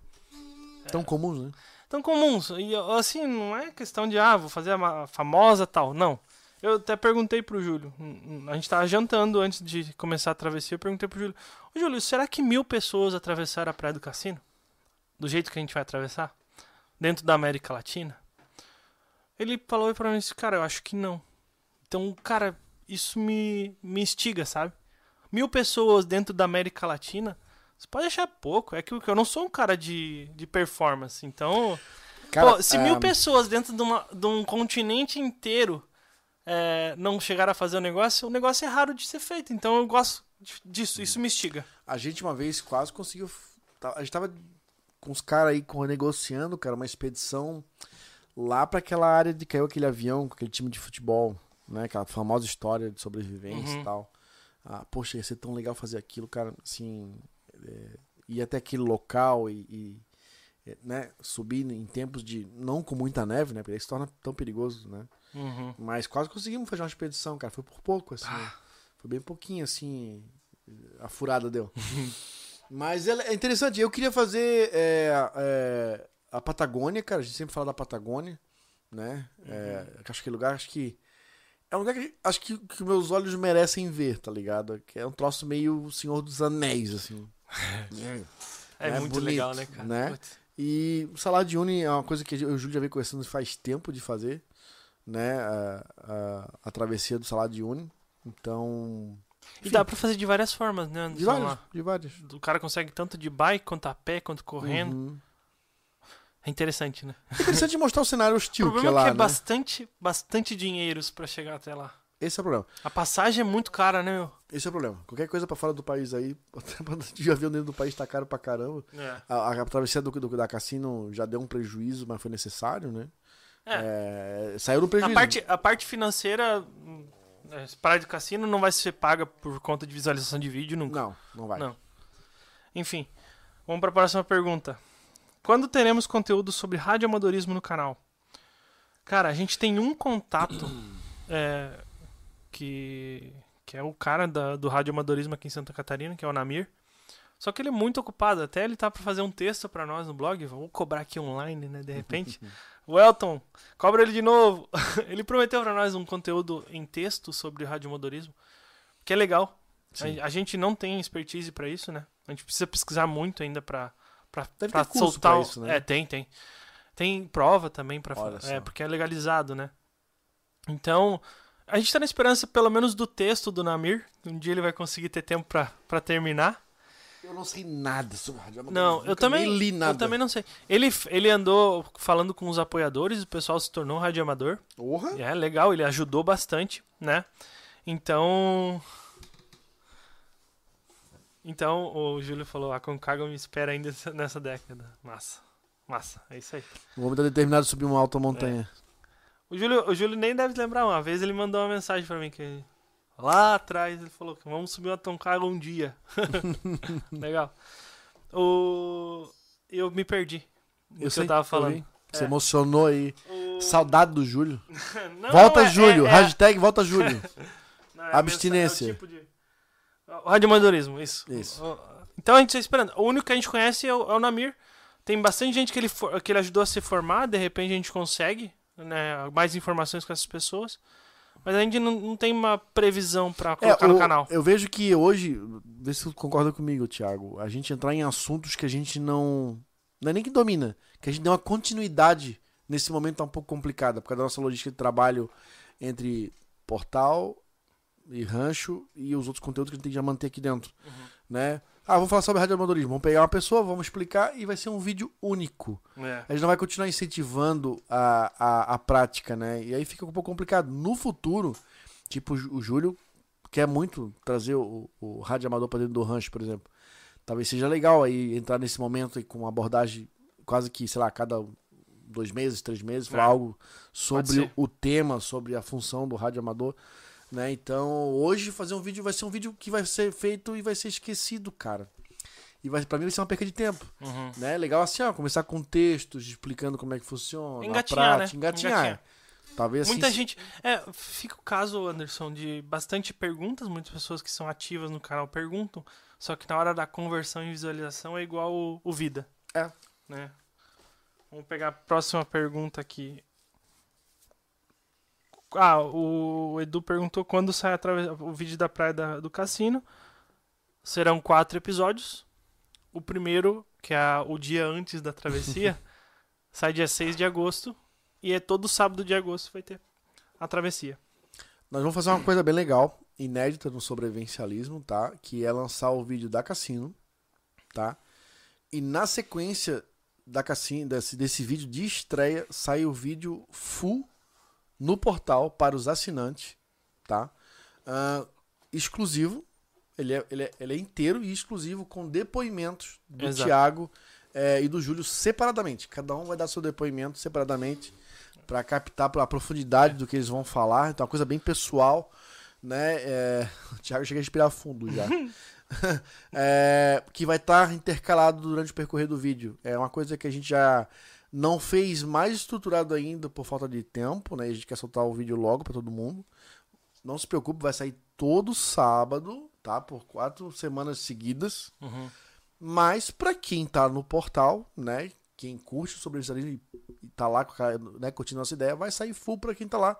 Tão comuns, né? tão comuns. E assim, não é questão de, ah, vou fazer a famosa tal. Não. Eu até perguntei pro Júlio. hum, hum, A gente tava jantando antes de começar a travessia. Eu perguntei pro Júlio: Ô Júlio, será que mil pessoas atravessaram a Praia do Cassino? Do jeito que a gente vai atravessar? Dentro da América Latina? Ele falou pra mim Cara, eu acho que não. Então, cara, isso me, me instiga, sabe? Mil pessoas dentro da América Latina. Você pode achar pouco, é que eu não sou um cara de, de performance, então. Cara, Pô, se ah, mil pessoas dentro de, uma- de um continente inteiro é, não chegaram a fazer o negócio, o negócio é raro de ser feito. Então eu gosto disso, isso me instiga. A gente uma vez quase conseguiu. tá- A gente tava com os caras aí negociando, cara, uma expedição lá pra aquela área de caiu aquele avião com aquele time de futebol, né? Aquela famosa história de sobrevivência Uhum. e tal. Ah, poxa, ia ser tão legal fazer aquilo, cara, assim. É, ir até aquele local e. e, né, subir em tempos de. Não com muita neve, né? Porque aí se torna tão perigoso, né? Uhum. Mas quase conseguimos fazer uma expedição, cara. Foi por pouco, assim. Ah. Foi bem pouquinho, assim. A furada deu. Mas ela- é interessante. Eu queria fazer é, é, a Patagônia, cara. A gente sempre fala da Patagônia, né? É, que acho que é lugar, acho que. É um lugar que acho que, que meus olhos merecem ver, tá ligado? Que é um troço meio Senhor dos Anéis, assim. É, É muito bonito, legal, né, cara? né? E o salário de uni é uma coisa que eu e o Júlio já vem conversando faz tempo de fazer, né? A, a, a travessia do salário de uni. Então. E dá pra fazer de várias formas, né? De lá, de vários. O cara consegue tanto de bike, quanto a pé, quanto correndo. Uhum. É interessante, né? Interessante mostrar o cenário O hostil que problema é é lá, que é né? bastante, bastante dinheiros pra chegar até lá. Esse é o problema. A passagem é muito cara, né, meu? Esse é o problema. Qualquer coisa pra fora do país aí, até de avião dentro do país tá caro pra caramba. É. A, a travessia do, do- da Cassino já deu um prejuízo, mas foi necessário, né? É, saiu no prejuízo. A parte, a parte financeira, hum, é, Praia do Cassino não vai ser paga por conta de visualização de vídeo nunca. Não, não vai. Não. Enfim, vamos para a próxima pergunta. Quando teremos conteúdo sobre radioamadorismo no canal? Cara, a gente tem um contato é, que, que é o cara da- do radioamadorismo aqui em Santa Catarina, que é o Namir. Só que ele é muito ocupado. Até ele tá pra fazer um texto pra nós no blog. Vou cobrar aqui online, né? De repente. o Elton, cobra ele de novo. ele prometeu pra nós um conteúdo em texto sobre radiomodorismo. Que é legal. A, a gente não tem expertise pra isso, né? A gente precisa pesquisar muito ainda ter curso soltar. isso, né? É, tem, tem. Tem prova também Olha É, porque é legalizado, né? Então, a gente tá na esperança, pelo menos, do texto do Namir. Um dia ele vai conseguir ter tempo pra, pra terminar. Eu não sei nada sobre radioamadorismo. Não, eu também, li nada. eu também não sei. Ele, ele andou falando com os apoiadores, o pessoal se tornou radioamador. Porra. É legal, ele ajudou bastante, né? Então. Então, o Júlio falou: a Concagua me espera ainda nessa- década. Massa, massa, é isso aí. O homem tá determinado a subir uma alta montanha. O Júlio, o Júlio nem deve lembrar, uma vez ele mandou uma mensagem pra mim que lá atrás ele falou que vamos subir uma Concagua um dia. legal. O. Eu me perdi. Eu que sei, eu tava falando. Você É. emocionou aí. O- Saudade do Júlio. Não, volta, é- é- Júlio. é- Hashtag volta, Júlio. Não, é Abstinência. é o tipo de- O radioamadorismo, isso. Isso. Então a gente tá esperando. O único que a gente conhece é o, é o Namir. Tem bastante gente que ele, for- que ele ajudou a se formar, de repente a gente consegue né, mais informações com essas pessoas. Mas a gente não, não tem uma previsão pra colocar É, no o- canal. Eu vejo que hoje, vê se tu concorda comigo, Thiago, a gente entrar em assuntos que a gente não. Não é nem que domina, que a gente dê uma continuidade nesse momento tá um pouco complicada, por causa da nossa logística de trabalho entre portal e rancho e os outros conteúdos que a gente tem que já manter aqui dentro. Né? Ah, vamos falar sobre radioamadorismo. Vamos pegar uma pessoa, vamos explicar e vai ser um vídeo único. É. A gente não vai continuar incentivando a, a, a prática, né? E aí fica um pouco complicado. No futuro, tipo, o Jú- o Júlio quer muito trazer o, o rádio amador para dentro do rancho, por exemplo. Talvez seja legal aí entrar nesse momento com uma abordagem quase que, sei lá, cada dois meses, três meses, falar É. algo sobre o tema, sobre a função do rádio amador. Né? Então, hoje fazer um vídeo vai ser um vídeo que vai ser feito e vai ser esquecido, cara. E vai, pra mim vai ser uma perca de tempo Uhum. né? Legal assim, ó, começar com textos explicando como é que funciona, Engatinhar, a prática, né? engatinhar. Engatinhar. Talvez assim. Muita se- gente. É, fica o caso, Anderson, de bastante perguntas. Muitas pessoas que são ativas no canal perguntam. Só que na hora da conversão e visualização é igual o, o vida. É. Né? Vamos pegar a próxima pergunta aqui. Ah, o Edu perguntou quando sai o vídeo da praia da- do cassino. Serão quatro episódios. O primeiro, que é o dia antes da travessia, sai dia 6 de agosto. E é todo sábado de agosto vai ter a travessia. Nós vamos fazer uma coisa bem legal, inédita no sobrevivencialismo, tá? Que é lançar o vídeo da Cassino, tá? E na sequência da Cassino, desse, desse vídeo de estreia, sai o vídeo full no portal para os assinantes, tá? Ah, exclusivo. Ele é, ele, é, ele é inteiro e exclusivo com depoimentos do Exato. Thiago eh, e do Júlio separadamente. Cada um vai dar seu depoimento separadamente para captar a profundidade do que eles vão falar. Então, é uma coisa bem pessoal, né? É, O Thiago chega a respirar fundo já. É, que vai estar intercalado durante o percorrer do vídeo. É uma coisa que a gente já não fez mais estruturado ainda por falta de tempo, né? A gente quer soltar o vídeo logo para todo mundo. Não se preocupe, vai sair todo sábado, tá? Por quatro semanas seguidas. Uhum. Mas pra quem tá no portal, né? Quem curte o sobrevivencialismo e tá lá né, curtindo nossa ideia, vai sair full pra quem tá lá.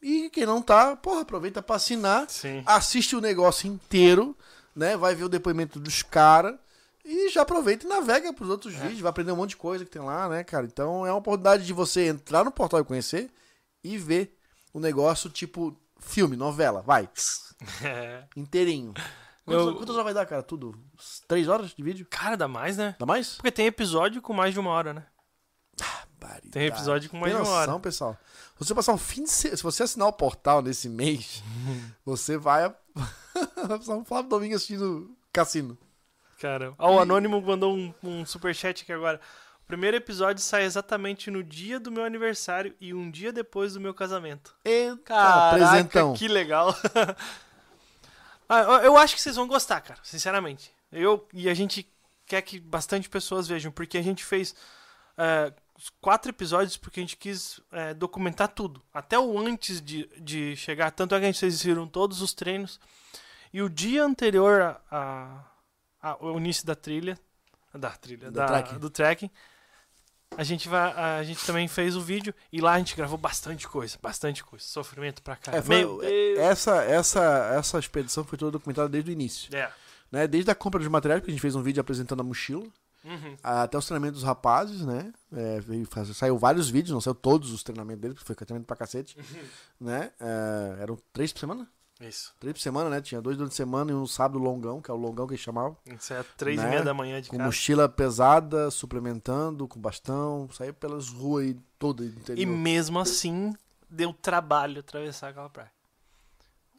E quem não tá, porra, aproveita pra assinar, Sim. assiste o negócio inteiro, né? Vai ver o depoimento dos caras e já aproveita e navega pros outros vídeos, vai aprender um monte de coisa que tem lá, né, cara? Então é uma oportunidade de você entrar no portal e conhecer e ver o negócio tipo filme, novela, vai, É. inteirinho. Quantas, Eu- quantas horas vai dar, cara? Tudo? Três horas de vídeo? Cara, dá mais, né? Dá mais? Porque tem episódio com mais de uma hora, né? Tem episódio com mais Tem de uma hora. pessoal. Se você passar um fim de se... Se você assinar o portal nesse mês, você vai. vai passar um Flávio Domingo assistindo Cassino. Caramba. Ó, o Anônimo mandou um, um superchat aqui agora. O primeiro episódio sai exatamente no dia do meu aniversário e um dia depois do meu casamento. Eita, Caraca, apresentão. que legal. Ah, eu- acho que vocês vão gostar, cara, sinceramente. Eu e a gente quer que bastante pessoas vejam, porque a gente fez é, quatro episódios porque a gente quis é, documentar tudo. Até o antes de, de chegar. Tanto é que a gente- vocês viram todos os treinos. E o dia anterior a, a, a- o início da trilha, da trilha, Do da- do a gente vai, a gente também fez o vídeo e lá a gente gravou bastante coisa, bastante coisa, sofrimento pra cá. É, Deus. essa, essa, essa expedição foi toda documentada desde o início. É. Né? Desde a compra dos materiais, porque a gente fez um vídeo apresentando a mochila, Uhum. até os treinamentos dos rapazes, né? É, saiu vários vídeos, não saiu todos os treinamentos deles, porque foi treinamento pra cacete. Né? É, eram três por semana? Isso. Três por semana, né? Tinha dois durante a semana e um sábado longão, que é o longão que eles chamavam. Isso é três Né? e meia da manhã de Com casa. mochila pesada, suplementando, com bastão, saiu pelas ruas aí todas do E mesmo assim, deu trabalho atravessar aquela praia.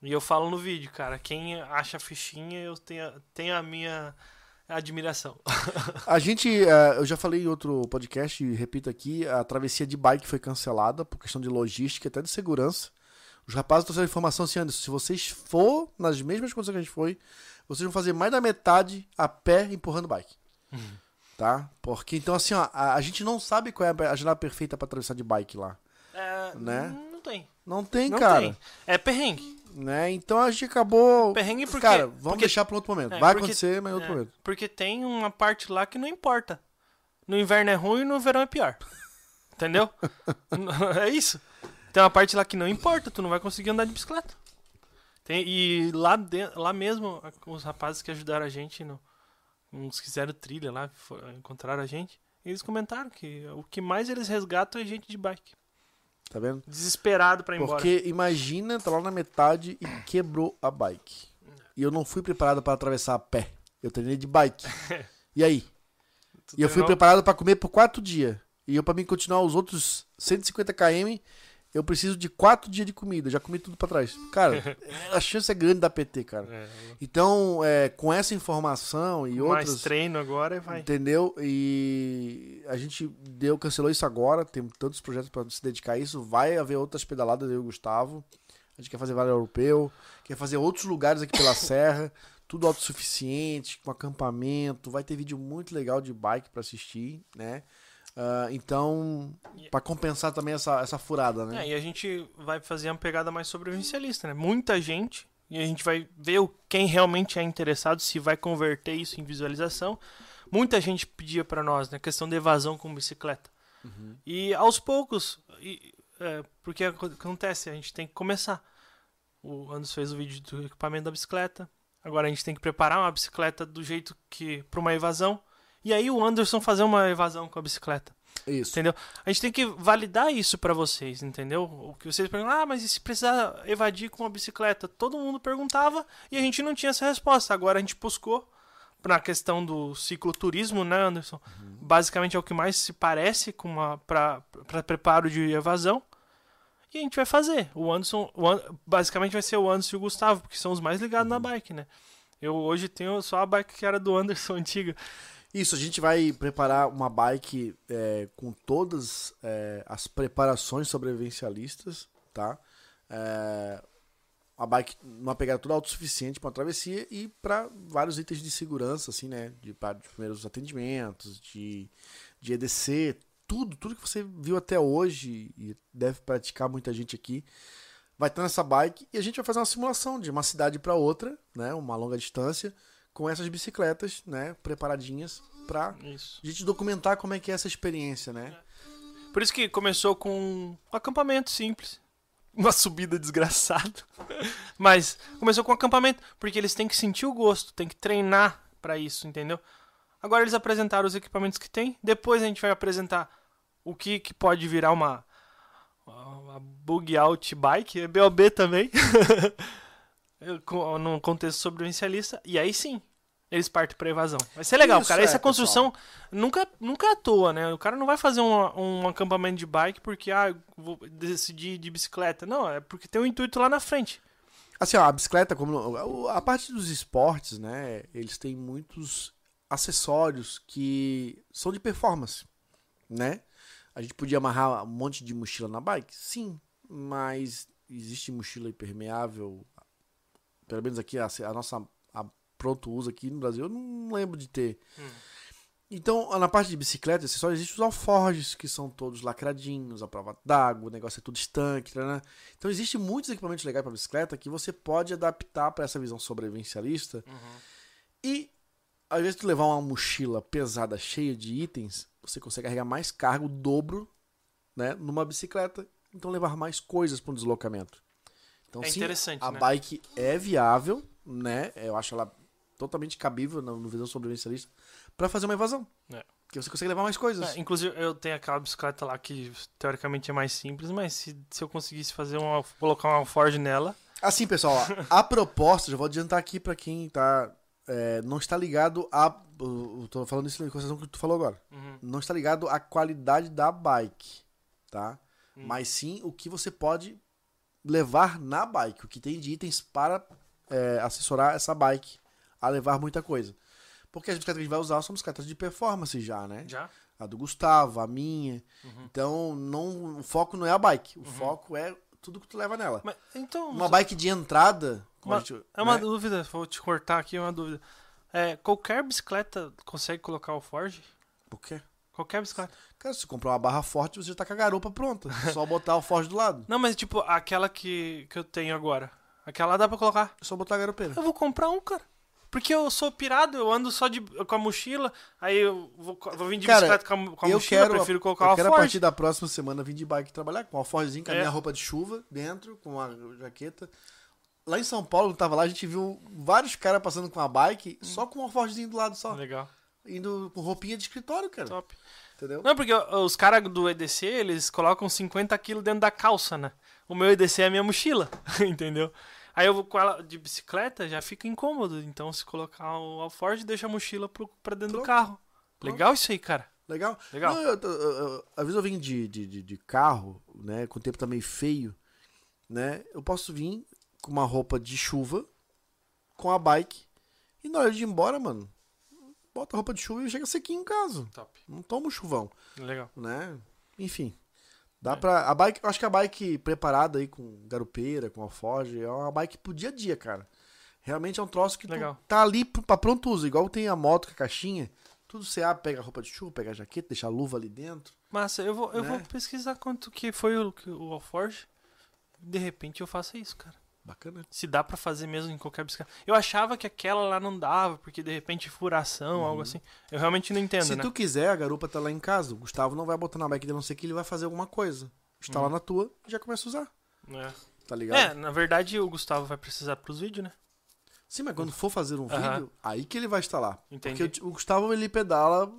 E eu falo no vídeo, cara, quem acha fichinha, eu tenho, tenho a minha admiração. A gente, eh, eu já falei em outro podcast e repito aqui, a travessia de bike foi cancelada por questão de logística e até de segurança. Os rapazes trouxeram a informação assim, Anderson, se vocês for nas mesmas condições que a gente foi, vocês vão fazer mais da metade a pé empurrando bike. Tá? Porque então assim, ó, a, a gente não sabe qual é a janela perfeita pra atravessar de bike lá. É, Né? Não tem. Não tem, Não cara. tem. É perrengue. Né? Então a gente acabou. Perrengue porque. cara, vamos porque, deixar para outro momento. é, Vai porque- acontecer, mas em outro é, momento. Porque tem uma parte lá que não importa. No inverno é ruim e no verão é pior. Entendeu? é isso. Tem uma parte lá que não importa, tu não vai conseguir andar de bicicleta. Tem, e lá, de- lá mesmo, os rapazes que ajudaram a gente, no, uns fizeram trilha lá, fo- encontraram a gente, eles comentaram que o que mais eles resgatam é gente de bike. Tá vendo? Desesperado pra ir embora. Porque imagina, tá lá na metade e quebrou a bike. E eu não fui preparado para atravessar a pé. Eu treinei de bike. E aí? Tu E eu fui preparado para comer por quatro dias. E eu, para mim continuar os outros 150 km, eu preciso de quatro dias de comida. Já comi tudo para trás. Cara, a chance é grande da PT, cara. É, Então, é, com essa informação e mais outras. treino agora e vai. Entendeu? E a gente deu, cancelou isso agora. Tem tantos projetos para se dedicar a isso. Vai haver outras pedaladas eu e o Gustavo. A gente quer fazer Vale Europeu, quer fazer outros lugares aqui pela Serra, tudo autossuficiente, com acampamento. Vai ter vídeo muito legal de bike para assistir, né? Ah, então, para compensar também essa, essa furada, né? É, e a gente vai fazer uma pegada mais sobrevivencialista, né? Muita gente, e a gente vai ver quem realmente é interessado, se vai converter isso em visualização. Muita gente pedia pra nós, né? Questão de evasão com bicicleta. E aos poucos, e, é, porque aco- acontece, a gente tem que começar. O Anderson fez o vídeo do equipamento da bicicleta. Agora a gente tem que preparar uma bicicleta do jeito que. para uma evasão. E aí o Anderson fazer uma evasão com a bicicleta. Isso. Entendeu? A gente tem que validar isso pra vocês, entendeu? O que vocês perguntam, ah, mas e se precisar evadir com a bicicleta? Todo mundo perguntava e a gente não tinha essa resposta. Agora a gente buscou na questão do cicloturismo, né, Anderson? Basicamente é o que mais se parece com uma para preparo de evasão. E a gente vai fazer. O Anderson, o An- basicamente vai ser o Anderson e o Gustavo, porque são os mais ligados na bike, né? Eu hoje tenho só a bike que era do Anderson antiga. Isso, a gente vai preparar uma bike é, com todas é, as preparações sobrevivencialistas, tá? É, uma bike numa pegada toda autossuficiente para uma travessia e para vários itens de segurança, assim, né? De, pra- de primeiros atendimentos, de, de EDC, tudo, tudo que você viu até hoje e deve praticar muita gente aqui. Vai estar nessa bike e a gente vai fazer uma simulação de uma cidade para outra, né? Uma longa distância, com essas bicicletas, né? Preparadinhas para Isso. a gente documentar como é que é essa experiência, né? Por isso que começou com um acampamento simples. Uma subida desgraçada. Mas começou com um acampamento, porque eles têm que sentir o gosto, têm que treinar pra isso, entendeu? Agora eles apresentaram os equipamentos que tem, depois a gente vai apresentar o que, que pode virar uma, uma bug out bike, é BOB também, num contexto sobrevivencialista, e aí sim, eles partem pra evasão. Vai ser legal, Isso cara. é, Essa construção nunca, nunca é à toa, né? O cara não vai fazer um, um acampamento de bike porque, ah, vou decidir de bicicleta. Não, é porque tem um intuito lá na frente. Assim, ó, a bicicleta, como a parte dos esportes, né? Eles têm muitos acessórios que são de performance, né? A gente podia amarrar um monte de mochila na bike? Sim, mas existe mochila impermeável, pelo menos aqui a, a nossa a pronto uso aqui no Brasil, eu não lembro de ter. Então, na parte de bicicleta, só existem os alforjes, que são todos lacradinhos, a prova d'água, o negócio é tudo estanque, né? Então, existem muitos equipamentos legais para bicicleta que você pode adaptar para essa visão sobrevivencialista. E Às vezes tu levar uma mochila pesada, cheia de itens, você consegue carregar mais carga, o dobro, né? Numa bicicleta. Então levar mais coisas para um deslocamento. Então, É sim, a né? bike é viável, né? Eu acho ela totalmente cabível no, no visão sobrevivencialista para fazer uma evasão. É. Porque você consegue levar mais coisas. É, inclusive, eu tenho aquela bicicleta lá que teoricamente é mais simples, mas se, se eu conseguisse fazer uma. colocar uma Ford nela. Assim, pessoal, a proposta, já vou adiantar aqui pra quem tá, é, não está ligado a. Eu tô falando isso em consideração que tu falou agora. Uhum. Não está ligado à qualidade da bike, tá? Hum. Mas sim o que você pode levar na bike, o que tem de itens para é, assessorar essa bike a levar muita coisa. Porque as bicicletas que a gente vai usar são bicicletas de performance já, né? Já? A do Gustavo, a minha. Uhum. Então, não, o foco não é a bike, o foco é tudo que tu leva nela. Mas, então. Uma bike de entrada. Uma- gente- É uma né? dúvida, vou te cortar aqui, é uma dúvida. É, qualquer bicicleta consegue colocar o Ford? Por quê? Qualquer bicicleta. Cara, se você comprar uma barra forte, você já tá com a garupa pronta. Só botar o Ford do lado. Não, mas tipo, aquela que, que eu tenho agora. Aquela dá pra colocar. É só botar a garupeira. Eu vou comprar um, cara. Porque eu sou pirado, eu ando só de, com a mochila, aí eu vou, vou vir de Cara, bicicleta com a, com a eu mochila, quero, prefiro colocar eu uma quero a Ford. partir da próxima semana vir de bike trabalhar com uma Fordzinha, com a É. minha roupa de chuva dentro, com a jaqueta. Lá em São Paulo, eu tava lá, a gente viu vários caras passando com uma bike, só com uma Fordzinha do lado só. Legal, Indo com roupinha de escritório, cara. top. Entendeu? Não, porque os caras do EDC, eles colocam 50 kg dentro da calça, né? O meu EDC é a minha mochila, entendeu? Aí eu vou com ela de bicicleta, já fica incômodo. Então, se colocar o Alford, deixa a mochila pro, pra dentro do Pronto. carro. Pronto. Legal isso aí, cara. Legal? Legal. Não, eu, eu, às vezes eu de, de, de, de carro, né? Com o tempo tá meio feio, né? Eu posso vir com uma roupa de chuva, com a bike, e na hora de ir embora, mano, bota roupa de chuva e chega sequinho em casa. Top. Não toma o chuvão, Legal. né? Enfim. Dá É. pra. A bike, eu acho que a bike preparada aí com garupeira, com a Ford, é uma bike pro dia a dia, cara. Realmente é um troço que tá ali pra pronto uso. Igual tem a moto com a caixinha. Tudo você abre, pega a roupa de chuva, pega a jaqueta, deixa a luva ali dentro. Massa, eu vou, eu Né? vou pesquisar quanto que foi o, o Alforge. De repente eu faço isso, cara. Bacana. Se dá pra fazer mesmo em qualquer bicicleta. Eu achava que aquela lá não dava, porque de repente furação, algo assim. Eu realmente não entendo, Uhum. Se né? tu quiser, a garupa tá lá em casa. O Gustavo não vai botar na bike, a não ser que ele vai fazer alguma coisa. Está Uhum. lá na tua e já começa a usar. É. Tá ligado? É, na verdade o Gustavo vai precisar pros vídeos, né? Sim, mas quando for fazer um Aham. vídeo, aí que ele vai estar lá. Entendi. Porque o, Gustavo, ele pedala.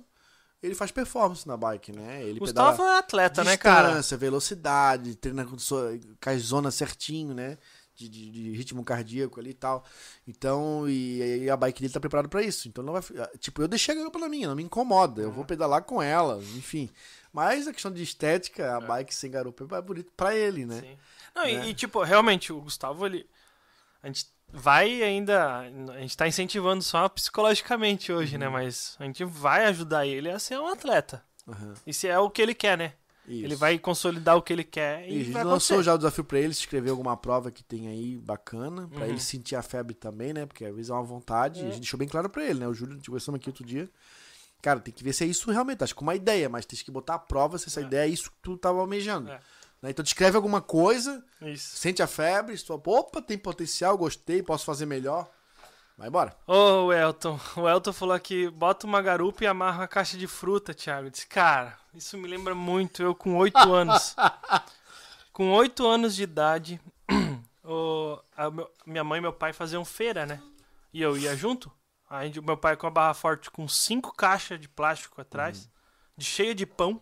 Ele faz performance na bike, né? Ele Gustavo é atleta, né, cara? distância, velocidade, treina com, sua, com as zonas certinho, né? De, de- de ritmo cardíaco ali e tal. Então, e, e a bike dele tá preparada pra isso. Então não vai. Tipo, eu deixei a garupa na minha, não me incomoda. Eu vou pedalar com ela, enfim. Mas a questão de estética, a bike sem garupa é bonito pra ele, né? Sim. Não, e- Né? e, tipo, realmente, o Gustavo, ele. A gente vai ainda. A gente tá incentivando só psicologicamente hoje, Uhum. né? Mas a gente vai ajudar ele a ser um atleta. Aham. E se é o que ele quer, né? Isso. Ele vai consolidar o que ele quer E a gente vai lançou já o desafio pra ele, se inscrever em alguma prova que tem aí bacana, pra Uhum. ele sentir a febre também, né? Porque às vezes é uma vontade, e a gente deixou bem claro pra ele, né? O Júlio, te conversamos aqui outro dia. Cara, tem que ver se é isso realmente. Acho que uma ideia, mas tem que botar a prova se essa É. ideia é isso que tu tava almejando. É. Né? Então descreve alguma coisa, Isso. sente a febre, se tu, opa, tem potencial, gostei, posso fazer melhor. Vai embora. Ô, Elton. O Elton falou aqui: bota uma garupa e amarra uma caixa de fruta, Thiago. Eu disse, cara, isso me lembra muito eu com oito anos. com oito anos de idade, o- a minha mãe e meu pai faziam feira, né? E eu ia junto. Aí meu pai com a barra forte com cinco caixas de plástico atrás, de cheia de pão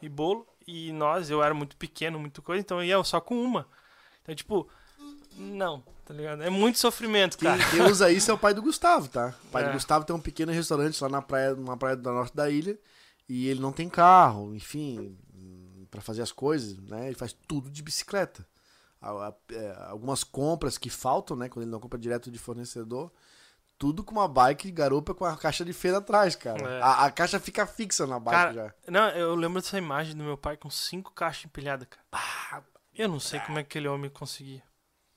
e bolo. E nós, eu era muito pequeno, muito coisa, então eu ia só com uma. Então, tipo, não, tá ligado? É muito sofrimento, Quem, cara. quem usa isso é o pai do Gustavo, tá? O pai É. do Gustavo tem um pequeno restaurante lá na praia, numa praia da norte da ilha. E ele não tem carro, enfim, pra fazer as coisas, né? Ele faz tudo de bicicleta. É, algumas compras que faltam, né? Quando ele não compra direto de fornecedor. Tudo com uma bike de garupa com a caixa de feira atrás, cara. É. A, a caixa fica fixa na bike Cara, já. Não, eu lembro dessa imagem do meu pai com cinco caixas empilhadas, cara. Eu não sei como é que aquele homem conseguia.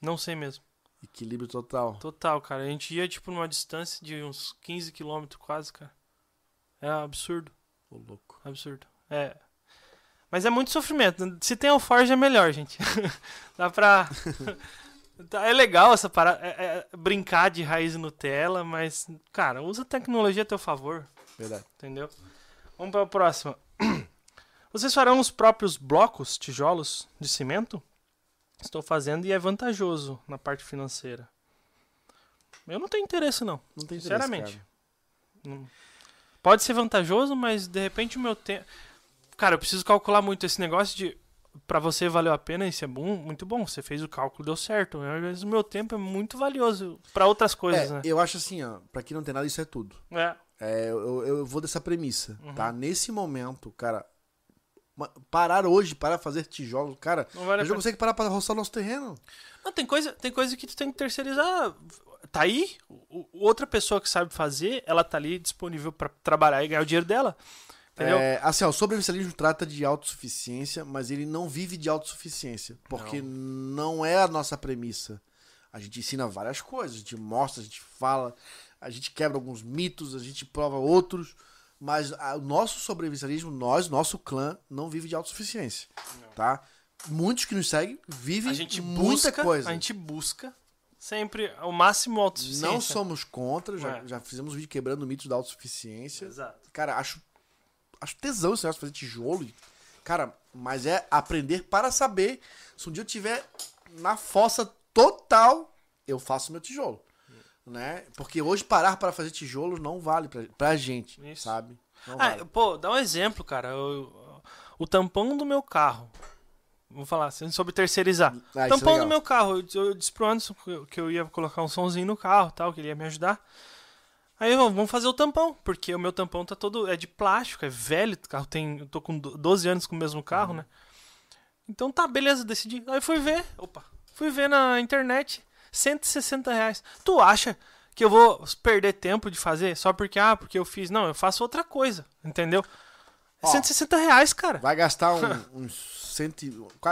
Não sei mesmo. Equilíbrio total. Total, cara. A gente ia, tipo, numa distância de uns 15 quilômetros quase, cara. É absurdo. Ô, louco. Absurdo. É. Mas é muito sofrimento. Se tem alforge é melhor, gente. Dá pra. Tá, É legal essa parada. é- é brincar de raiz Nutella, mas, cara, usa a tecnologia a teu favor, Verdade. entendeu? Vamos para a próxima. Vocês farão os próprios blocos, tijolos de cimento? Estou fazendo e é vantajoso na parte financeira. Eu não tenho interesse, não. Não tem interesse, Sinceramente. Não- Pode ser vantajoso, mas de repente o meu tempo. Cara, eu preciso calcular muito esse negócio de. Pra você valeu a pena, isso é bom, muito bom. Você fez o cálculo, deu certo. Vezes o meu tempo é muito valioso pra outras coisas, É, né? eu acho assim, ó, pra quem não tem nada, isso é tudo. É. É, eu, eu vou dessa premissa, Uhum. tá? Nesse momento, cara, parar hoje para fazer tijolos, cara, Não vale a gente não consegue parar para roçar o nosso terreno. Não, tem coisa, tem coisa que tu tem que terceirizar. Tá aí, outra pessoa que sabe fazer, ela tá ali disponível pra trabalhar e ganhar o dinheiro dela. Entendeu? É, assim, ó, o sobrevivencialismo trata de autossuficiência, mas ele não vive de autossuficiência, porque não, é a nossa premissa. A gente ensina várias coisas, a gente mostra, a gente fala, a gente quebra alguns mitos, a gente prova outros, mas a- o nosso sobrevivencialismo, nós, nosso clã, não vive de autossuficiência, tá? Muitos que nos seguem vivem a gente muita busca, coisa. a gente busca sempre o máximo autossuficiência. Não somos contra, já, É. já fizemos vídeo quebrando mitos da autossuficiência. Exato. Cara, acho, acho tesão esse negócio de fazer tijolo. Cara, mas é aprender para saber. Se um dia eu tiver na fossa total, eu faço meu tijolo. Né? Porque hoje parar para fazer tijolos não vale pra, pra gente, Isso. sabe? Ah, vale. pô, dá um exemplo, cara. Eu- o tampão do meu carro. Vou falar assim, sobre terceirizar. Ah, é tampão legal. do meu carro. Eu, eu disse pro Anderson que eu- ia colocar um sonzinho no carro tal, que ele ia me ajudar. Aí eu, vamos fazer o tampão, porque o meu tampão tá todo. É de plástico, é velho. O carro tem. Eu tô com do- 12 anos com o mesmo carro, Uhum. né? Então tá, beleza, decidi. Aí fui ver. Opa. Fui ver na internet. 160 reais. Tu acha que eu vou perder tempo de fazer só porque, ah, porque eu fiz? Não, eu faço outra coisa, entendeu? Ó, 160 reais, cara. Vai gastar um- uns, cento,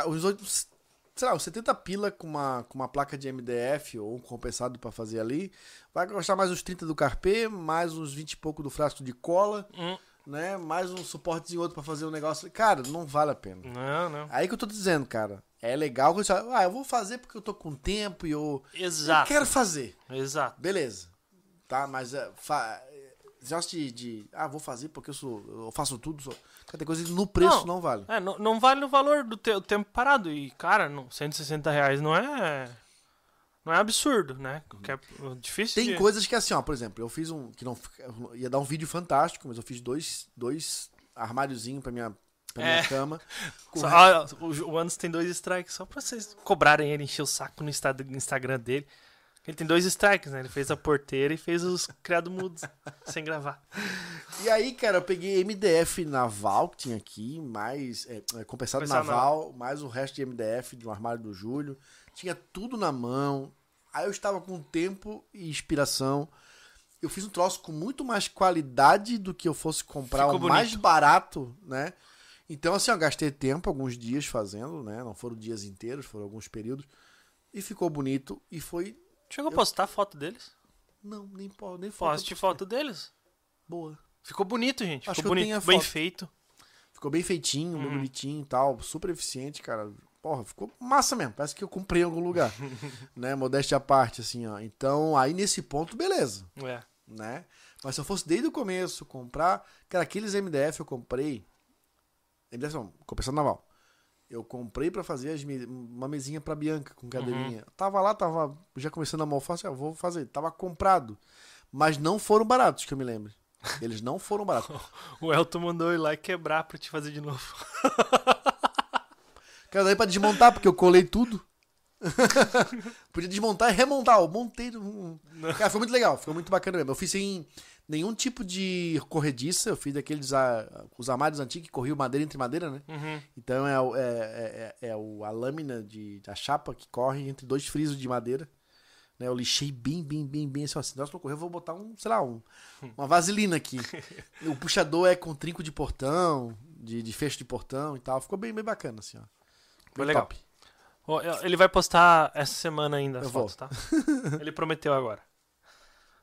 uns, sei lá, uns 70 pila com uma, com uma placa de MDF ou um compensado pra fazer ali. Vai gastar mais uns 30 do carpê, mais uns 20 e pouco do frasco de cola, Hum. né? Mais um suportezinho outro pra fazer um negócio. Cara, não vale a pena. Não, não. Aí que eu tô dizendo, cara. É legal que você fala, ah, eu vou fazer porque eu tô com tempo e eu, eu Exato. quero fazer. Exato. Beleza. Tá, mas é, fa... de, de, ah, vou fazer porque eu sou, eu faço tudo. Sou... Tem coisa que no preço não, Não. vale. É, não, não vale o valor do teu tempo parado. E, cara, não, 160 reais não é. Não é absurdo, né? Que é difícil Tem de... coisas que assim, ó, por exemplo, eu fiz um que não ia dar um vídeo fantástico, mas eu fiz dois dois armáriozinhos pra minha minha É. cama. com Só, ah, o, Anderson tem dois strikes, só pra vocês cobrarem ele, encher o saco no Insta- Instagram dele. Ele tem dois strikes, né? Ele fez a porteira e fez os criados mudos, sem gravar. E aí, cara, eu peguei MDF naval que tinha aqui, mais é, é, compensado Compensado naval, mais o resto de MDF de um armário do Júlio. Tinha tudo na mão. Aí eu estava com tempo e inspiração. Eu fiz um troço com muito mais qualidade do que eu fosse comprar Ficou o mais bonito. barato, né? Então, assim, eu gastei tempo, alguns dias fazendo, né? Não foram dias inteiros, foram alguns períodos. E ficou bonito. E foi. Chegou a Eu- postar foto deles? Não, nem, po- nem foto. Poste foto deles. Boa. Ficou bonito, gente. Acho Ficou bonito, a bem feito. Ficou bem feitinho, bem Uhum. bonitinho e tal. Super eficiente, cara. Porra, ficou massa mesmo. Parece que eu comprei em algum lugar. né? Modéstia à parte, assim, ó. Então, aí nesse ponto, beleza. É. Né? Mas se eu fosse desde o começo comprar. Cara, aqueles MDF eu comprei. Não, compressão naval. Eu comprei pra fazer as uma mesinha pra Bianca com cadeirinha. Tava lá, tava já começando a malfar, assim, ah, vou fazer. Tava comprado. Mas não foram baratos, que eu me lembro. Eles não foram baratos. O Elton mandou ir lá e quebrar pra te fazer de novo. Cara, daí pra desmontar, porque eu colei tudo. Podia desmontar e remontar. Eu montei. um- Cara, foi muito legal. Ficou muito bacana mesmo. Eu fiz sem nenhum tipo de corrediça. Eu fiz daqueles ah, os armários antigos que corriam madeira entre madeira, né? Uhum. Então é, é, é, é- é a lâmina de, da chapa que corre entre dois frisos de madeira. Né? Eu lixei bem, bem, bem, bem. Assim, ó, se não correr, eu vou botar um, sei lá, um, uma vaselina aqui. o puxador é com trinco de portão, de, de fecho de portão e tal. Ficou bem, bem bacana, assim, ó. Foi legal. top. Ele vai postar essa semana ainda as Eu fotos, tá? Ele prometeu agora.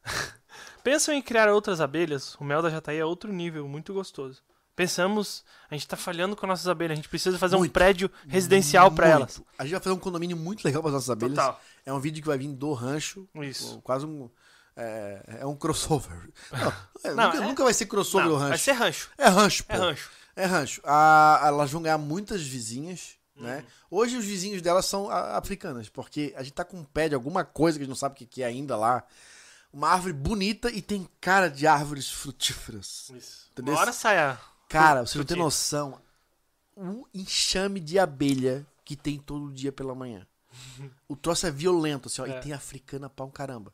Pensam em criar outras abelhas? O mel da Jataí é outro nível, muito gostoso. Pensamos, a gente tá falhando com nossas abelhas, a gente precisa fazer um Muito. prédio residencial pra Muito. elas. A gente vai fazer um condomínio muito legal para as nossas abelhas. Total. É um vídeo que vai vir do rancho. Isso. Quase um. É, é um crossover. Não, é, Não, nunca, é- nunca vai ser crossover Não, o rancho. vai ser rancho. É rancho, pô. É rancho. É rancho. A- elas vão ganhar muitas vizinhas. Né? Hoje os vizinhos delas são africanas, porque a gente tá com um pé de alguma coisa que a gente não sabe o que que é ainda lá. Uma árvore bonita e tem cara de árvores frutíferas. Isso. Entendeu? Uma hora sai a... Cara, você não tem noção. O enxame de abelha que tem todo dia pela manhã. O troço é violento, assim, ó, É. e tem africana pra um caramba.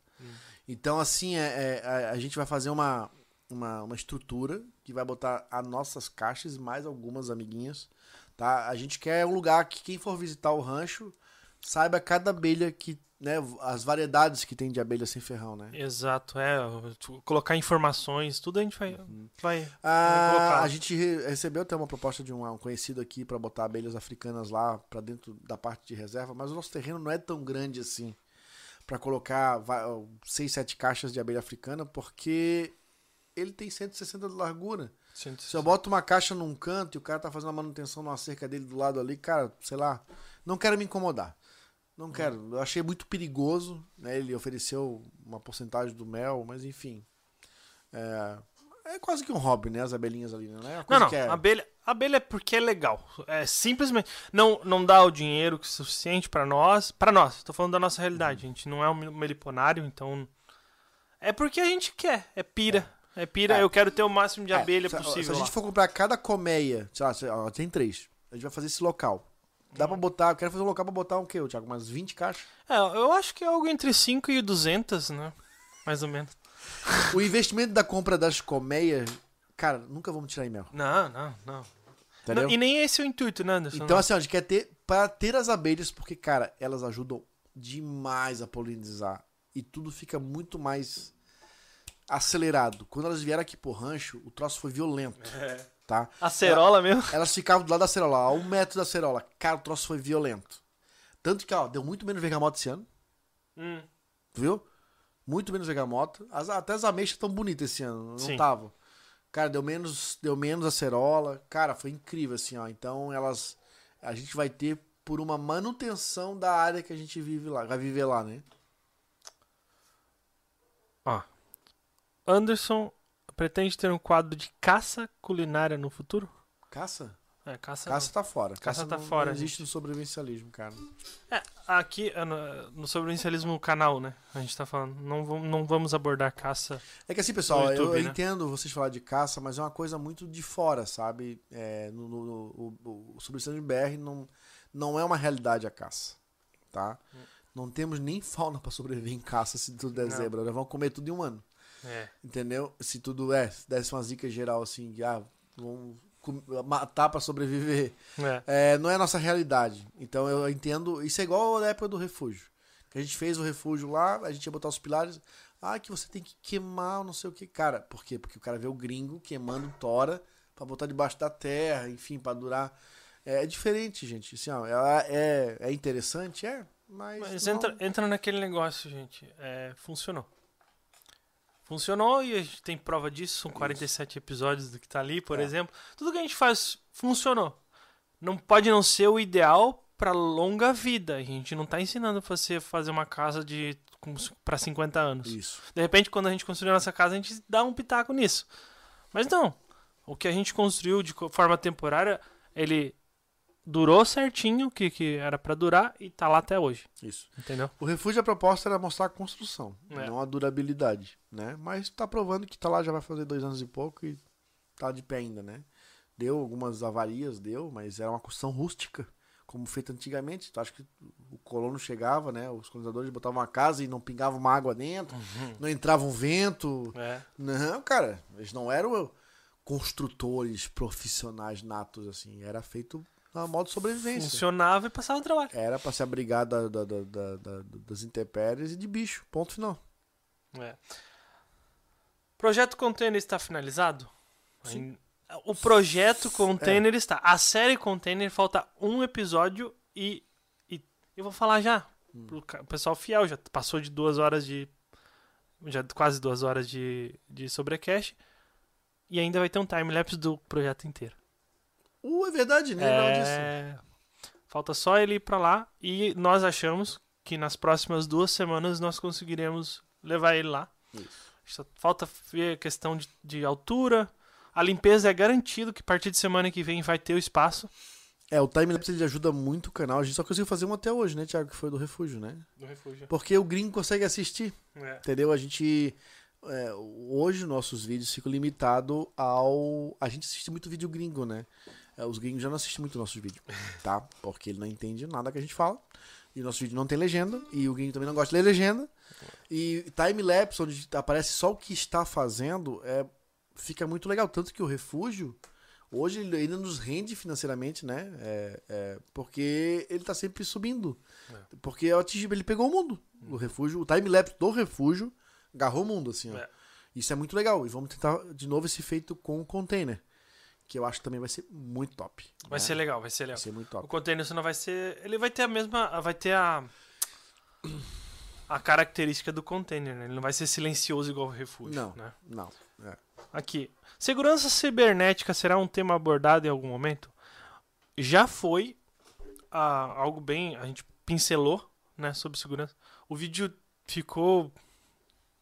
Então, assim, é, é- a, a gente vai fazer uma, uma, uma estrutura que vai botar as nossas caixas e mais algumas amiguinhas, tá? A gente quer um lugar que quem for visitar o rancho saiba cada abelha que, né, as variedades que tem de abelha sem ferrão, né? Exato, é. Colocar informações, tudo a gente vai... vai, vai Ah, colocar. a gente re- recebeu até uma proposta de um, um conhecido aqui pra botar abelhas africanas lá pra dentro da parte de reserva, mas o nosso terreno não é tão grande assim pra colocar 6, 7 caixas de abelha africana, porque ele tem 160 de largura. Se eu boto uma caixa num canto e o cara tá fazendo a manutenção numa cerca dele do lado ali, cara, sei lá, não quero me incomodar. Não quero. Eu achei muito perigoso, né? Ele ofereceu uma porcentagem do mel, mas enfim. É, é quase que um hobby, né? As abelhinhas ali, não é Não, não, que é... abelha, abelha é porque é legal. É simplesmente não não dá o dinheiro suficiente pra nós, Pra nós. Tô falando da nossa realidade, Uhum. a gente não é um meliponário, então é porque a gente quer, é pira. É, pira, É. eu quero ter o máximo de É, abelha se, possível. Se a lá. gente for comprar cada colmeia, sei lá, tem três. A gente vai fazer esse local. Dá Uhum. pra botar, eu quero fazer um local pra botar um quê, Thiago? Umas 20 caixas? É, eu acho que é algo entre 5 e 200, né? Mais ou menos. o investimento da compra das colmeias, cara, nunca vamos tirar em mel. Não, não, não. Não, e nem esse é o intuito, né, Anderson? Então, assim, a gente quer ter para ter as abelhas, porque, cara, elas ajudam demais a polinizar. E tudo fica muito mais acelerado. Quando elas vieram aqui pro rancho, o troço foi violento, É. tá? Acerola mesmo. Elas ficavam do lado da acerola, a um metro da acerola. Cara, o troço foi violento. Tanto que, ó, deu muito menos vergamota esse ano, Hum. tu viu? Muito menos vergamota. As- até as ameixas estão bonitas esse ano, não estavam. Cara, deu menos, deu menos acerola. Cara, foi incrível, assim, ó. Então, elas... A gente vai ter por uma manutenção da área que a gente vive lá, vai viver lá, né? Ó. Anderson pretende ter um quadro de caça culinária no futuro? Caça? É, caça. Caça tá fora. Caça tá não, fora, Não existe no sobrevivencialismo, cara. É, aqui é, no, no sobrevivencialismo canal, né? A gente tá falando. Não, vamos- não vamos abordar caça. É que assim, pessoal, eu, YouTube, eu né? entendo vocês falar de caça, mas é uma coisa muito de fora, sabe? É, no, no, no- o, o, o Substância BR não, não é uma realidade a caça, tá? Não temos nem fauna pra sobreviver em caça se tudo der Não. zebra. Nós vamos comer tudo em um ano, É. entendeu? Se tudo é, se desse uma zica geral assim, de, ah, vamos matar pra sobreviver. É. É, não é a nossa realidade. Então eu entendo. Isso é igual na época do refúgio. Que a gente fez o refúgio lá, a gente ia botar os pilares. Ah, que você tem que queimar, não sei o que. Cara, por quê? Porque o cara vê o gringo queimando tora pra botar debaixo da terra, enfim, pra durar. É, é diferente, gente. Assim, ó, é, é interessante, é, mas. Mas não- entra, entra naquele negócio, gente. É, funcionou. Funcionou e a gente tem prova disso. São 47 episódios do que tá ali, por É. exemplo. Tudo que a gente faz funcionou. Não pode não ser o ideal pra longa vida. A gente não tá ensinando você a fazer uma casa de pra 50 anos. Isso. De repente, quando a gente construiu a nossa casa, a gente dá um pitaco nisso. Mas não. O que a gente construiu de forma temporária, ele durou certinho o que, que era pra durar e tá lá até hoje. Isso. Entendeu? O refúgio, a proposta era mostrar a construção, É. não a durabilidade, né? Mas tá provando que tá lá, já vai fazer dois anos e pouco e tá de pé ainda, né? Deu algumas avarias, deu, mas era uma construção rústica, como feita antigamente. Tu acha que o colono chegava, né? Os colonizadores botavam uma casa e não pingava uma água dentro, não entrava um vento. É. Não, cara, eles não eram construtores profissionais natos, assim. Era feito na modo sobrevivência. Funcionava e passava o trabalho. Era pra se abrigar da- da- da- da- da- das intempéries e de bicho. Ponto final. É. Projeto Container está finalizado? Sim. O projeto Container está. A série Container falta um episódio e, e eu vou falar já. Pro ca- pessoal fiel, já passou de duas horas de. Já quase duas horas de, de sobrecast. e ainda vai ter um time-lapse do projeto inteiro. Uh, é verdade, nem lembrava disso. É... Falta só ele ir pra lá e nós achamos que nas próximas duas semanas nós conseguiremos levar ele lá. Isso. Falta ver a questão de, de altura. A limpeza é garantido que a partir de semana que vem vai ter o espaço. É, o timelapse ele ajuda muito o canal. A gente só conseguiu fazer um até hoje, né, Thiago? Que foi do Refúgio, né? Do refúgio. Porque o gringo consegue assistir, É. entendeu? A gente. é, hoje nossos vídeos ficam limitados ao. A gente assiste muito vídeo gringo, né? É, os gringos já não assistem muito nossos vídeos, tá? Porque ele não entende nada que a gente fala. E nosso vídeo não tem legenda. E o gringo também não gosta de ler legenda. E time-lapse, onde aparece só o que está fazendo, é, fica muito legal. Tanto que o refúgio, hoje ele ainda nos rende financeiramente, né? É, é, porque ele tá sempre subindo. Porque eu atingi- ele pegou o mundo. O refúgio, o time-lapse do refúgio agarrou o mundo, assim, ó. É. Isso é muito legal. E vamos tentar de novo esse feito com o container. Que eu acho que também vai ser muito top. Vai né? ser legal, vai ser legal. Vai ser muito O top. container só não vai ser. Ele vai ter a mesma. Vai ter a. A característica do container, né? Ele não vai ser silencioso igual o refúgio. Não. Né? Não. É. Aqui. Segurança cibernética será um tema abordado em algum momento? Já foi ah, algo bem. A gente pincelou, né? Sobre segurança. O vídeo ficou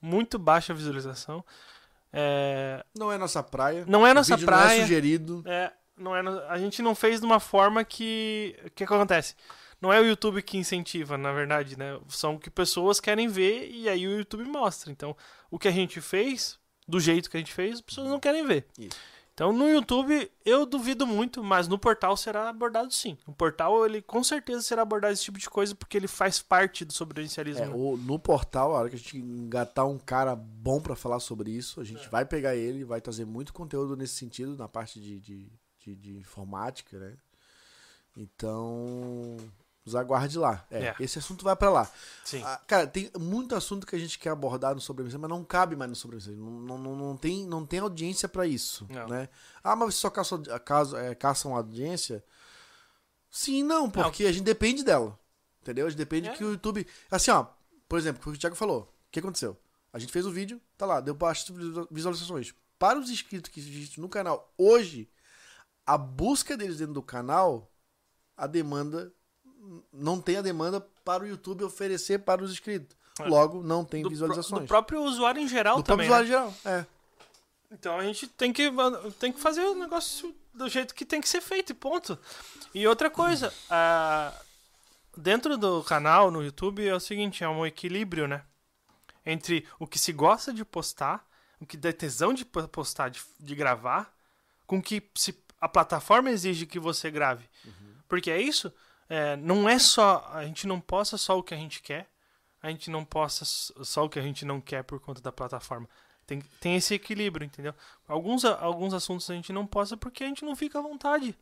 muito baixa a visualização. É, Não é nossa praia. não é O nossa vídeo Não é praia. sugerido. É, não é, a gente não fez de uma forma que. O que, que acontece? Não é o YouTube que incentiva, na verdade, né? São que pessoas querem ver e aí o YouTube mostra. Então, o que a gente fez, do jeito que a gente fez, as pessoas não querem ver. Isso. Então, no YouTube, eu duvido muito, mas no portal será abordado sim. No portal, ele com certeza será abordado esse tipo de coisa porque ele faz parte do sobrevivencialismo. É, o- no portal, a hora que a gente engatar um cara bom pra falar sobre isso, a É. gente vai pegar ele, vai trazer muito conteúdo nesse sentido, na parte de, de, de, de informática, né? Então, nos aguarde lá. É, É. Esse assunto vai pra lá. Sim. Ah, cara, tem muito assunto que a gente quer abordar no sobrevivência, mas não cabe mais no sobrevivência. Não, não, não, não tem, não tem audiência pra isso, Não. né? Ah, mas você só caça, caso, é, caça uma audiência? Sim, não, porque a gente depende dela. Entendeu? A gente depende É. que o YouTube. Assim, ó, por exemplo, o que o Thiago falou. O que aconteceu? A gente fez o vídeo, tá lá, deu baixas visualizações. Para os inscritos que existem no canal hoje, a busca deles dentro do canal, a demanda. Não tem a demanda para o YouTube oferecer para os inscritos. É. Logo, não tem do, pro- visualizações. do próprio usuário em geral Do também. próprio né? usuário geral. É. Então a gente tem que, tem que fazer o negócio do jeito que tem que ser feito e ponto. E outra coisa, dentro do canal no YouTube é o seguinte, é um equilíbrio, né? Entre o que se gosta de postar, o que dá tesão de po- postar, de, de gravar, com o que se, a plataforma exige que você grave. Porque é isso, é, não é só, a gente não posta só o que a gente quer, a gente não posta s- só o que a gente não quer por conta da plataforma. Tem, tem esse equilíbrio, entendeu? Alguns, alguns assuntos a gente não posta porque a gente não fica à vontade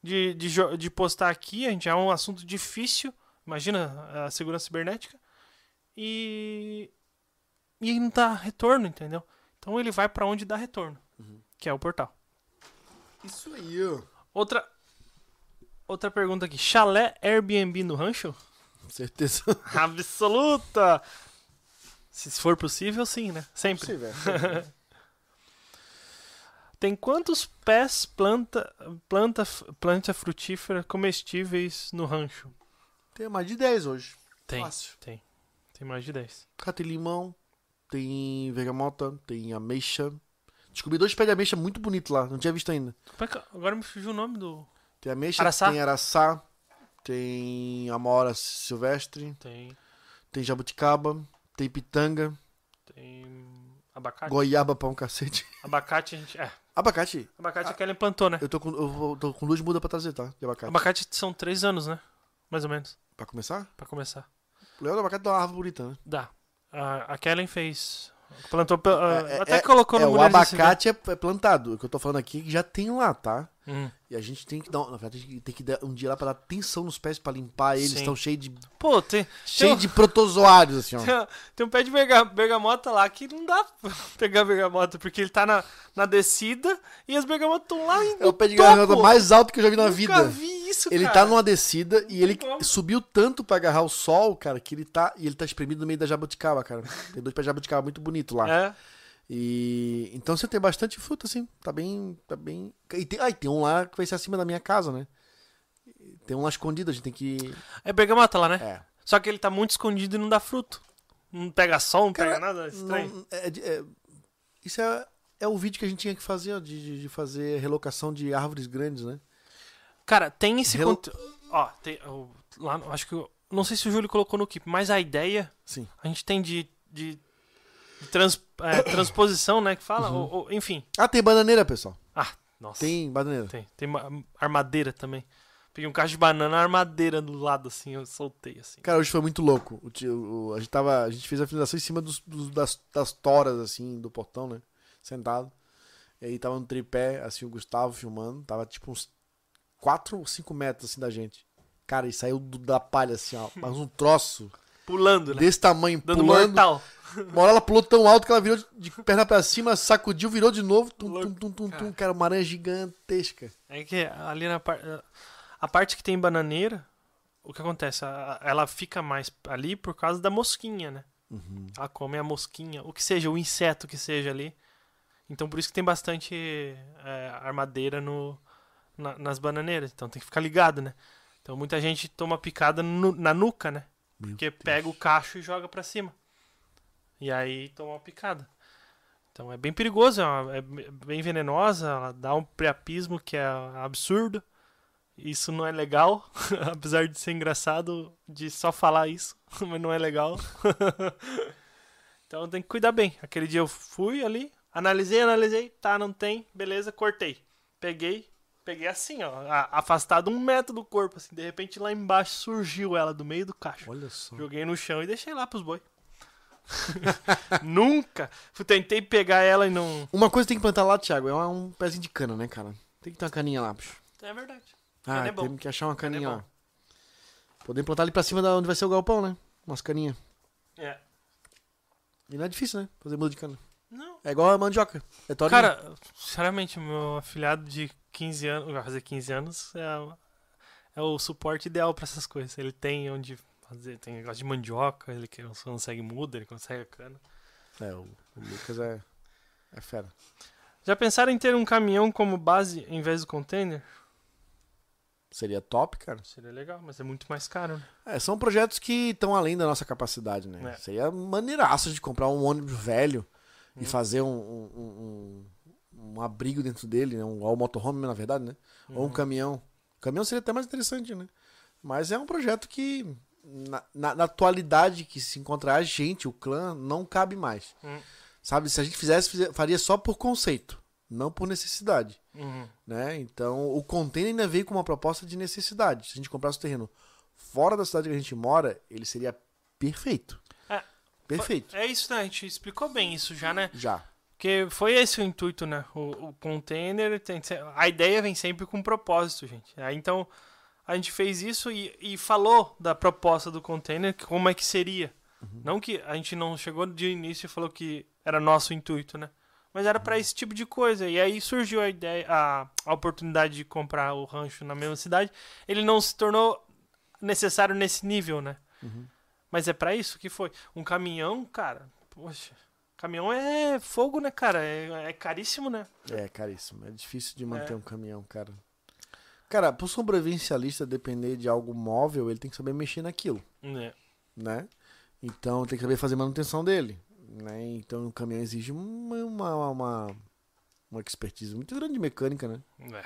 de, de, de postar aqui. A gente é um assunto difícil. Imagina a segurança cibernética. E. E não dá retorno, entendeu? Então ele vai pra onde dá retorno, que é o portal. Isso aí, ó. Outra. Outra pergunta aqui. Chalé Airbnb no rancho? Com certeza. Absoluta! Se for possível, sim, né? Sempre. Possível. Tem quantos pés planta, planta, planta frutífera comestíveis no rancho? Tem mais de 10 hoje. Tem, Fácil. tem. Tem mais de 10. Cá tem limão, tem vergamota, tem ameixa. Descobri dois pés de ameixa muito bonitos lá, não tinha visto ainda. É Agora me fugiu o nome do. Tem ameixa, Araçá? tem araçá, tem amora silvestre, Tem. tem jabuticaba, tem pitanga, Tem. Abacate. goiaba pra um cacete. Abacate a gente. É. Abacate, Abacate a Kellen plantou, né? eu tô com, eu tô com duas mudas pra trazer, tá? De abacate. Abacate são três anos, né? Mais ou menos. Pra começar? Pra começar. O leão do abacate dá uma árvore bonita, né? Dá. A, a Kellen fez. Plantou. pe- ah, É- até é- colocou É, no o abacate é, é plantado. O que eu tô falando aqui é que já tem lá, tá? Hum. E a gente tem que dar, na verdade, tem que dar um dia lá pra dar atenção nos pés pra limpar eles. Estão cheios de Pô, tem, cheio Tem- de protozoários assim, ó. Tem, tem um pé de berga- bergamota lá que não dá pra pegar bergamota, porque ele tá na, na descida e as bergamotas estão lá em É o pé de garganta mais alto que eu já vi na Nunca vida. vi isso, Ele cara. tá numa descida e ele como. subiu tanto pra agarrar o sol, cara, que ele tá. E ele tá espremido no meio da jabuticaba, cara. Tem dois pés de jabuticaba muito bonito lá. É, E então você tem bastante fruta, assim. Tá bem. Tá bem. E tem, ah, e tem um lá que vai ser acima da minha casa, né? Tem um lá escondido, a gente tem que. É bergamota lá, né? É. Só que ele tá muito escondido e não dá fruto. Não pega sol, não Cara, pega nada. é Estranho. Não, é- é- isso é, é o vídeo que a gente tinha que fazer, ó, de- de fazer relocação de árvores grandes, né? Cara, tem esse Rel- conteúdo. Ó, tem. lá, acho que. eu- Não sei se o Júlio colocou no keep, mas a ideia Sim. a gente tem de. de, de trans- é, transposição, né? Que fala. Uhum. ou- ou- enfim. Ah, tem bananeira, pessoal. Ah, nossa. Tem bananeira. Tem, tem ma- armadeira também. Peguei um cacho de banana, armadeira do lado, assim, eu soltei, assim. Cara, hoje foi muito louco. O o- a, gente tava, a gente fez a finalização em cima dos, dos- das, das toras, assim, do portão, né? Sentado. E aí tava no tripé, assim, o Gustavo filmando. Tava tipo uns 4 ou 5 metros, assim, da gente. Cara, e saiu do- da palha, assim, ó. Mas um troço Pulando, né? desse tamanho, Dando pulando. mortal. Uma hora ela pulou tão alto que ela virou de, perna pra cima, sacudiu, virou de novo. Tum, tum, tum, tum, tum. cara. Cara, uma aranha gigantesca. É que ali na parte. A parte que tem bananeira, o que acontece? A- Ela fica mais ali por causa da mosquinha, né? Uhum. Ela come a mosquinha, o que seja, o inseto que seja ali. Então por isso que tem bastante é, armadeira no, na- nas bananeiras. Então tem que ficar ligado, né? Então muita gente toma picada nu- na nuca, né? Porque pega o cacho e joga pra cima. E aí toma uma picada. Então é bem perigoso, é, uma- é bem venenosa, ela dá um priapismo que é absurdo. Isso não é legal, apesar de ser engraçado de só falar isso, mas não é legal. então tem que cuidar bem. Aquele dia eu fui ali, analisei, analisei, tá, não tem, beleza, cortei. Peguei, peguei assim, ó, afastado um metro do corpo, assim, de repente lá embaixo surgiu ela do meio do cacho. Olha só. Joguei no chão e deixei lá pros boi. Nunca. Tentei pegar ela e não. Uma coisa que tem que plantar lá, Thiago, é um pezinho de cana, né, cara? Tem que ter uma caninha lá, bicho. É verdade. Ah, Cana é temos que achar uma Cana é caninha bom. lá. Podemos plantar ali pra cima da onde vai ser o galpão, né? Umas caninhas. É. E não é difícil, né? Fazer muda de cana. Não. É igual a mandioca. É torinho. Cara, sinceramente, meu afilhado de 15 anos, vai fazer 15 anos, é, é o suporte ideal pra essas coisas. Ele tem onde fazer, tem negócio de mandioca, ele consegue muda, ele consegue a cana. É, o, o Lucas é, é fera. Já pensaram em ter um caminhão como base em vez do container? Seria top, cara. Seria legal, mas é muito mais caro, né? É, são projetos que estão além da nossa capacidade, né? É. Seria maneiraço de comprar um ônibus velho e Hum. fazer um, um, um, um abrigo dentro dele, né? Um, ou um motorhome, na verdade, né? Ou Uhum. um caminhão. O caminhão seria até mais interessante, né? Mas é um projeto que, na, na, na atualidade que se encontra a gente, o clã, não cabe mais. Hum. Sabe? Se a gente fizesse, faria só por conceito, não por necessidade. Uhum. né? Então, o container ainda veio com uma proposta de necessidade. Se a gente comprasse o terreno fora da cidade que a gente mora, ele seria perfeito. É. Perfeito. É isso, né? A gente explicou bem isso já, né? Já. Porque foi esse o intuito, né? O, o container tem que ser- A ideia vem sempre com propósito, gente. Aí, então, a gente fez isso e, e falou da proposta do container, como é que seria. Não que a gente não chegou de início e falou que era nosso intuito, né? Mas era pra esse tipo de coisa. E aí surgiu a ideia, a, a oportunidade de comprar o rancho na mesma cidade. Ele não se tornou necessário nesse nível, né? Mas é pra isso que foi. Um caminhão, cara, poxa. Caminhão é fogo, né, cara? É, é caríssimo, né? É caríssimo. É difícil de manter um caminhão, cara. Cara, pro sobrevivencialista depender de algo móvel, ele tem que saber mexer naquilo, É. né? Então tem que saber fazer manutenção dele, né? Então o caminhão exige uma, uma, uma, uma expertise muito grande de mecânica, né? É.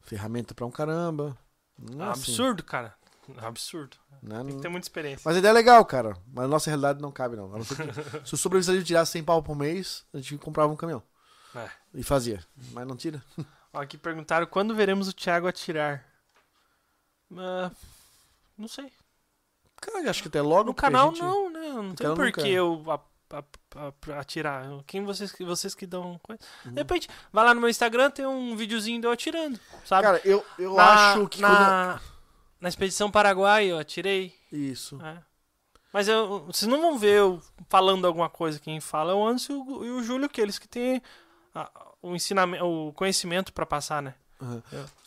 Ferramenta pra um caramba. É Não um é assim, absurdo, cara. É absurdo. né? Tem que ter muita experiência. Mas a ideia é legal, cara. Mas a nossa realidade não cabe, não. Não que- se o sobrevivencialismo tirasse 100 pau por mês, a gente comprava um caminhão. É. E fazia. Mas não tira. Ó, aqui perguntaram quando veremos o Thiago atirar. Ah, não sei. Cara, acho que até logo. No canal gente- não, né? Não tem por que é. eu atirar. Quem vocês, que- vocês que dão coisa. Uhum. De repente, vai lá no meu Instagram, tem um videozinho de eu atirando, sabe? Cara, eu, eu na, acho que. quando- na, expedição Paraguai eu atirei. Isso. É. Mas eu, vocês não vão ver eu falando alguma coisa. Quem fala é o Anderson e o, Júlio, que eles que têm a- o ensinamento, o conhecimento pra passar, né?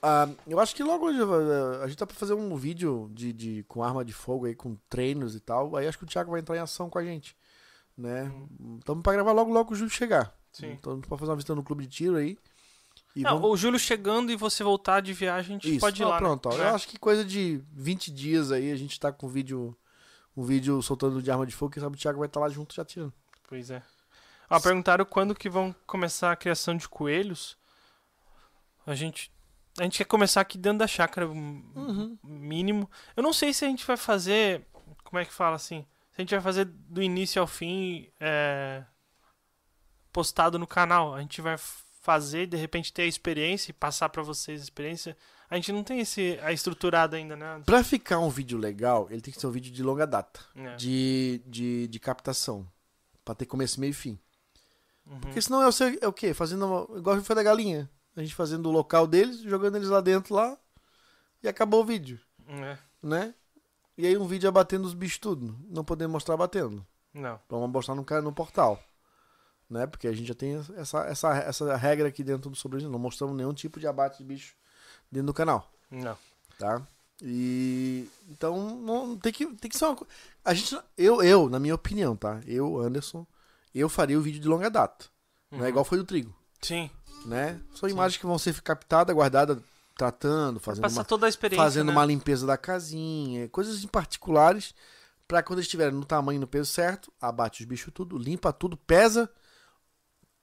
Ah, eu acho que logo eh, a gente tá pra fazer um vídeo de, de, com arma de fogo aí, com treinos e tal. Aí acho que o Thiago vai entrar em ação com a gente. Né? Uhum. Estamos pra gravar logo, logo o Júlio chegar. Sim. Então a gente pode fazer uma visita no clube de tiro aí. E Não, vamos- o Júlio chegando e você voltar de viagem, a gente Isso, pode ir ó, lá. né? pronto. ó. É. Eu acho que coisa de 20 dias aí a gente tá com um vídeo, um vídeo soltando de arma de fogo, quem sabe o Thiago vai estar lá junto já tirando. Pois é. Ó, perguntaram quando que vão começar a criação de coelhos. A gente. A gente quer começar aqui dentro da chácara, um Uhum. mínimo. Eu não sei se a gente vai fazer. Como é que fala assim? Se a gente vai fazer do início ao fim é, postado no canal. A gente vai fazer, de repente, ter a experiência e passar pra vocês a experiência. A gente não tem esse a estruturado ainda, né? Pra ficar um vídeo legal, ele tem que ser um vídeo de longa data, É. de, de, de captação, Pra ter começo, meio e fim. Uhum. Porque senão é o, seu- é o quê? Fazendo uma- igual foi da galinha. A gente fazendo o local deles, jogando eles lá dentro lá e acabou o vídeo, É. né? E aí um vídeo abatendo os bichos tudo. Não podemos mostrar batendo. Não. Vamos mostrar no, ca- no portal. Né? Porque a gente já tem essa, essa, essa regra aqui dentro do sobrevivente. Não mostramos nenhum tipo de abate de bicho dentro do canal. Não. Tá? E. Então, não, tem, que, tem que ser uma coisa. A gente. Eu, eu, na minha opinião, tá? Eu, Anderson, eu faria o vídeo de longa data. Não é Uhum. igual foi do trigo. Sim. Né? São imagens que vão ser captadas, guardadas, tratando, fazendo Passar uma, toda a experiência. fazendo né? uma limpeza da casinha, coisas em particulares, pra quando eles estiverem no tamanho e no peso certo, abate os bichos tudo, limpa tudo, pesa,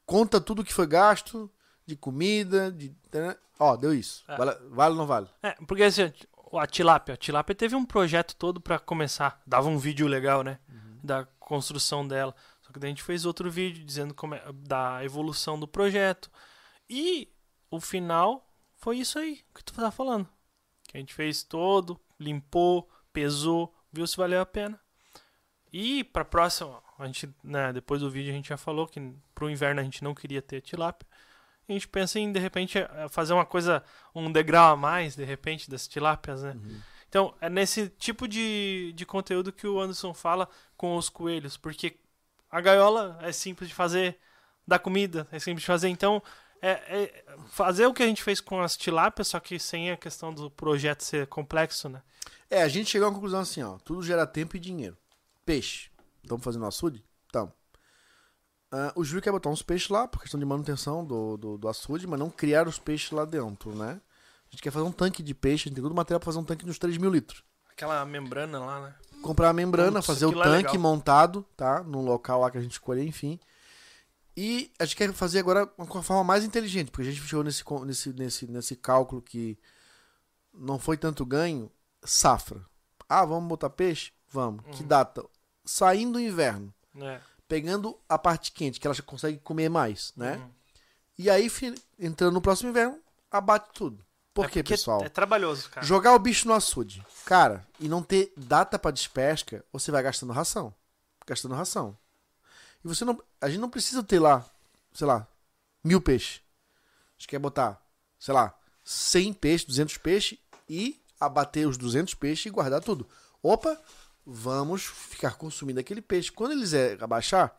conta tudo que foi gasto de comida, de. né? Ó, deu isso. É. Vale, vale ou não vale? É, porque assim, a tilápia, a tilápia teve um projeto todo pra começar, dava um vídeo legal, né, da construção dela. Só que daí a gente fez outro vídeo dizendo como é, da evolução do projeto. E o final foi isso aí que tu tá falando. Que a gente fez todo, limpou, pesou, viu se valeu a pena. E pra próxima, a gente, né, depois do vídeo a gente já falou que pro inverno a gente não queria ter tilápia. A gente pensa em, de repente, eh, fazer uma coisa, um degrau a mais, de repente, das tilápias, né? Então, é nesse tipo de, de conteúdo que o Anderson fala com os coelhos, porque a gaiola é simples de fazer, dar comida é simples de fazer, então é, é fazer o que a gente fez com as tilápias, só que sem a questão do projeto ser complexo, né? É, a gente chegou a uma conclusão assim, ó. Tudo gera tempo e dinheiro. Peixe. Estamos fazendo açude? Então. o Júlio quer botar uns peixes lá, por questão de manutenção do, do, do açude, mas não criar os peixes lá dentro, né? A gente quer fazer um tanque de peixe, a gente tem todo o material pra fazer um tanque de uns 3 mil litros. Aquela membrana lá, né? Comprar a membrana, Putz, fazer o é tanque legal. montado, tá? No local lá que a gente escolher, enfim. E a gente quer fazer agora uma forma mais inteligente, porque a gente chegou nesse, nesse, nesse, nesse cálculo que não foi tanto ganho. Safra. Ah, vamos botar peixe? Vamos. Que data? Saindo do inverno, É. pegando a parte quente, que ela já consegue comer mais, né? Uhum. E aí, entrando no próximo inverno, abate tudo. Por É quê, porque pessoal? É trabalhoso, cara. Jogar o bicho no açude. Cara, e não ter data pra despesca, você vai gastando ração. Gastando ração. E você não. A gente não precisa ter lá, sei lá, mil peixes. A gente quer botar, sei lá, 100 peixes, 200 peixes e abater os 200 peixes e guardar tudo. Opa, vamos ficar consumindo aquele peixe. Quando eles é, abaixar,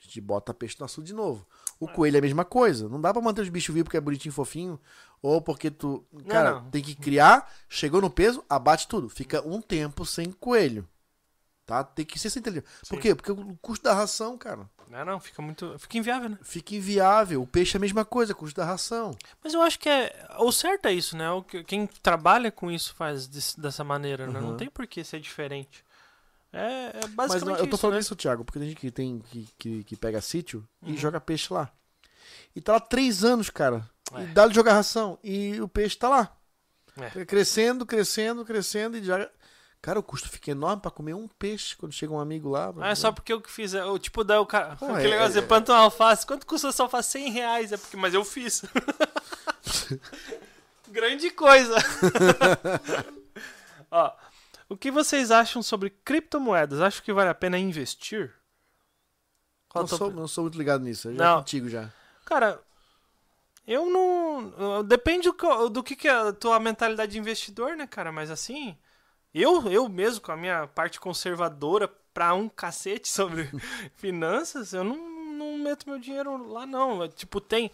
a gente bota peixe no açude de novo. O coelho é a mesma coisa. Não dá pra manter os bichos vivos porque é bonitinho, fofinho. Ou porque tu. Cara, não. tem que criar, chegou no peso, abate tudo. Fica um tempo sem coelho. Tá? Tem que ser sem inteligente. Por quê? Porque o custo da ração, cara, Não, não, fica muito. Fica inviável, né? fica inviável. O peixe é a mesma coisa, custo da ração. Mas eu acho que é. O certo é isso, né? O que, quem trabalha com isso faz des- dessa maneira, né? Não Uhum. tem por que ser diferente. É, é Mas basicamente não, eu tô isso, falando né? isso, Thiago, porque tem gente que tem que, que, que pega sítio e Uhum. joga peixe lá. E tá lá três anos, cara. É. E dá-lhe jogar ração. E o peixe tá lá. É. Crescendo, crescendo, crescendo e já. Cara, o custo fica enorme pra comer um peixe quando chega um amigo lá. Ah, é só porque eu que fiz. é, o tipo, daí o cara. Pô, aquele é- negócio, você planta uma alface. Quanto custa essa alface? 100 reais. É porque, mas eu fiz. Grande coisa. Ó, o que vocês acham sobre criptomoedas? Acho que vale a pena investir? Qual Não tua sou, não sou muito ligado nisso. Eu já Não. contigo já. Cara, eu não. eu- Depende do que, do que, que é a tua mentalidade de investidor, né, cara? Mas assim, eu, eu mesmo, com a minha parte conservadora pra um cacete sobre finanças, eu não, não meto meu dinheiro lá, não. É, Tipo, tem.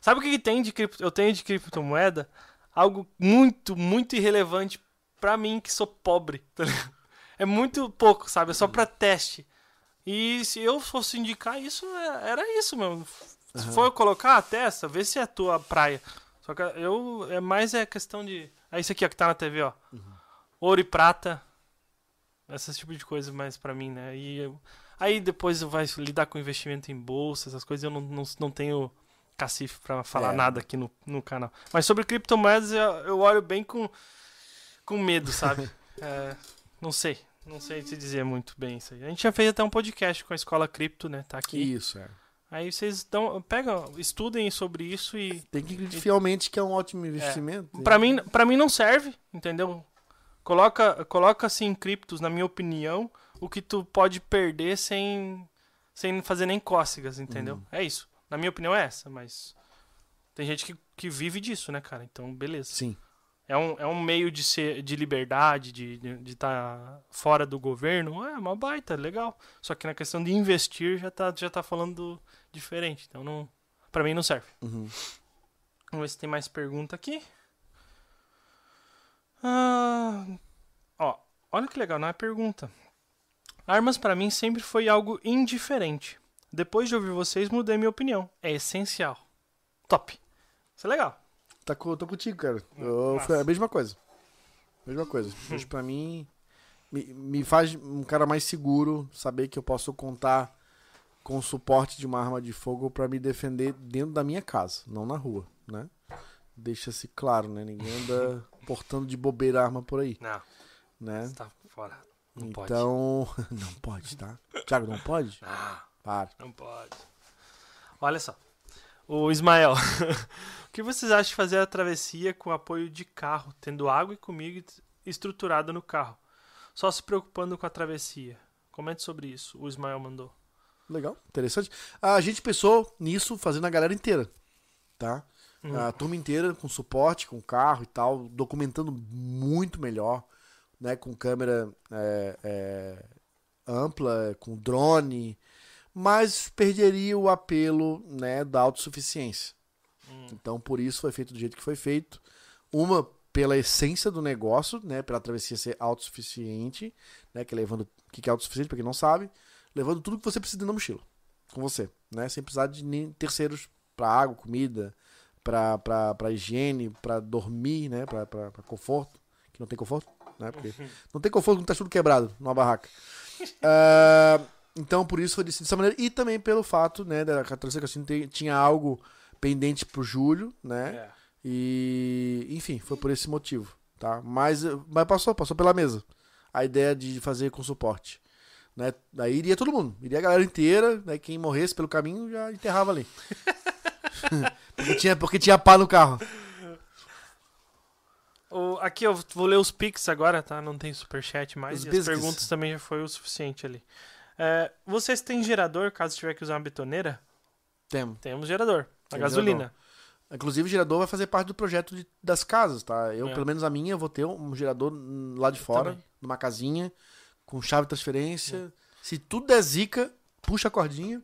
Sabe o que, que tem de cripto? Eu tenho de criptomoeda? Algo muito, muito irrelevante pra mim que sou pobre. tá? É muito pouco, sabe? É só pra teste. E se eu fosse indicar isso, é- era isso, meu. Se for colocar a testa, vê se é a tua praia. Só que eu. É mais é questão de. É isso aqui, ó, que tá na TV, ó. Ouro e prata. Esse tipo de coisa mais pra mim, né? E eu- aí depois vai lidar com investimento em bolsa, essas coisas, eu não, não, não tenho cacife pra falar É. nada aqui no, no canal. Mas sobre criptomoedas eu, eu olho bem com, com medo, sabe? É, não sei. Não sei te dizer muito bem isso aí. A gente já fez até um podcast com a escola cripto, né? Tá aqui. Isso, é. Aí vocês dão, pegam, estudem sobre isso e Tem que fielmente que é um ótimo investimento. Pra mim, pra mim não serve, entendeu? Coloca, coloca assim criptos, na minha opinião, o que tu pode perder sem, sem fazer nem cócegas, entendeu? Uhum. É isso. Na minha opinião é essa, mas tem gente que, que vive disso, né, cara? Então, beleza. Sim. É um, é um meio de ser de liberdade, de estar de, tá fora do governo. É uma baita, legal. Só que na questão de investir já tá, já tá falando diferente. Então, não, pra mim não serve. Uhum. Vamos ver se tem mais pergunta aqui. Ah, ó, olha que legal, não é pergunta. Armas pra mim sempre foi algo indiferente. Depois de ouvir vocês, mudei minha opinião. É essencial. Top. Isso é legal. Tá co- tô contigo, cara. Eu, foi a mesma coisa. Mesma coisa. Hoje, pra mim, me, me faz um cara mais seguro saber que eu posso contar com o suporte de uma arma de fogo pra me defender dentro da minha casa, não na rua, né? Deixa-se claro, né? Ninguém anda portando de bobeira arma por aí, Não, né? você tá fora. Não pode. então, não pode, tá? Thiago, não pode? Ah, Para. não pode. Olha só. O Ismael. o que vocês acham de fazer a travessia com apoio de carro, tendo água e comida estruturada no carro? Só se preocupando com a travessia. Comente sobre isso. O Ismael mandou. Legal, interessante. A gente pensou nisso fazendo a galera inteira, tá? Hum. A turma inteira com suporte, com carro e tal, documentando muito melhor, né? Com câmera é, é, ampla, com drone, mas perderia o apelo, né, da autossuficiência. Então, por isso foi feito do jeito que foi feito. Uma, pela essência do negócio, né, pela travessia ser autossuficiente, né, que é levando, o que é autossuficiente, pra quem não sabe, levando tudo que você precisa na mochila, com você, né, sem precisar de nem terceiros pra água, comida, pra, pra, pra higiene, pra dormir, né, pra conforto, que não tem conforto, né, porque não tem conforto quando tá tudo quebrado numa barraca. Ah, então, por isso foi decidido dessa maneira, e também pelo fato, né, da assim, tem- tinha algo pendente pro Júlio, né, É. e, enfim, foi por esse motivo, tá? Mas, mas passou, passou pela mesa. A ideia de fazer com suporte. Né? Daí iria todo mundo, iria a galera inteira, né? quem morresse pelo caminho já enterrava ali. porque, tinha, porque tinha pá no carro. O- aqui eu vou ler os pics agora, tá? Não tem superchat mais. Os e as perguntas também já foi o suficiente ali. É, vocês têm gerador caso tiver que usar uma betoneira? Temos. Temos gerador. A gasolina. Inclusive, o gerador vai fazer parte do projeto de- das casas, tá? Eu, É. pelo menos a minha, vou ter um gerador lá de fora, também. numa casinha, com chave de transferência. Se tudo der zica, puxa a cordinha,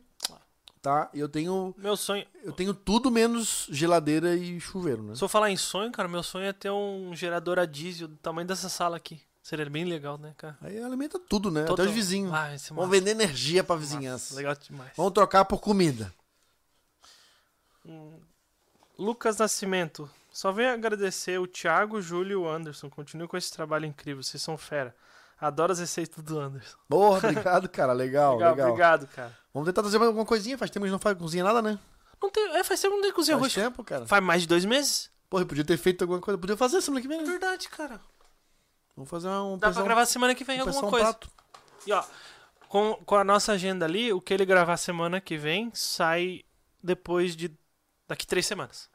tá? Eu tenho, Meu sonho. eu tenho tudo menos geladeira e chuveiro, né? Se eu falar em sonho, cara, meu sonho é ter um gerador a diesel do tamanho dessa sala aqui. Seria bem legal, né, cara? Aí alimenta tudo, né? Todo- Até os vizinhos. Ah, Vamos massa, vender energia pra massa, vizinhança. Legal demais. Vamos trocar por comida. Lucas Nascimento. Só venho agradecer o Thiago, o Júlio e o Anderson. Continue com esse trabalho incrível. Vocês são fera. Adoro as receitas do Anderson. Porra, obrigado, cara. Legal, legal. Obrigado, cara. Vamos tentar trazer mais alguma coisinha. Faz tempo que a gente não faz cozinha nada, né? Não tem, é, faz tempo que não tem cozinha Faz arroz. tempo, cara. Faz mais de dois meses? Porra, podia ter feito alguma coisa. Podia fazer semana que vem, É né? verdade, cara. Vamos fazer um... Dá pra gravar semana que vem alguma um coisa. prato. E ó, com, com a nossa agenda ali, o que ele gravar semana que vem sai depois de. daqui três semanas.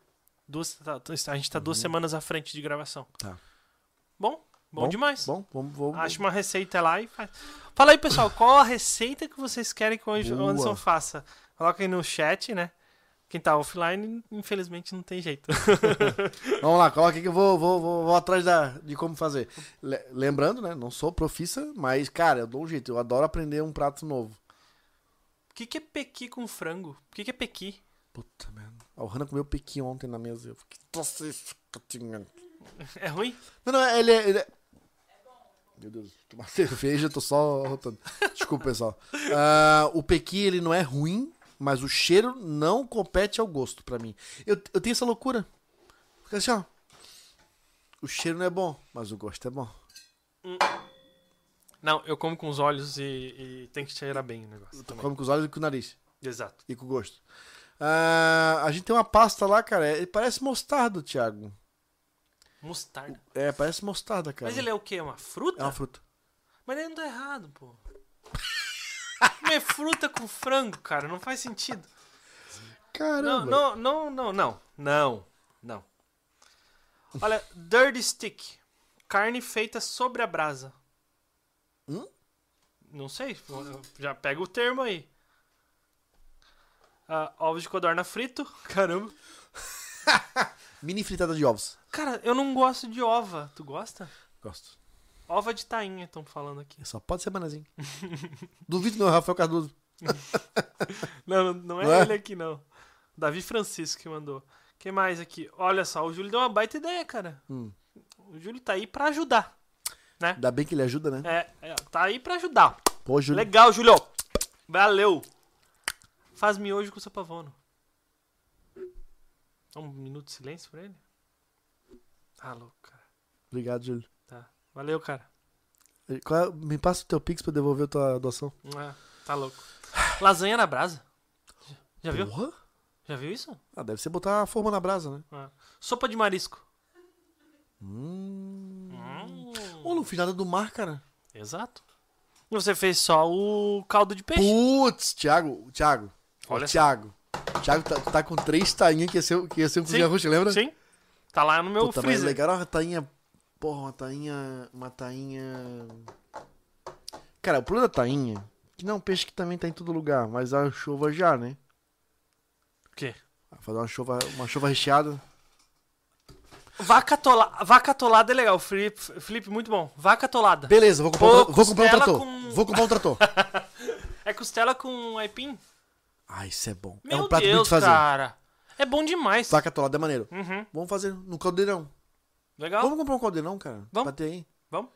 Duas, tá- a gente tá duas semanas à frente de gravação. Uhum. Tá. Bom? Bom, demais. Bom, vamos... vamos Acha uma receita lá e faz. Fala aí, pessoal, qual a receita que vocês querem que o Boa. Anderson faça? Coloca aí no chat, né? Quem tá offline, infelizmente, não tem jeito. Vamos lá, coloca aqui que eu vou, vou, vou, vou atrás da, de como fazer. Le- lembrando, né? Não sou profissa, mas, cara, eu dou um jeito. Eu adoro aprender um prato novo. O que, que é pequi com frango? O que, que é pequi? Puta merda. A Ohana comeu pequi ontem na mesa. Eu fiquei... É ruim? Não, não, ele é... Ele é... Meu Deus, tomar cerveja, tô só rotando. Desculpa, pessoal. Ah, o pequi, ele não é ruim, mas o cheiro não compete ao gosto pra mim. Eu, eu tenho essa loucura. Fica assim, ó. O cheiro não é bom, mas o gosto é bom. Não, eu como com os olhos e, e tem que cheirar bem o negócio. Tu também. come com os olhos e com o nariz. Exato. E com o gosto. Ah, a gente tem uma pasta lá, cara. Ele parece mostarda, Thiago. Mostarda. É, parece mostarda, cara. Mas ele é o quê? Uma fruta? É uma fruta. Mas ele não tá errado, pô. Comer fruta com frango, cara, não faz sentido. Caramba. Não, não, não, não, não. Não, não. Olha, Dirty Stick. Carne feita sobre a brasa. Hum? Não sei, já pega o termo aí. Ah, ovos de codorna frito. Caramba. Mini fritada de ovos. Cara, eu não gosto de ova. Tu gosta? Gosto. Ova de tainha, estão falando aqui. Só pode ser banazinho. Duvido não, Rafael Cardoso. Não, não, não é Não é? ele aqui, não. Davi Francisco que mandou. Quem mais aqui? Olha só, o Júlio deu uma baita ideia, cara. Hum. O Júlio tá aí pra ajudar. Ainda bem que ele ajuda, né? É, é, tá aí pra ajudar. Pô, Júlio. Legal, Júlio. Valeu. Faz miojo com o seu pavono. Um minuto de silêncio pra ele. Tá louco, cara. Obrigado, Júlio. Tá. Valeu, cara. É- Me passa o teu Pix pra devolver a tua doação. É, tá louco. Lasanha na brasa. Já viu? Porra? Já viu isso? Ah, deve ser botar a forma na brasa, né? É. Sopa de marisco. Hum. Hum. Ô, não fiz nada do mar, cara. Exato. Você fez só o caldo de peixe. Putz, Thiago, Thiago. Olha só. Thiago. Thiago tá, tá com três tainhas que ia ser, que ia ser um cozinha roxa, lembra? Sim. Tá lá no meu Puta, mas freezer. legal uma tainha. Porra, uma tainha. Uma tainha. Cara, o problema da tainha. Que não é um peixe que também tá em todo lugar, mas a chuva já, né? O quê? Fazer uma chuva, uma chuva recheada. Vaca, atola... Vaca atolada é legal. Felipe, Felipe, muito bom. Vaca atolada. Beleza, vou comprar, Pô, um, vou comprar um trator. com- Vou comprar um trator. É costela com aipim? ah, isso é bom. Meu é um prato Deus, de fazer. cara. É bom demais. Vaca atolada é maneiro. Uhum. Vamos fazer no caldeirão. Legal? Vamos comprar um caldeirão, cara? Vamos. Pra ter aí. Vamos?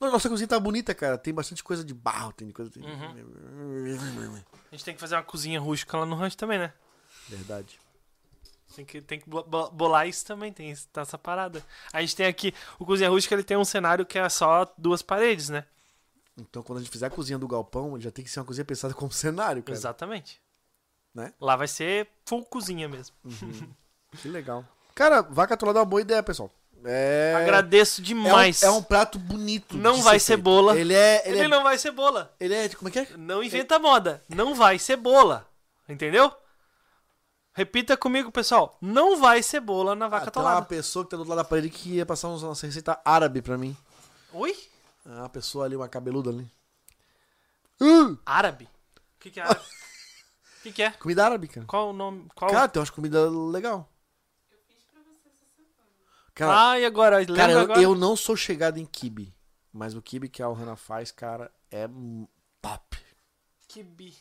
Nossa cozinha tá bonita, cara. Tem bastante coisa de barro, tem coisa. Uhum. A gente tem que fazer uma cozinha rústica lá no rancho também, né? Verdade. Tem que, tem que bo- bo- bolar isso também, tem tá essa parada. A gente tem aqui, o Cozinha Rústica ele tem um cenário que é só duas paredes, né? Então, quando a gente fizer a cozinha do galpão, já tem que ser uma cozinha pensada como cenário, cara. Exatamente. Né? Lá vai ser full cozinha mesmo. Que legal. Cara, vaca atolada é uma boa ideia, pessoal. É... Agradeço é um, demais. é um prato bonito. Não vai ser ser feito. bola. Ele é... Ele, Ele é... não vai ser bola. Ele é... Como é que é? Não inventa moda. Não vai ser bola. Entendeu? Repita comigo, pessoal. Não vai ser bola na vaca Ah, tem uma atolada. pessoa que tá do lado da parede que ia passar uma receita árabe pra mim. Oi? Ah, Uma pessoa ali, uma cabeluda ali. Uh, Árabe? O que, que é árabe? O que, que é? comida árabe, cara. Qual o nome? Qual... Cara, tem umas comidas legal. Cara, ah, e agora? Cara eu, agora? eu não sou chegado em kibe. Mas o kibe que a Ohana faz, cara, é top. Kibe.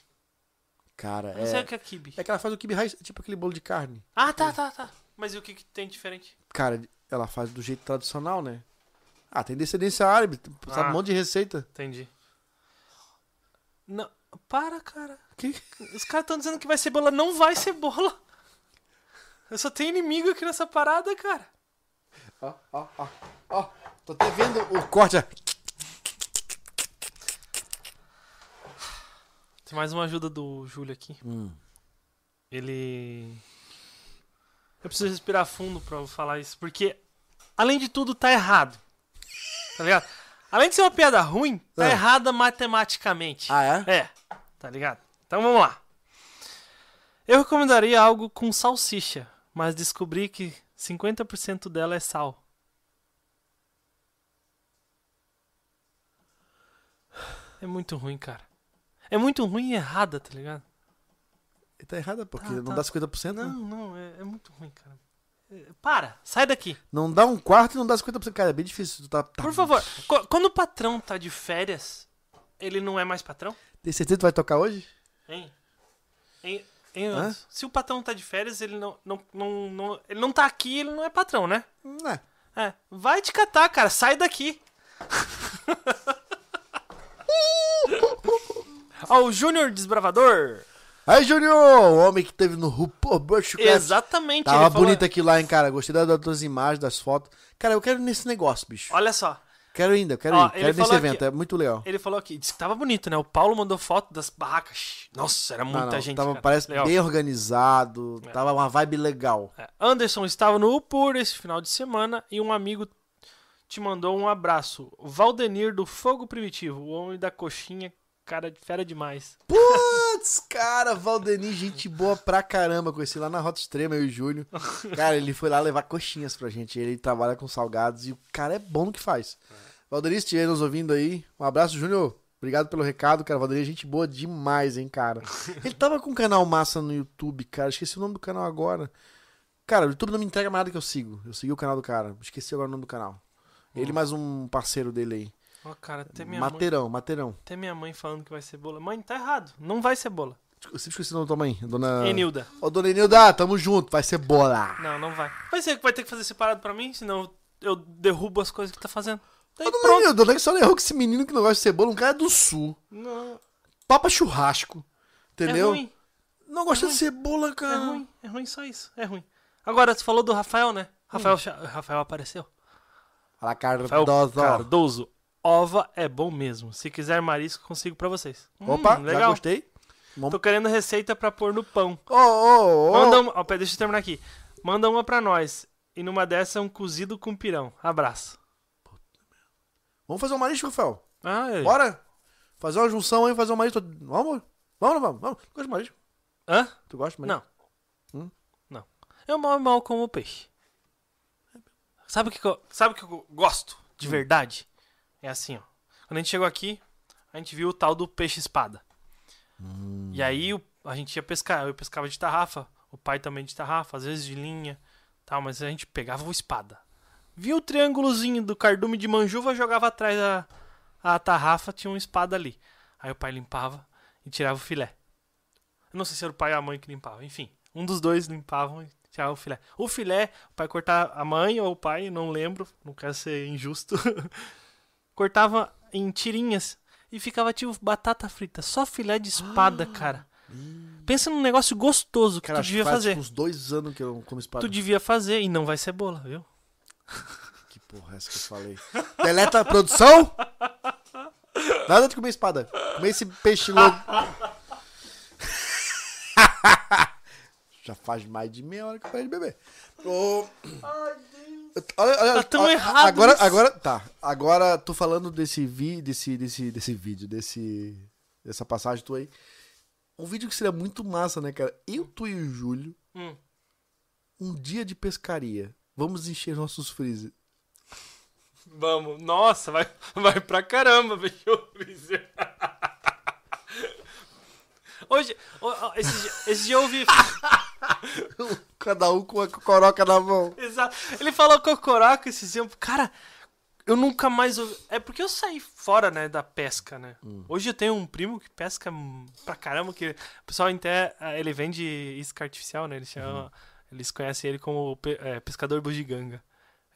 Cara, Não sei é... o que é kibe. É que ela faz o kibe raiz, tipo aquele bolo de carne. Ah, tá, tá, tá. Mas e o que, que tem diferente? Cara, ela faz do jeito tradicional, né? Ah, tem descendência árabe, sabe Ah. um monte de receita. Entendi. Não, para, cara. Que? Os caras estão dizendo que vai ser bola. Não vai ser bola. Eu só tenho inimigo aqui nessa parada, cara. Ó, ó, ó, ó. Tô até vendo o corte. Tem mais uma ajuda do Júlio aqui. Hum. Ele. Eu preciso respirar fundo pra eu falar isso. Porque, além de tudo, tá errado. Tá ligado? Além de ser uma piada ruim, tá Ah. errada matematicamente. Ah, é? É, tá ligado? Então vamos lá. Eu recomendaria algo com salsicha, mas descobri que 50% dela é sal. É muito ruim, cara. É muito ruim e errada, tá ligado? Ele tá errada, porque Tá, não tá. dá 50%. Não, Não. não, é, é muito ruim, cara. É, Para, sai daqui. não dá um quarto e não dá 50%. Cara, é bem difícil. Tá, tá- Por favor. Qu- Quando o patrão tá de férias, ele não é mais patrão? Tem certeza que tu vai tocar hoje? Hein? Hein? Hein? Se o patrão tá de férias, ele não, não, não, não- ele não tá aqui, ele não é patrão, né? Não é. É. Vai te catar, cara. Sai daqui. Ó, o Júnior Desbravador. Aí, Júnior, o homem que teve no RuPaul Bushcraft. Exatamente. Tava ele falou- bonito aqui lá, hein, cara. Gostei das, das imagens, das fotos. Cara, eu quero ir nesse negócio, bicho. Olha só. Quero ainda, quero Ó, ir. Quero nesse evento, é muito legal. Ele falou aqui, disse que tava bonito, né? O Paulo mandou foto das barracas. Nossa, era muita Ah, não, gente. tava, cara. parece Legal. bem organizado, tava uma vibe legal. É, Anderson estava no UPUR esse final de semana e um amigo te mandou um abraço. Valdenir do Fogo Primitivo, o homem da coxinha, cara fera demais. Putz, cara, Valdeni, gente boa pra caramba. Conheci lá na Rota Extrema, eu e o Júnior. Cara, ele foi lá levar coxinhas pra gente. Ele trabalha com salgados e o cara é bom no que faz. Valdeni, se estiver nos ouvindo aí, um abraço, Júnior. Obrigado pelo recado, cara. Valdeni é gente boa demais, hein, cara. Ele tava com um canal massa no YouTube, cara. Esqueci o nome do canal agora. Cara, o YouTube não me entrega mais nada que eu sigo. Eu segui o canal do cara. Esqueci agora o nome do canal. Ele e mais um parceiro dele aí. Ó, cara, até minha, mãe, Mateirão, Mateirão. até minha mãe falando que vai ser bola. Mãe, tá errado. Não vai ser bola. Eu sempre esqueci o nome da tua mãe. Dona... Enilda. Ô, dona Enilda, tamo junto. Vai ser bola. Não, não vai. Vai ser que vai ter que fazer separado pra mim, senão eu derrubo as coisas que tá fazendo. Daí Ô, dona pronto. Enilda, onde é que só errou com esse menino que não gosta de cebola? Um cara é do sul. Não, Papa churrasco. é Entendeu? ruim. Não gosta É de cebola, É cara. ruim, é ruim só isso. É ruim. Agora, você falou do Rafael, né? Rafael, Hum. Rafael apareceu. Fala, Rafael Cardoso. Ova é bom mesmo. Se quiser marisco, consigo pra vocês. Hum, Opa, já legal. gostei. Tô querendo receita pra pôr no pão. Ô, ô, ô. Manda uma, ó, pera, deixa eu terminar aqui. Manda uma pra nós. E numa dessa, um cozido com pirão. Abraço. Vamos fazer um marisco, Rafael? Ah, é. Bora? Fazer uma junção aí, fazer um marisco. Vamos? Vamos, vamos, vamos. Tu gosta de marisco? Hã? Tu gosta de marisco? Não. Hum? Não. Eu mal mal como peixe. Sabe o que, que eu, sabe que eu gosto de Hum. verdade? É assim, ó. Quando a gente chegou aqui, a gente viu o tal do peixe espada. Hum. E aí a gente ia pescar. Eu pescava de tarrafa, o pai também de tarrafa, às vezes de linha, tal, mas a gente pegava o espada. Via o triângulozinho do cardume de manjuva, jogava atrás a, a tarrafa, tinha uma espada ali. Aí o pai limpava e tirava o filé. Eu não sei se era o pai ou a mãe que limpava, enfim. Um dos dois limpavam e tirava o filé. O filé, o pai cortava a mãe ou o pai, não lembro, não quero ser injusto. cortava em tirinhas e ficava tipo batata frita, só filé de espada, cara. Pensa num negócio gostoso que Cara, tu devia faz fazer. tipo, uns dois anos que eu não como espada. Tu devia fazer e não vai ser bola, viu? Que porra é essa que eu falei? Deleta a produção? Nada de comer espada. Comer esse peixe louco. Já faz mais de meia hora que eu parei de beber. Ô, Olha, olha, Tá tão errado Agora, isso. agora, tá. Agora, tô falando desse, vi, desse, desse, desse vídeo, desse, dessa passagem tua aí. Um vídeo que seria muito massa, né, cara? Eu, tu e o Júlio, Hum. um dia de pescaria. Vamos encher nossos freezer. Vamos. Nossa, vai, vai pra caramba, fechou o freezer. Hoje, esse, dia- esse dia eu ouvi. Cada um com a coroca na mão. Exato. Ele falou cocoroca esse tempo. Cara, eu nunca mais ouvi. É porque eu saí fora, né, da pesca, né? Hoje eu tenho um primo que pesca hum, pra caramba, que o pessoal até, ah, ele vende isca artificial, né? Ele chama, eles conhecem ele como é, pescador bugiganga.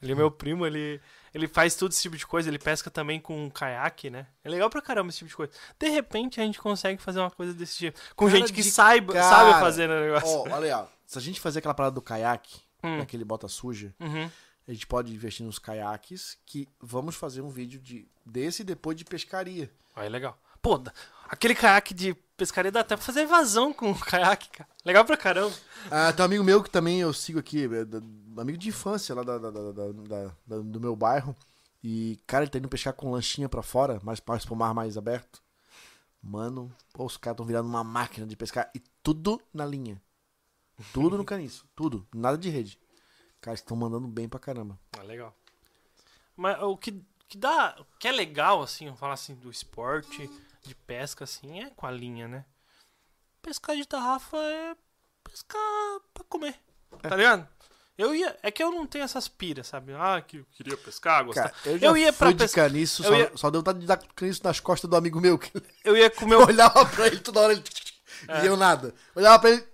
Ele é meu primo, ele, ele faz todo esse tipo de coisa, ele pesca também com um caiaque, né? É legal pra caramba esse tipo de coisa. De repente a gente consegue fazer uma coisa desse tipo. Com Cara gente que saiba, cara. sabe fazer o negócio. Ó, olha aí. Se a gente fazer aquela parada do caiaque, Hum. daquele bota suja, Uhum. a gente pode investir nos caiaques que vamos fazer um vídeo de, desse depois de pescaria. Aí, legal. Pô, aquele caiaque de pescaria dá até pra fazer evasão com o caiaque, cara. Legal pra caramba. Ah, tem um amigo meu que também eu sigo aqui, é amigo de infância lá da, da- da- da- do meu bairro. E, cara, ele tá indo pescar com lanchinha pra fora, mais, mais pro mar mais aberto. Mano, pô, os caras tão virando uma máquina de pescar. E tudo na linha. Tudo no caniço. Tudo. Nada de rede. Caras estão mandando bem pra caramba. Ah, legal. Mas o que, que dá. O que é legal, assim, eu falar assim, do esporte, de pesca, assim, é com a linha, né? Pescar de tarrafa é pescar pra comer. Tá ligado? Eu ia. É que eu não tenho essas piras, sabe? Ah, que eu queria pescar, gostar. Cara, eu eu ia pra fui de pescar. caniço, eu só, ia- só deu vontade de dar caniço nas costas do amigo meu. Eu ia comer eu olhava pra ele toda hora, ele... É. E eu nada. Olhava pra ele...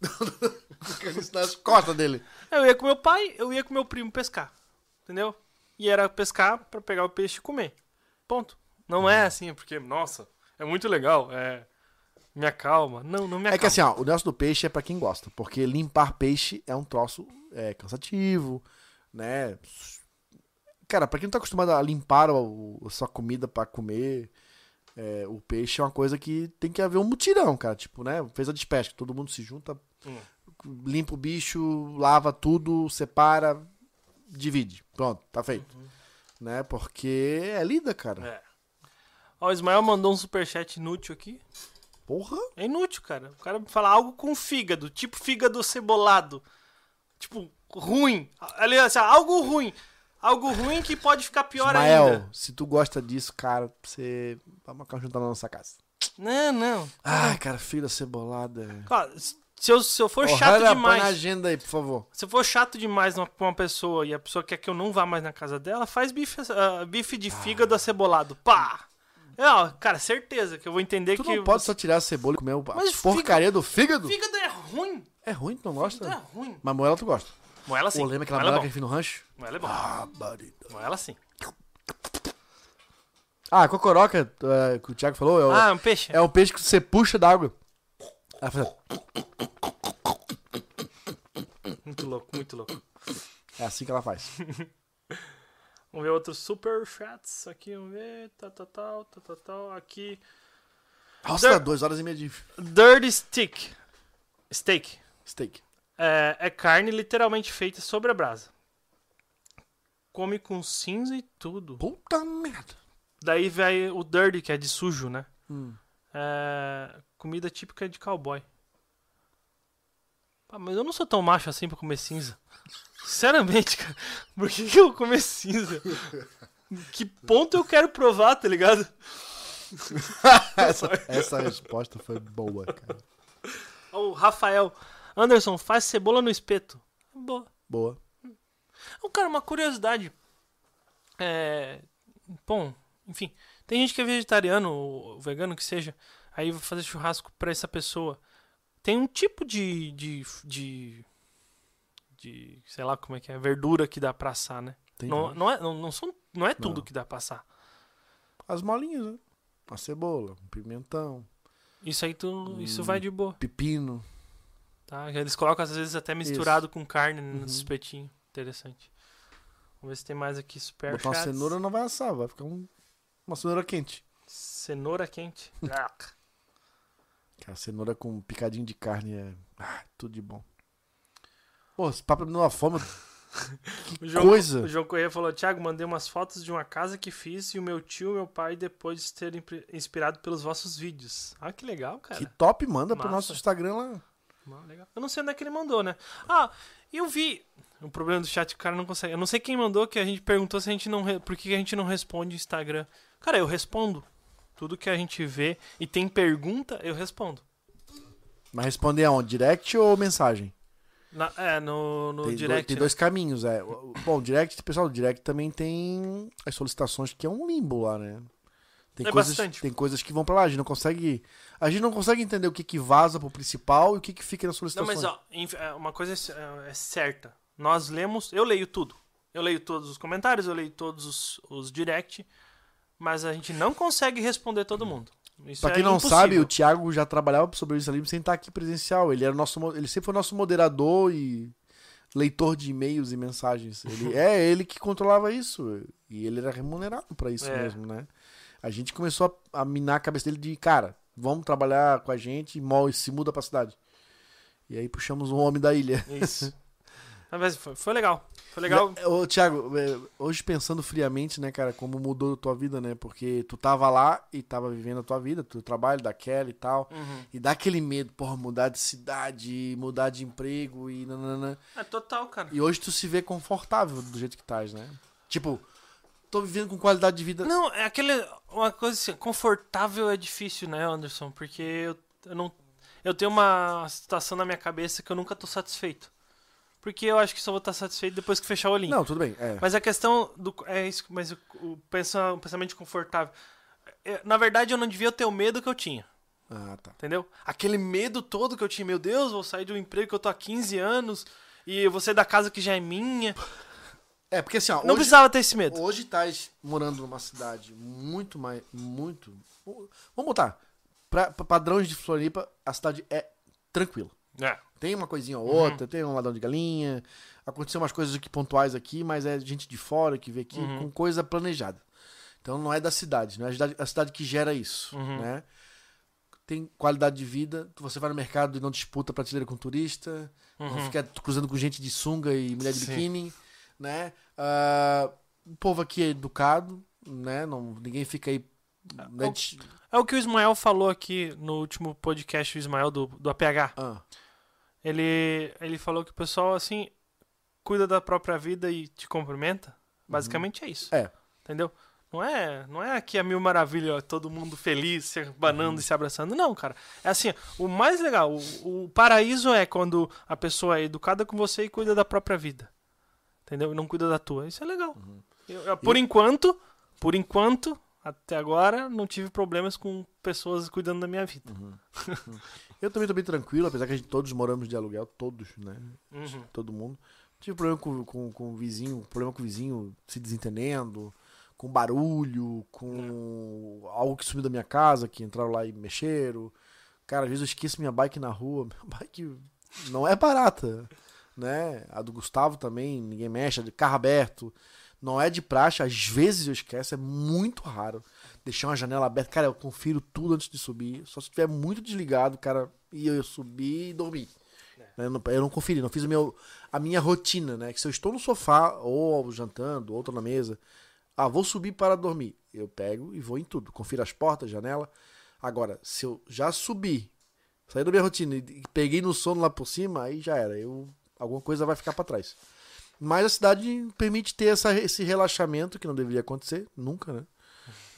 caniço nas costas dele. Eu ia com meu pai, eu ia com meu primo pescar. Entendeu? E era pescar pra pegar o peixe e comer. Ponto. Não é assim, porque, nossa, é muito legal, é. Me acalma. Não, não me acalma. É que assim, ó, o negócio do peixe é pra quem gosta, porque limpar peixe é um troço é, cansativo, né? Cara, pra quem não tá acostumado a limpar o, a sua comida pra comer, é, o peixe é uma coisa que tem que haver um mutirão, cara. Tipo, né? Fez a despesca, todo mundo se junta, Hum. limpa o bicho, lava tudo, separa, divide. Pronto, tá feito. Né? Porque é lida, cara. É. Ó, o Ismael mandou um superchat inútil aqui. Porra! É inútil, cara. O cara fala algo com fígado, tipo fígado cebolado. Tipo, ruim. Aliás, assim, algo ruim. Algo ruim que pode ficar pior Ismael, ainda. se tu gosta disso, cara, você vai marcar um jantar na nossa casa. Não, não. Ai, cara, filha cebolada. Ó, se eu, se eu for Ô, chato demais. na agenda aí, por favor. Se eu for chato demais pra uma pessoa e a pessoa quer que eu não vá mais na casa dela, faz bife, ah, bife de fígado acebolado. Pá! É, ó, cara, certeza que eu vou entender Tu que. não pode você- só tirar a cebola e comer a Mas porcaria do fígado? Fígado é ruim. É ruim, tu não Fígado é gosta? ruim. Mas moela tu gosta. Moela sim. Pô, lembra aquela moela moela é que a gente fez no rancho? Moela é bom. Ah, barida. Moela sim. Ah, a cocoroca, é, que o Thiago falou, é, o- Ah, um peixe. é um peixe que você puxa da água. Ela faz- Muito louco, muito louco. É assim que ela faz. Vamos ver outros super chats aqui, vamos ver. Tal, tal, tal, tal, tal, tal. Aqui. Nossa, Der- duas horas e meia de Dirty Stick. Steak. steak. É, é carne literalmente feita sobre a brasa. Come com cinza e tudo. Puta merda. Daí vai o dirty, que é de sujo, né? Hum. É, comida típica de cowboy. Pá, mas eu não sou tão macho assim pra comer cinza. Sinceramente, cara. Por que, que eu vou comer cinza? Que ponto eu quero provar, tá ligado? essa, essa resposta foi boa, cara. O Rafael. Anderson, faz cebola no espeto. Boa. Boa. Ô, cara, uma curiosidade. É. Bom, enfim. Tem gente que é vegetariano ou vegano que seja. Aí vai fazer churrasco pra essa pessoa. Tem um tipo de. de. de. de sei lá como é que é. Verdura que dá pra assar, né? Tem Não, não, é, não, não, são, não é tudo Não. que dá pra assar. As molinhas, né? Uma cebola, um pimentão, Isso aí tu, isso Hum. vai de boa. pepino. Tá? Eles colocam às vezes até misturado com carne no espetinho. Interessante. Vamos ver se tem mais aqui super Botar uma chats. cenoura não vai assar, vai ficar um- uma cenoura quente. Cenoura quente. Cara, cenoura com picadinho de carne é. Ah, tudo de bom. Pô, esse papo me deu uma fome. O João, Coisa. O João Corrêa falou: Thiago, mandei umas fotos de uma casa que fiz e o meu tio e meu pai depois de terem inspirado pelos vossos vídeos. Ah, que legal, cara. Que top, manda pro Massa. nosso Instagram lá. Legal. Eu não sei onde é que ele mandou, né? Ah, eu vi. O problema do chat, o cara não consegue. Eu não sei quem mandou que a gente perguntou se a gente não. re- Por que que a gente não responde Instagram? Cara, eu respondo. Tudo que a gente vê e tem pergunta, eu respondo. Mas responder aonde? Direct ou mensagem? Na- é, no, no tem, direct. tem né? dois caminhos, é. Bom, direct, pessoal, direct também tem as solicitações que é um limbo lá, né? Tem É coisas, bastante. tem coisas que vão pra lá, a gente não consegue. A gente não consegue entender o que, que vaza pro principal e o que, que fica nas Não, solicitações. mas ó, é, uma coisa é é, é certa. Nós lemos, eu leio tudo. Eu leio todos os comentários, eu leio todos os, os direct, mas a gente não consegue responder todo mundo. Isso Pra é quem não impossível. sabe, o Thiago já trabalhava pro Sobrevivencialismo sem estar aqui presencial. Ele era nosso, ele sempre foi nosso moderador e leitor de e-mails e mensagens. Ele, é ele que controlava isso e ele era remunerado pra isso É. mesmo, né? A gente começou a, a minar a cabeça dele de, cara, vamos trabalhar com a gente e se muda pra cidade. E aí puxamos um homem da ilha. Isso. Mas foi, foi legal. Foi legal. É, Ô, Thiago, é, hoje pensando friamente, né, cara, como mudou a tua vida, né? Porque tu tava lá e tava vivendo a tua vida, teu trabalho, da Kelly e tal. Uhum. E dá aquele medo, porra, mudar de cidade, mudar de emprego e nanana. É total, cara. E hoje tu se vê confortável do jeito que estás, né? Tipo, tô vivendo com qualidade de vida. Não, é aquele. Uma coisa assim, confortável é difícil, né, Anderson? Porque eu, eu não. Eu tenho uma situação na minha cabeça que eu nunca tô satisfeito. Porque eu acho que só vou estar satisfeito depois que fechar o olhinho. Não, tudo bem. É. Mas a questão do. É isso, mas o, o, pensa- o pensamento confortável. É, na verdade, eu não devia ter o medo que eu tinha. Ah, tá. Entendeu? Aquele medo todo que eu tinha, meu Deus, vou sair de um emprego que eu tô há 15 anos e eu vou sair da casa que já é minha. É, porque assim, ó, Não hoje, precisava ter esse medo. hoje estás morando numa cidade muito mais. Muito. Vamos botar. Pra, pra padrões de Floripa, a cidade é tranquila. É. Tem uma coisinha ou Uhum. outra, tem um ladrão de galinha. Aconteceu umas coisas aqui pontuais aqui, mas é gente de fora que vê aqui Uhum. com coisa planejada. Então não é da cidade, não é a cidade, a cidade que gera isso, Uhum. né? Tem qualidade de vida, você vai no mercado e não disputa prateleira com turista, não fica cruzando com gente de sunga e mulher de Uhum. Sim. biquíni, né? Ah, o povo aqui é educado, né? Não, ninguém fica aí... né, o- de- É o que o Ismael falou aqui no último podcast, o Ismael do, do APH. Ah, Ele, ele falou que o pessoal, assim, cuida da própria vida e te cumprimenta. Basicamente é isso. É. Entendeu? Não é, não é aqui a mil maravilha, todo mundo feliz, se banando e se abraçando. Não, cara. É assim, o mais legal, o, o paraíso é quando a pessoa é educada com você e cuida da própria vida. Entendeu? E não cuida da tua. Isso é legal. Eu- eu- por enquanto, por enquanto, até agora, não tive problemas com pessoas cuidando da minha vida. Eu também tô bem tranquilo, apesar que a gente todos moramos de aluguel, todos, né? Uhum. todo mundo. Tive problema com, com, com o vizinho, problema com o vizinho se desentendendo, com barulho, com algo que sumiu da minha casa, que entraram lá e mexeram. Cara, às vezes eu esqueço minha bike na rua. Minha bike não é barata, né? A do Gustavo também, ninguém mexe, é de carro aberto. Não é de praxe, às vezes eu esqueço, é muito raro. Deixar uma janela aberta, cara, eu confiro tudo antes de subir. Só se estiver muito desligado, cara, e eu subir e dormir. Né, Eu não, eu não conferi, não fiz o meu, a minha rotina, né? Que se eu estou no sofá, ou jantando, ou na mesa, ah, vou subir para dormir. Eu pego e vou em tudo. Confiro as portas, janela. Agora, se eu já subi, saí da minha rotina e peguei no sono lá por cima, aí já era. Eu, alguma coisa vai ficar para trás. Mas a cidade permite ter essa, esse relaxamento que não deveria acontecer, nunca, né?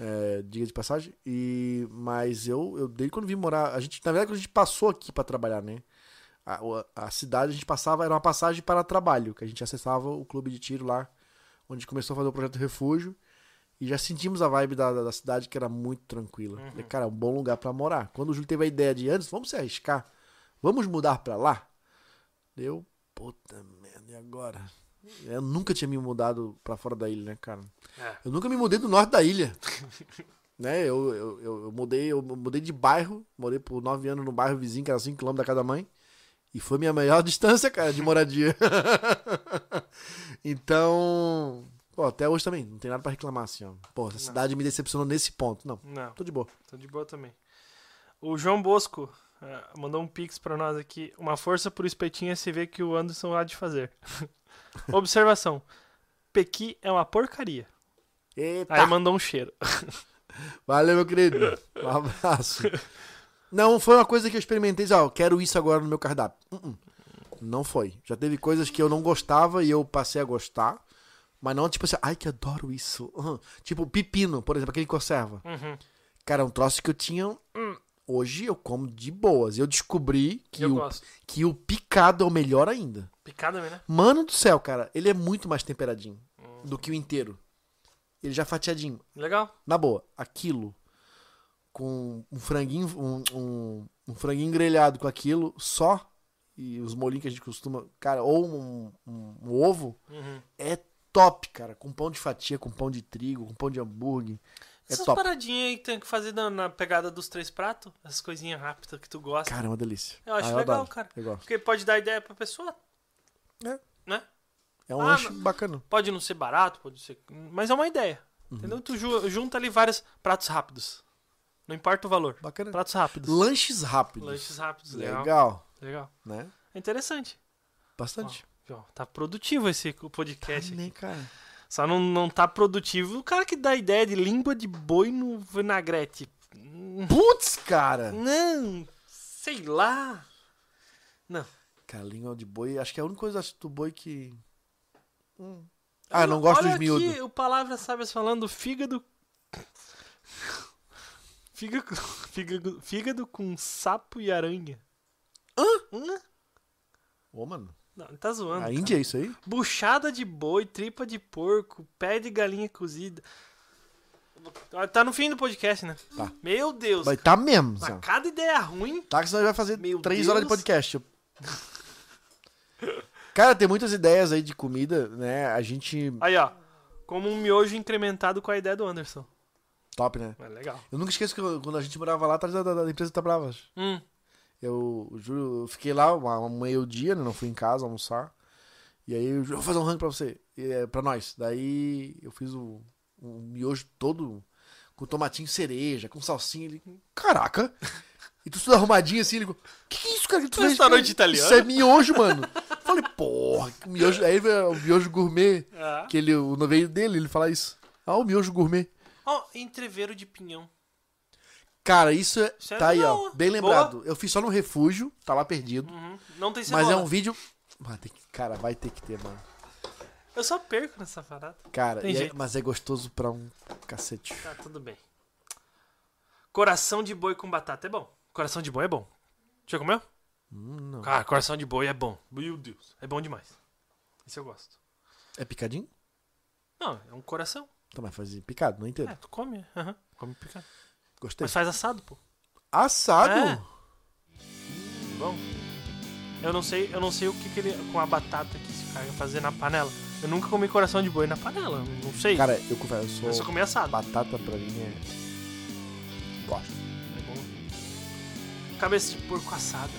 É, diga de passagem. E, mas eu, eu, desde quando vim morar, a gente, na verdade, quando a gente passou aqui para trabalhar, né? A, a cidade a gente passava, era uma passagem para trabalho, que a gente acessava o clube de tiro lá, onde começou a fazer o projeto Refúgio. E já sentimos a vibe da, da, da cidade que era muito tranquila. Falei, cara, é um bom lugar para morar. Quando o Júlio teve a ideia de antes, vamos se arriscar, vamos mudar para lá. Eu, puta merda, e agora? Eu nunca tinha me mudado para fora da ilha, né, cara? É. Eu nunca me mudei do norte da ilha. né? Eu, eu, eu, eu mudei, eu mudei de bairro, morei por nove anos no bairro vizinho, que era 5km da casa da mãe. E foi minha maior distância, cara, de moradia. então, pô, até hoje também, não tem nada pra reclamar assim, ó. Pô, essa cidade me decepcionou nesse ponto. Não, Não. tô de boa. Tô de boa também. O João Bosco eh, mandou um pix pra nós aqui. Uma força pro espetinho SV que o Anderson há de fazer. Observação. Pequi é uma porcaria. Eita, Aí mandou um cheiro. valeu, meu querido. Um abraço. Não, foi uma coisa que eu experimentei, ó, eu quero isso agora no meu cardápio. Uh-uh. Não foi. Já teve coisas que eu não gostava e eu passei a gostar. Mas não, tipo assim, ai que adoro isso. Uhum. Tipo, pepino, por exemplo, aquele que conserva. Uhum. Cara, é um troço que eu tinha. hum, Hoje eu como de boas. E eu descobri que, Eu o, gosto. que o picado é o melhor ainda. Picada mesmo, né? Mano do céu, cara, ele é muito mais temperadinho do que o inteiro. Ele já fatiadinho. Legal. Na boa, aquilo com um franguinho, um, um, um franguinho grelhado com aquilo só e os molhinhos que a gente costuma, cara, ou um, um- um ovo Uhum. é top, cara, com pão de fatia, com pão de trigo, com pão de hambúrguer. É Essas top. paradinhas aí que tem que fazer na, na pegada dos três pratos, essas coisinhas rápidas que tu gosta. Cara, é uma delícia. Eu acho Ah, legal, adoro. cara. Eu gosto. Porque pode dar ideia pra pessoa, É. né? É um Ah, lanche bacana. Pode não ser barato, pode ser. Mas é uma ideia. Uhum. Entendeu? Tu ju- junta ali vários pratos rápidos. Não importa o valor. Bacana. Pratos rápidos. Lanches rápidos. Lanches rápidos, legal. Legal, Legal. né? É interessante. Bastante. Ó, tá produtivo esse podcast. Tá, aqui. né, cara? Só não, não tá produtivo o cara que dá ideia de língua de boi no vinagrete. Putz, cara! Não, sei lá. Não. Cara, língua de boi, acho que é a única coisa do boi que. Hum. Ah, não gosto Olha dos aqui miúdos. o Palavra Sábias falando fígado. Fígado, fígado, fígado com sapo e aranha. Hã? Ô, mano. Não, tá zoando. A cara. Índia é isso aí? Buchada de boi, tripa de porco, pé de galinha cozida. Tá no fim do podcast, né? Tá. Meu Deus. Vai tá mesmo, Mas Zé. cada ideia ruim. Tá, que senão vai fazer Meu três Deus. horas de podcast. Cara, tem muitas ideias aí de comida, né? A gente. Aí, ó. Como um miojo incrementado com a ideia do Anderson. Top, né? É legal. Eu nunca esqueço que eu- quando a gente morava lá atrás da, da, da empresa Tabravas. Hum. Eu juro, eu fiquei lá uma, um meio-dia, né? Não fui em casa almoçar. E aí eu vou fazer um rango pra você. E, é, pra nós. Daí eu fiz o, um miojo todo com tomatinho cereja, com salsinha. Ele, caraca! E tu tudo arrumadinho assim, ele falou, que que é isso, cara? Que tu fez? Restaurante italiano? Isso é miojo, mano. Falei, porra, que miojo. Aí o miojo gourmet, Ah. que ele, o veio dele, ele fala isso. Ah, o miojo gourmet. Ó, entreveiro de pinhão. Cara, isso, é, Isso é tá aí, legal, ó. Bem lembrado. Eu fiz só no refúgio, tá lá perdido. Uhum. Não tem Mas cebola. é um vídeo. Mano, tem que- cara, vai ter que ter, mano. Eu só perco nessa parada. Cara, e é- mas é gostoso pra um cacete. Tá, tudo bem. Coração de boi com batata é bom. Coração de boi é bom. Já comeu? Hum, não. Cara, coração de boi é bom. Meu Deus. É bom demais. Esse eu gosto. É picadinho? Não, é um coração. Tá, mas faz picado, não inteiro. É, tu come. Aham. Come picado. Gostei. Mas faz assado, pô. Assado? É. Bom. Eu não sei, eu não sei o que, que ele. Com a batata que esse cara ia fazer na panela. Eu nunca comi coração de boi na panela. Não sei. Cara, eu confesso, eu sou. eu só comi assado. Batata pra mim é. Gosto. É bom. Cabeça de porco assada.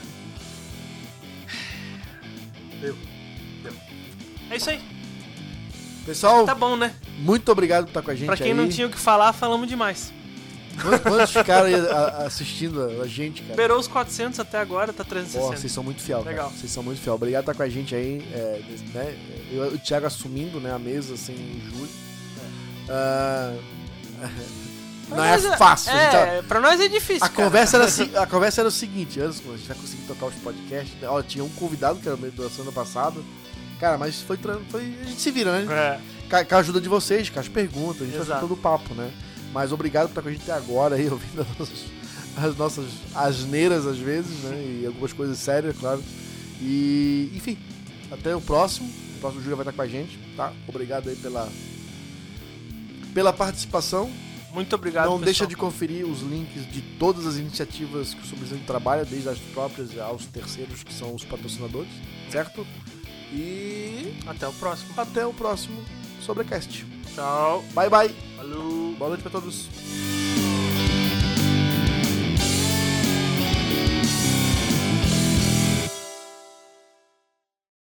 Deu. Deu. É isso aí. Pessoal, Tá bom, né? muito obrigado por estar com a gente Pra quem aí. não tinha o que falar, falamos demais. Quantos- Quantos ficaram aí a- assistindo a, gente, cara? Beirou os 400 até agora, tá Pô, 360. vocês são muito fiel, Legal. cara. Vocês são muito fiel. Obrigado por estar com a gente aí. é, né? Eu- o Thiago assumindo né, a mesa assim em julho. Ah, Pra não é nós fácil. a gente tá- É, pra nós é difícil. A cara. conversa, era, assim- a conversa era o seguinte, antes, quando a gente vai conseguir tocar os podcasts, né, ó, tinha um convidado que era meio da semana passada. Cara, mas foi, tran- foi. A gente se vira, né? É. Com a, com a ajuda de vocês, com as perguntas, a gente Exato. faz todo o papo, né? Mas obrigado por estar com a gente até agora aí, ouvindo as nossas, as nossas asneiras às vezes, né? E algumas coisas sérias, claro. E, enfim, até o próximo. O próximo Júlio vai estar com a gente, tá? Obrigado aí pela, pela participação. Muito obrigado, Não pessoal. deixa de conferir os links de todas as iniciativas que o Sobrezinho trabalha, desde as próprias aos terceiros, que são os patrocinadores, certo? E Até o próximo. até o próximo Sobrecast. Tchau. Bye, bye. Falou. Boa noite pra todos.